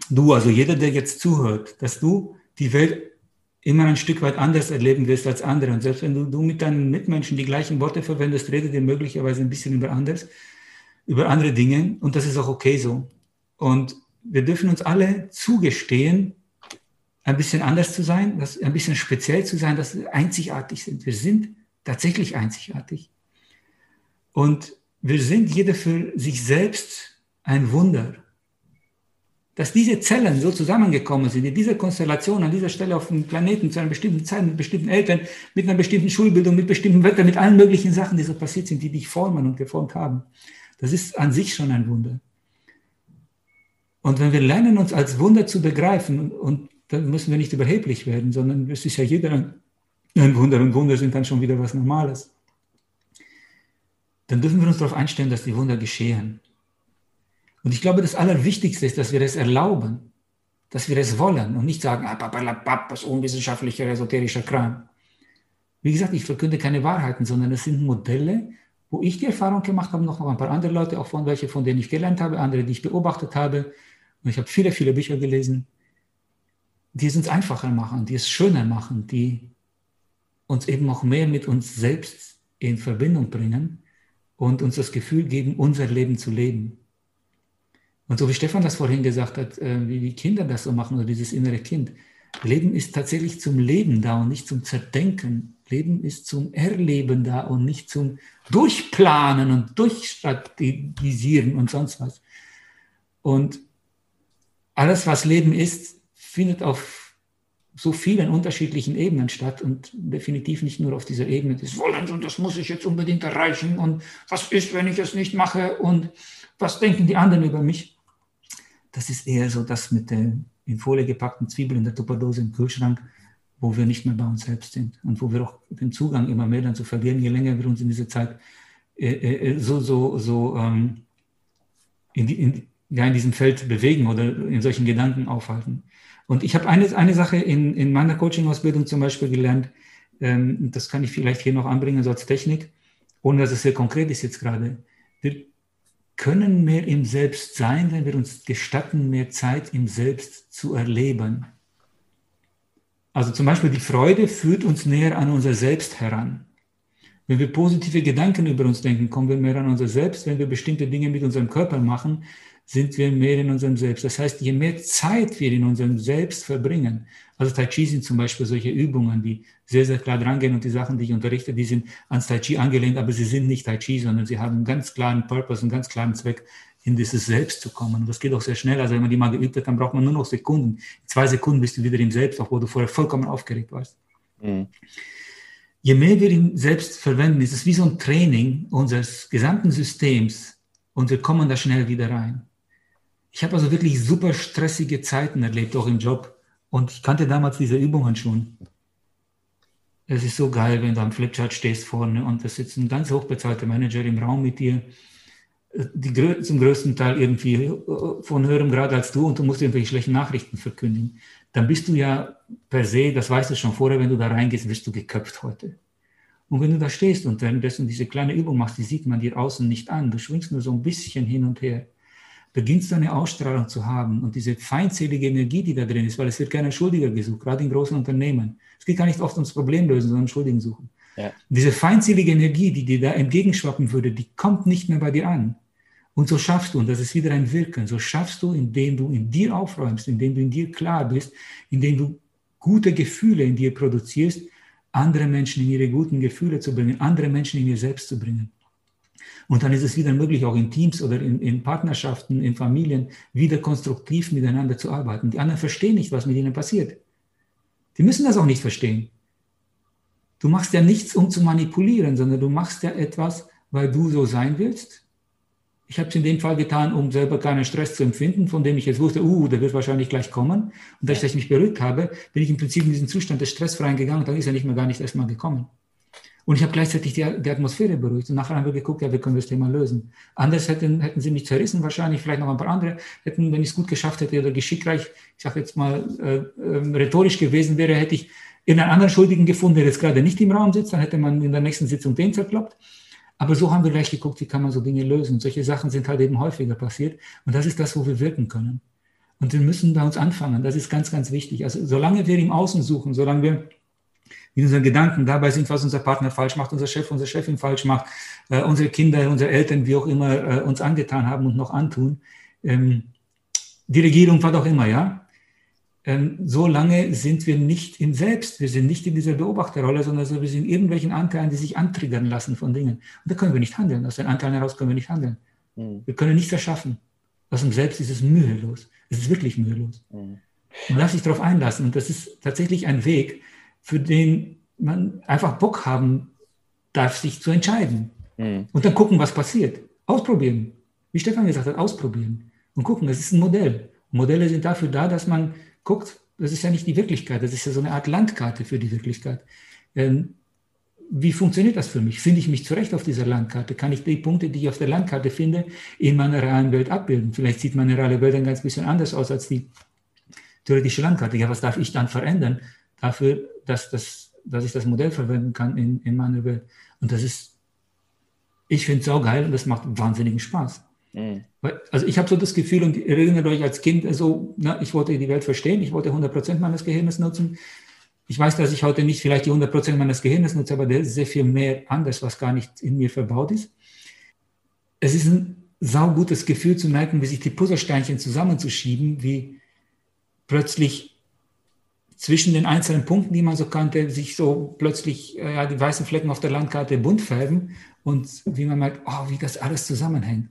du, also jeder, der jetzt zuhört, dass du die Welt immer ein Stück weit anders erleben wirst als andere. Und selbst wenn du, du mit deinen Mitmenschen die gleichen Worte verwendest, redet ihr möglicherweise ein bisschen über anders, über andere Dinge. Und das ist auch okay so. Und wir dürfen uns alle zugestehen, ein bisschen anders zu sein, dass, ein bisschen speziell zu sein, dass wir einzigartig sind. Wir sind tatsächlich einzigartig. Und wir sind jeder für sich selbst ein Wunder. Dass diese Zellen so zusammengekommen sind, in dieser Konstellation, an dieser Stelle auf dem Planeten, zu einer bestimmten Zeit, mit bestimmten Eltern, mit einer bestimmten Schulbildung, mit bestimmten Wetter, mit allen möglichen Sachen, die so passiert sind, die dich formen und geformt haben. Das ist an sich schon ein Wunder. Und wenn wir lernen, uns als Wunder zu begreifen und dann müssen wir nicht überheblich werden, sondern es ist ja jeder ein Wunder und Wunder sind dann schon wieder was Normales. Dann dürfen wir uns darauf einstellen, dass die Wunder geschehen. Und ich glaube, das Allerwichtigste ist, dass wir es erlauben, dass wir es wollen und nicht sagen, ah, das unwissenschaftlicher, esoterischer Kram. Wie gesagt, ich verkünde keine Wahrheiten, sondern es sind Modelle, wo ich die Erfahrung gemacht habe, noch ein paar andere Leute, auch von welche, von denen ich gelernt habe, andere, die ich beobachtet habe. Und ich habe viele, viele Bücher gelesen die es uns einfacher machen, die es schöner machen, die uns eben auch mehr mit uns selbst in Verbindung bringen und uns das Gefühl geben, unser Leben zu leben. Und so wie Stefan das vorhin gesagt hat, äh, wie die Kinder das so machen oder dieses innere Kind. Leben ist tatsächlich zum Leben da und nicht zum Zerdenken. Leben ist zum Erleben da und nicht zum Durchplanen und Durchstrategisieren und sonst was. Und alles, was Leben ist, findet auf so vielen unterschiedlichen Ebenen statt und definitiv nicht nur auf dieser Ebene des Wollens und das muss ich jetzt unbedingt erreichen und was ist, wenn ich es nicht mache und was denken die anderen über mich. Das ist eher so das mit der in Folie gepackten Zwiebel in der Tupperdose im Kühlschrank, wo wir nicht mehr bei uns selbst sind und wo wir auch den Zugang immer mehr dann zu verlieren, je länger wir uns in dieser Zeit äh, äh, so, so, so ähm, in, die, in, ja, in diesem Feld bewegen oder in solchen Gedanken aufhalten. Und ich habe eine, eine Sache in, in meiner Coaching-Ausbildung zum Beispiel gelernt, ähm, das kann ich vielleicht hier noch anbringen, so als Technik, ohne dass es sehr konkret ist jetzt gerade. Wir können mehr im Selbst sein, wenn wir uns gestatten, mehr Zeit im Selbst zu erleben. Also zum Beispiel die Freude führt uns näher an unser Selbst heran. Wenn wir positive Gedanken über uns denken, kommen wir mehr an unser Selbst. Wenn wir bestimmte Dinge mit unserem Körper machen, sind wir mehr in unserem Selbst. Das heißt, je mehr Zeit wir in unserem Selbst verbringen, also Tai Chi sind zum Beispiel solche Übungen, die sehr, sehr klar drangehen und die Sachen, die ich unterrichte, die sind ans Tai Chi angelehnt, aber sie sind nicht Tai Chi, sondern sie haben einen ganz klaren Purpose, einen ganz klaren Zweck, in dieses Selbst zu kommen. Und das geht auch sehr schnell. Also wenn man die mal geübt hat, dann braucht man nur noch Sekunden. In zwei Sekunden bist du wieder im Selbst, obwohl du vorher vollkommen aufgeregt warst. Mhm. Je mehr wir ihn selbst verwenden, ist es wie so ein Training unseres gesamten Systems und wir kommen da schnell wieder rein. Ich habe also wirklich super stressige Zeiten erlebt, auch im Job. Und ich kannte damals diese Übungen schon. Es ist so geil, wenn du am Flipchart stehst vorne und da sitzt ein ganz hochbezahlter Manager im Raum mit dir, die, zum größten Teil irgendwie äh, von höherem Grad als du und du musst irgendwelche schlechten Nachrichten verkündigen. Dann bist du ja per se, das weißt du schon vorher, wenn du da reingehst, wirst du geköpft heute. Und wenn du da stehst und währenddessen diese kleine Übung machst, die sieht man dir außen nicht an. Du schwingst nur so ein bisschen hin und her beginnst du eine Ausstrahlung zu haben und diese feindselige Energie, die da drin ist, weil es wird keiner Schuldiger gesucht, gerade in großen Unternehmen. Es geht gar nicht oft ums Problem lösen, sondern Schuldigen suchen. Ja. Diese feindselige Energie, die dir da entgegenschwappen würde, die kommt nicht mehr bei dir an. Und so schaffst du, und das ist wieder ein Wirken, so schaffst du, indem du in dir aufräumst, indem du in dir klar bist, indem du gute Gefühle in dir produzierst, andere Menschen in ihre guten Gefühle zu bringen, andere Menschen in ihr selbst zu bringen. Und dann ist es wieder möglich, auch in Teams oder in, in Partnerschaften, in Familien, wieder konstruktiv miteinander zu arbeiten. Die anderen verstehen nicht, was mit ihnen passiert. Die müssen das auch nicht verstehen. du machst ja nichts, um zu manipulieren, sondern du machst ja etwas, weil du so sein willst. Ich habe es in dem Fall getan, um selber keinen Stress zu empfinden, von dem ich jetzt wusste, uh, der wird wahrscheinlich gleich kommen. Und dass ich mich beruhigt habe, bin ich im Prinzip in diesen Zustand des Stressfreien gegangen und dann ist er nicht mehr gar nicht erstmal gekommen. Und ich habe gleichzeitig die, die, Atmosphäre beruhigt. Und nachher haben wir geguckt, ja, wie können wir das Thema lösen. Anders hätten, hätten sie mich zerrissen, wahrscheinlich, vielleicht noch ein paar andere hätten, wenn ich es gut geschafft hätte oder geschickreich, ich sage jetzt mal, äh, äh, rhetorisch gewesen wäre, hätte ich in einen anderen Schuldigen gefunden, der jetzt gerade nicht im Raum sitzt, dann hätte man in der nächsten Sitzung den zerkloppt. Aber so haben wir gleich geguckt, wie kann man so Dinge lösen. Und solche Sachen sind halt eben häufiger passiert. Und das ist das, wo wir wirken können. Und wir müssen bei uns anfangen. Das ist ganz, ganz wichtig. Also solange wir im Außen suchen, solange wir in unseren Gedanken dabei sind, was unser Partner falsch macht, unser Chef, unsere Chefin falsch macht, äh, unsere Kinder, unsere Eltern, wie auch immer, äh, uns angetan haben und noch antun, ähm, die Regierung, was auch immer, ja, ähm, so lange sind wir nicht im Selbst, wir sind nicht in dieser Beobachterrolle, sondern so, wir sind in irgendwelchen Anteilen, die sich antriggern lassen von Dingen. Und da können wir nicht handeln. Aus den Anteilen heraus können wir nicht handeln. Mhm. Wir können nichts erschaffen. Aus dem Selbst ist es mühelos. Es ist wirklich mühelos. Mhm. Man darf sich darauf einlassen. Und das ist tatsächlich ein Weg, für den man einfach Bock haben darf, sich zu entscheiden. Mhm. Und dann gucken, was passiert. Ausprobieren. Wie Stefan gesagt hat, ausprobieren. Und gucken, es ist ein Modell. Modelle sind dafür da, dass man guckt, das ist ja nicht die Wirklichkeit, das ist ja so eine Art Landkarte für die Wirklichkeit. Ähm, wie funktioniert das für mich? Finde ich mich zurecht auf dieser Landkarte? Kann ich die Punkte, die ich auf der Landkarte finde, in meiner realen Welt abbilden? Vielleicht sieht meine reale Welt ein ganz bisschen anders aus als die theoretische Landkarte. Ja, was darf ich dann verändern dafür, dass, das, dass ich das Modell verwenden kann in, in meiner Welt? Und das ist, ich finde es saugeil und das macht wahnsinnigen Spaß. Mhm. Also ich habe so das Gefühl und erinnert euch als Kind so, na, ich wollte die Welt verstehen, ich wollte 100% meines Gehirns nutzen. Ich weiß, dass ich heute nicht vielleicht die 100% meines Gehirns nutze, aber der ist sehr viel mehr anders, was gar nicht in mir verbaut ist. Es ist ein saugutes Gefühl zu merken, wie sich die Puzzlesteinchen zusammenzuschieben, wie plötzlich zwischen den einzelnen Punkten, die man so kannte, sich so plötzlich äh, ja, die weißen Flecken auf der Landkarte bunt färben und wie man merkt, oh, wie das alles zusammenhängt.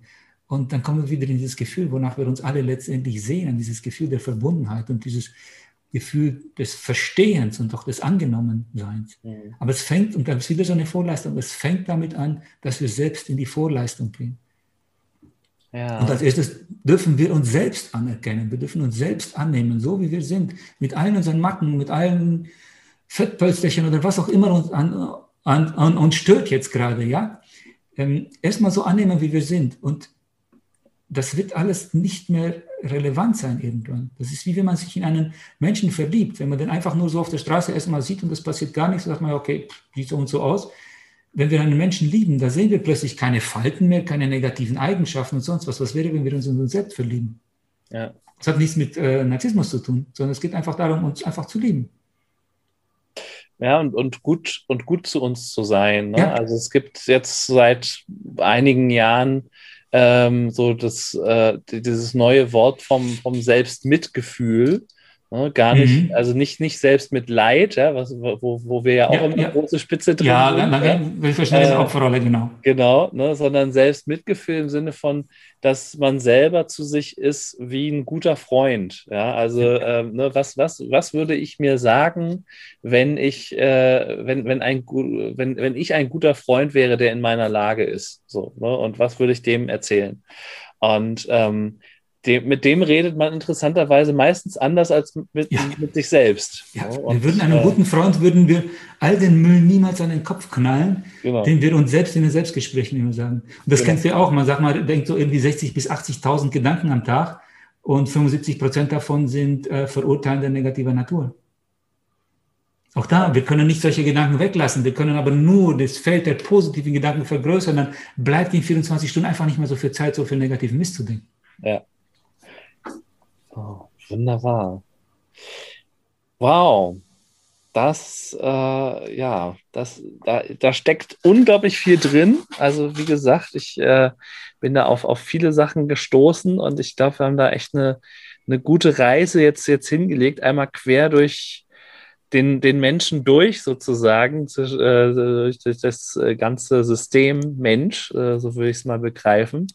Und dann kommen wir wieder in dieses Gefühl, wonach wir uns alle letztendlich sehen, dieses Gefühl der Verbundenheit und dieses Gefühl des Verstehens und auch des Angenommenseins. Mhm. Aber es fängt, und da ist wieder so eine Vorleistung, es fängt damit an, dass wir selbst in die Vorleistung gehen. Ja. Und als erstes dürfen wir uns selbst anerkennen, wir dürfen uns selbst annehmen, so wie wir sind, mit allen unseren Macken, mit allen Fettpölsterchen oder was auch immer uns an, an, an uns stört jetzt gerade, ja. Ähm, erstmal so annehmen, wie wir sind und das wird alles nicht mehr relevant sein irgendwann. Das ist wie wenn man sich in einen Menschen verliebt. Wenn man den einfach nur so auf der Straße erstmal sieht und es passiert gar nichts, sagt man, okay, sieht so und so aus. Wenn wir einen Menschen lieben, da sehen wir plötzlich keine Falten mehr, keine negativen Eigenschaften und sonst was. Was wäre, wenn wir uns in uns selbst verlieben? Ja. Das hat nichts mit äh, Narzissmus zu tun, sondern es geht einfach darum, uns einfach zu lieben. Ja, und, und, gut, und gut zu uns zu sein. Ne? Ja. Also es gibt jetzt seit einigen Jahren ähm, so das, äh, dieses neue Wort vom, vom Selbstmitgefühl. Ne, gar nicht, mhm. also nicht, nicht selbst mit Leid, ja, was, wo, wo wir ja auch ja, immer ja. große Spitze drin ja, sind. Ja, verstehen diese äh, Opferrolle, genau. Genau, ne, sondern selbst Mitgefühl im Sinne von, dass man selber zu sich ist wie ein guter Freund. Ja, also ähm, ne, was, was, was würde ich mir sagen, wenn ich, äh, wenn, wenn, ein, wenn, wenn ich ein guter Freund wäre, der in meiner Lage ist? So, ne, und was würde ich dem erzählen? Und ähm, dem, mit dem redet man interessanterweise meistens anders als mit, ja. mit sich selbst. Ja, und, wir würden einem äh, guten Freund würden wir all den Müll niemals an den Kopf knallen, genau. den wir uns selbst in den Selbstgesprächen immer sagen. Und das genau. kennst du ja auch. Man sagt mal, denkt so irgendwie 60 bis 80.000 Gedanken am Tag und 75 Prozent davon sind äh, verurteilender negativer Natur. Auch da, wir können nicht solche Gedanken weglassen, wir können aber nur das Feld der positiven Gedanken vergrößern, dann bleibt in 24 Stunden einfach nicht mehr so viel Zeit, so viel negativen Mist zu denken. Ja. Oh, wunderbar. Wow. Das, äh, ja, das, da, da steckt unglaublich viel drin. Also, wie gesagt, ich äh, bin da auf, auf viele Sachen gestoßen und ich glaube, wir haben da echt eine, eine gute Reise jetzt, jetzt hingelegt. Einmal quer durch den, den Menschen durch, sozusagen, äh, durch, das ganze System Mensch, äh, so würde ich es mal begreifen.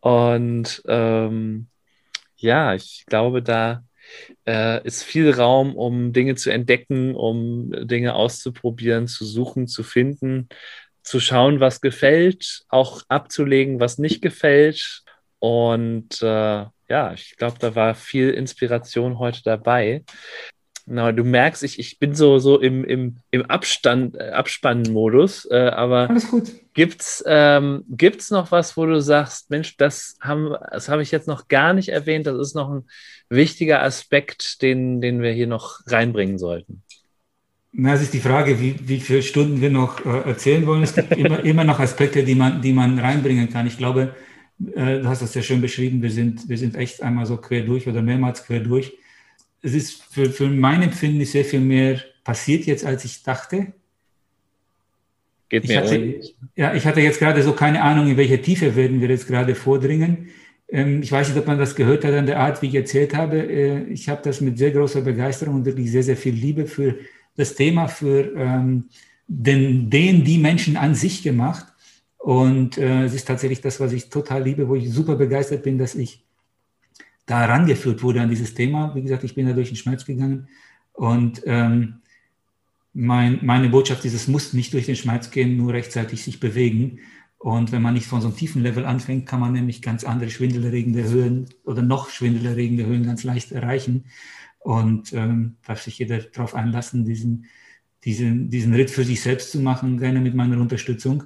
Und ähm, ja, ich glaube, da, äh, ist viel Raum, um Dinge zu entdecken, um Dinge auszuprobieren, zu suchen, zu finden, zu schauen, was gefällt, auch abzulegen, was nicht gefällt. Und äh, ja, ich glaube, da war viel Inspiration heute dabei. Na, du merkst, ich, ich bin so, so im, im, im Abstand, äh, Abspannmodus, äh, aber Alles gut. Gibt's, ähm, gibt's noch was, wo du sagst, Mensch, das haben, das habe ich jetzt noch gar nicht erwähnt, das ist noch ein wichtiger Aspekt, den, den wir hier noch reinbringen sollten? Na, es ist die Frage, wie, wie viele Stunden wir noch äh, erzählen wollen. Es gibt immer, [LAUGHS] immer noch Aspekte, die man, die man reinbringen kann. Ich glaube, äh, du hast das ja schön beschrieben, wir sind, wir sind echt einmal so quer durch oder mehrmals quer durch es ist für, für mein Empfinden sehr viel mehr passiert jetzt, als ich dachte. Geht mir ich hatte, Ja, ich hatte jetzt gerade so keine Ahnung, in welcher Tiefe werden wir jetzt gerade vordringen. Ähm, ich weiß nicht, ob man das gehört hat an der Art, wie ich erzählt habe. Äh, ich habe das mit sehr großer Begeisterung und wirklich sehr, sehr viel Liebe für das Thema, für ähm, den, den, die Menschen an sich gemacht. Und äh, es ist tatsächlich das, was ich total liebe, wo ich super begeistert bin, dass ich da herangeführt wurde an dieses Thema. Wie gesagt, ich bin da durch den Schmerz gegangen und ähm, mein, meine Botschaft ist, es muss nicht durch den Schmerz gehen, nur rechtzeitig sich bewegen. Und wenn man nicht von so einem tiefen Level anfängt, kann man nämlich ganz andere schwindelerregende Höhen oder noch schwindelerregende Höhen ganz leicht erreichen. Und ähm, darf sich jeder darauf einlassen, diesen, diesen, diesen Ritt für sich selbst zu machen, gerne mit meiner Unterstützung.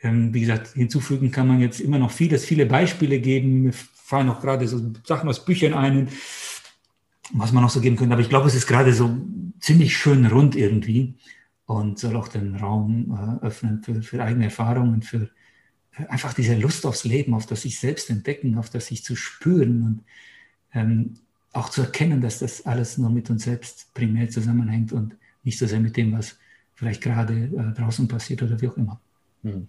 Ähm, wie gesagt, hinzufügen kann man jetzt immer noch vieles, viele Beispiele geben, fallen auch gerade so Sachen aus Büchern ein, was man noch so geben könnte. Aber ich glaube, es ist gerade so ziemlich schön rund irgendwie und soll auch den Raum äh, öffnen für, für eigene Erfahrungen, für einfach diese Lust aufs Leben, auf das sich selbst entdecken, auf das sich zu spüren und ähm, auch zu erkennen, dass das alles nur mit uns selbst primär zusammenhängt und nicht so sehr mit dem, was vielleicht gerade äh, draußen passiert oder wie auch immer. Hm.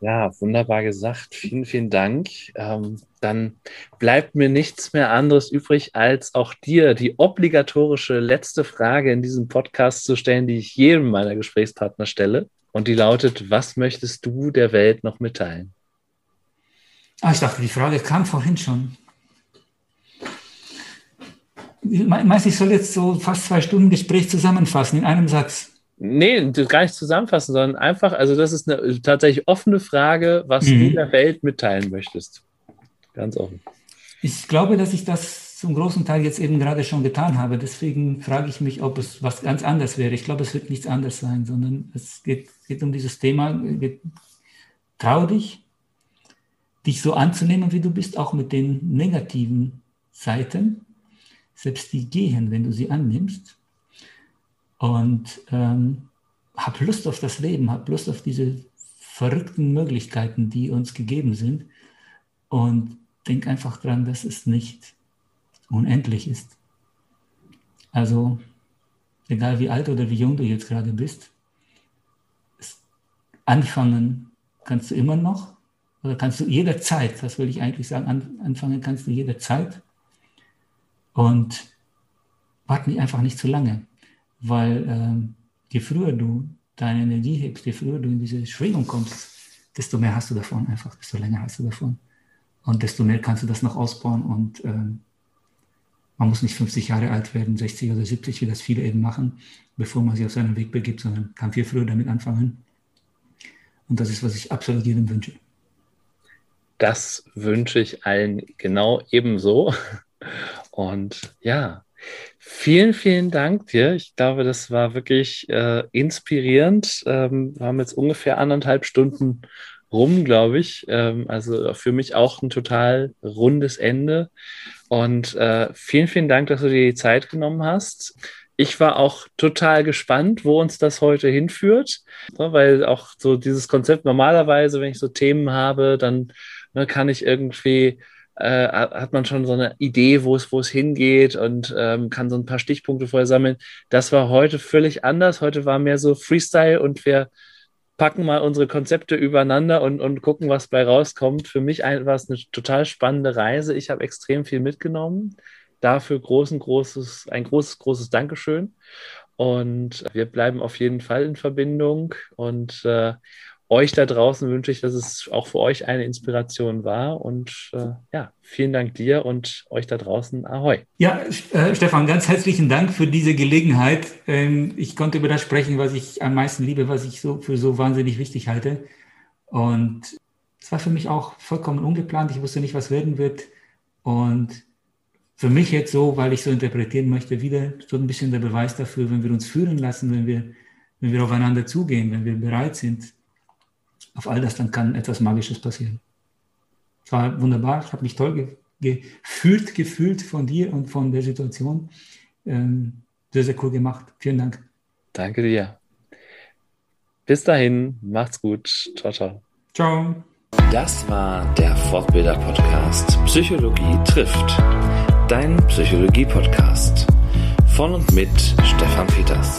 Ja, wunderbar gesagt. Vielen, vielen Dank. Ähm, dann bleibt mir nichts mehr anderes übrig, als auch dir die obligatorische letzte Frage in diesem Podcast zu stellen, die ich jedem meiner Gesprächspartner stelle. Und die lautet, was möchtest du der Welt noch mitteilen? Ah, ich dachte, die Frage kam vorhin schon. Meinst du, ich soll jetzt so fast zwei Stunden Gespräch zusammenfassen in einem Satz? Nee, gar nicht zusammenfassen, sondern einfach, also das ist eine tatsächlich offene Frage, was mhm. du der Welt mitteilen möchtest. Ganz offen. Ich glaube, dass ich das zum großen Teil jetzt eben gerade schon getan habe. Deswegen frage ich mich, ob es was ganz anderes wäre. Ich glaube, es wird nichts anderes sein, sondern es geht, geht um dieses Thema. Trau dich, dich so anzunehmen, wie du bist, auch mit den negativen Seiten. Selbst die gehen, wenn du sie annimmst und ähm, hab Lust auf das Leben, hab Lust auf diese verrückten Möglichkeiten, die uns gegeben sind. Und denk einfach dran, dass es nicht unendlich ist. Also, egal wie alt oder wie jung du jetzt gerade bist, anfangen kannst du immer noch, oder kannst du jederzeit, das will ich eigentlich sagen, anfangen kannst du jederzeit. Und warte einfach nicht zu lange. Weil ähm, je früher du deine Energie hebst, je früher du in diese Schwingung kommst, desto mehr hast du davon einfach, desto länger hast du davon. Und desto mehr kannst du das noch ausbauen. Und ähm, man muss nicht 50 Jahre alt werden, 60 oder 70, wie das viele eben machen, bevor man sich auf seinen Weg begibt, sondern kann viel früher damit anfangen. Und das ist, was ich absolut jedem wünsche. Das wünsche ich allen genau ebenso. Und ja, Vielen, vielen Dank dir. Ich glaube, das war wirklich äh, inspirierend. Ähm, wir haben jetzt ungefähr anderthalb Stunden rum, glaube ich. Ähm, also für mich auch ein total rundes Ende. Und äh, vielen, vielen Dank, dass du dir die Zeit genommen hast. Ich war auch total gespannt, wo uns das heute hinführt, ne, weil auch so dieses Konzept normalerweise, wenn ich so Themen habe, dann ne, kann ich irgendwie äh, hat man schon so eine Idee, wo es, wo es hingeht und ähm, kann so ein paar Stichpunkte vorher sammeln. Das war heute völlig anders. Heute war mehr so Freestyle und wir packen mal unsere Konzepte übereinander und, und gucken, was bei rauskommt. Für mich war es eine total spannende Reise. Ich habe extrem viel mitgenommen. Dafür großen, großes, ein großes, großes Dankeschön. Und wir bleiben auf jeden Fall in Verbindung und äh, euch da draußen wünsche ich, dass es auch für euch eine Inspiration war. Und äh, ja, vielen Dank dir und euch da draußen. Ahoi. Ja, äh, Stefan, ganz herzlichen Dank für diese Gelegenheit. Ähm, ich konnte über das sprechen, was ich am meisten liebe, was ich so für so wahnsinnig wichtig halte. Und es war für mich auch vollkommen ungeplant. Ich wusste nicht, was werden wird. Und für mich jetzt so, weil ich so interpretieren möchte, wieder so ein bisschen der Beweis dafür, wenn wir uns führen lassen, wenn wir, wenn wir aufeinander zugehen, wenn wir bereit sind, auf all das, dann kann etwas Magisches passieren. Es war wunderbar, ich habe mich toll ge gefühlt, gefühlt von dir und von der Situation. Ähm, sehr, sehr cool gemacht. Vielen Dank. Danke dir. Bis dahin, macht's gut. Ciao, ciao. Ciao. Das war der Fortbilder-Podcast Psychologie trifft. Dein Psychologie-Podcast. Von und mit Stefan Peters.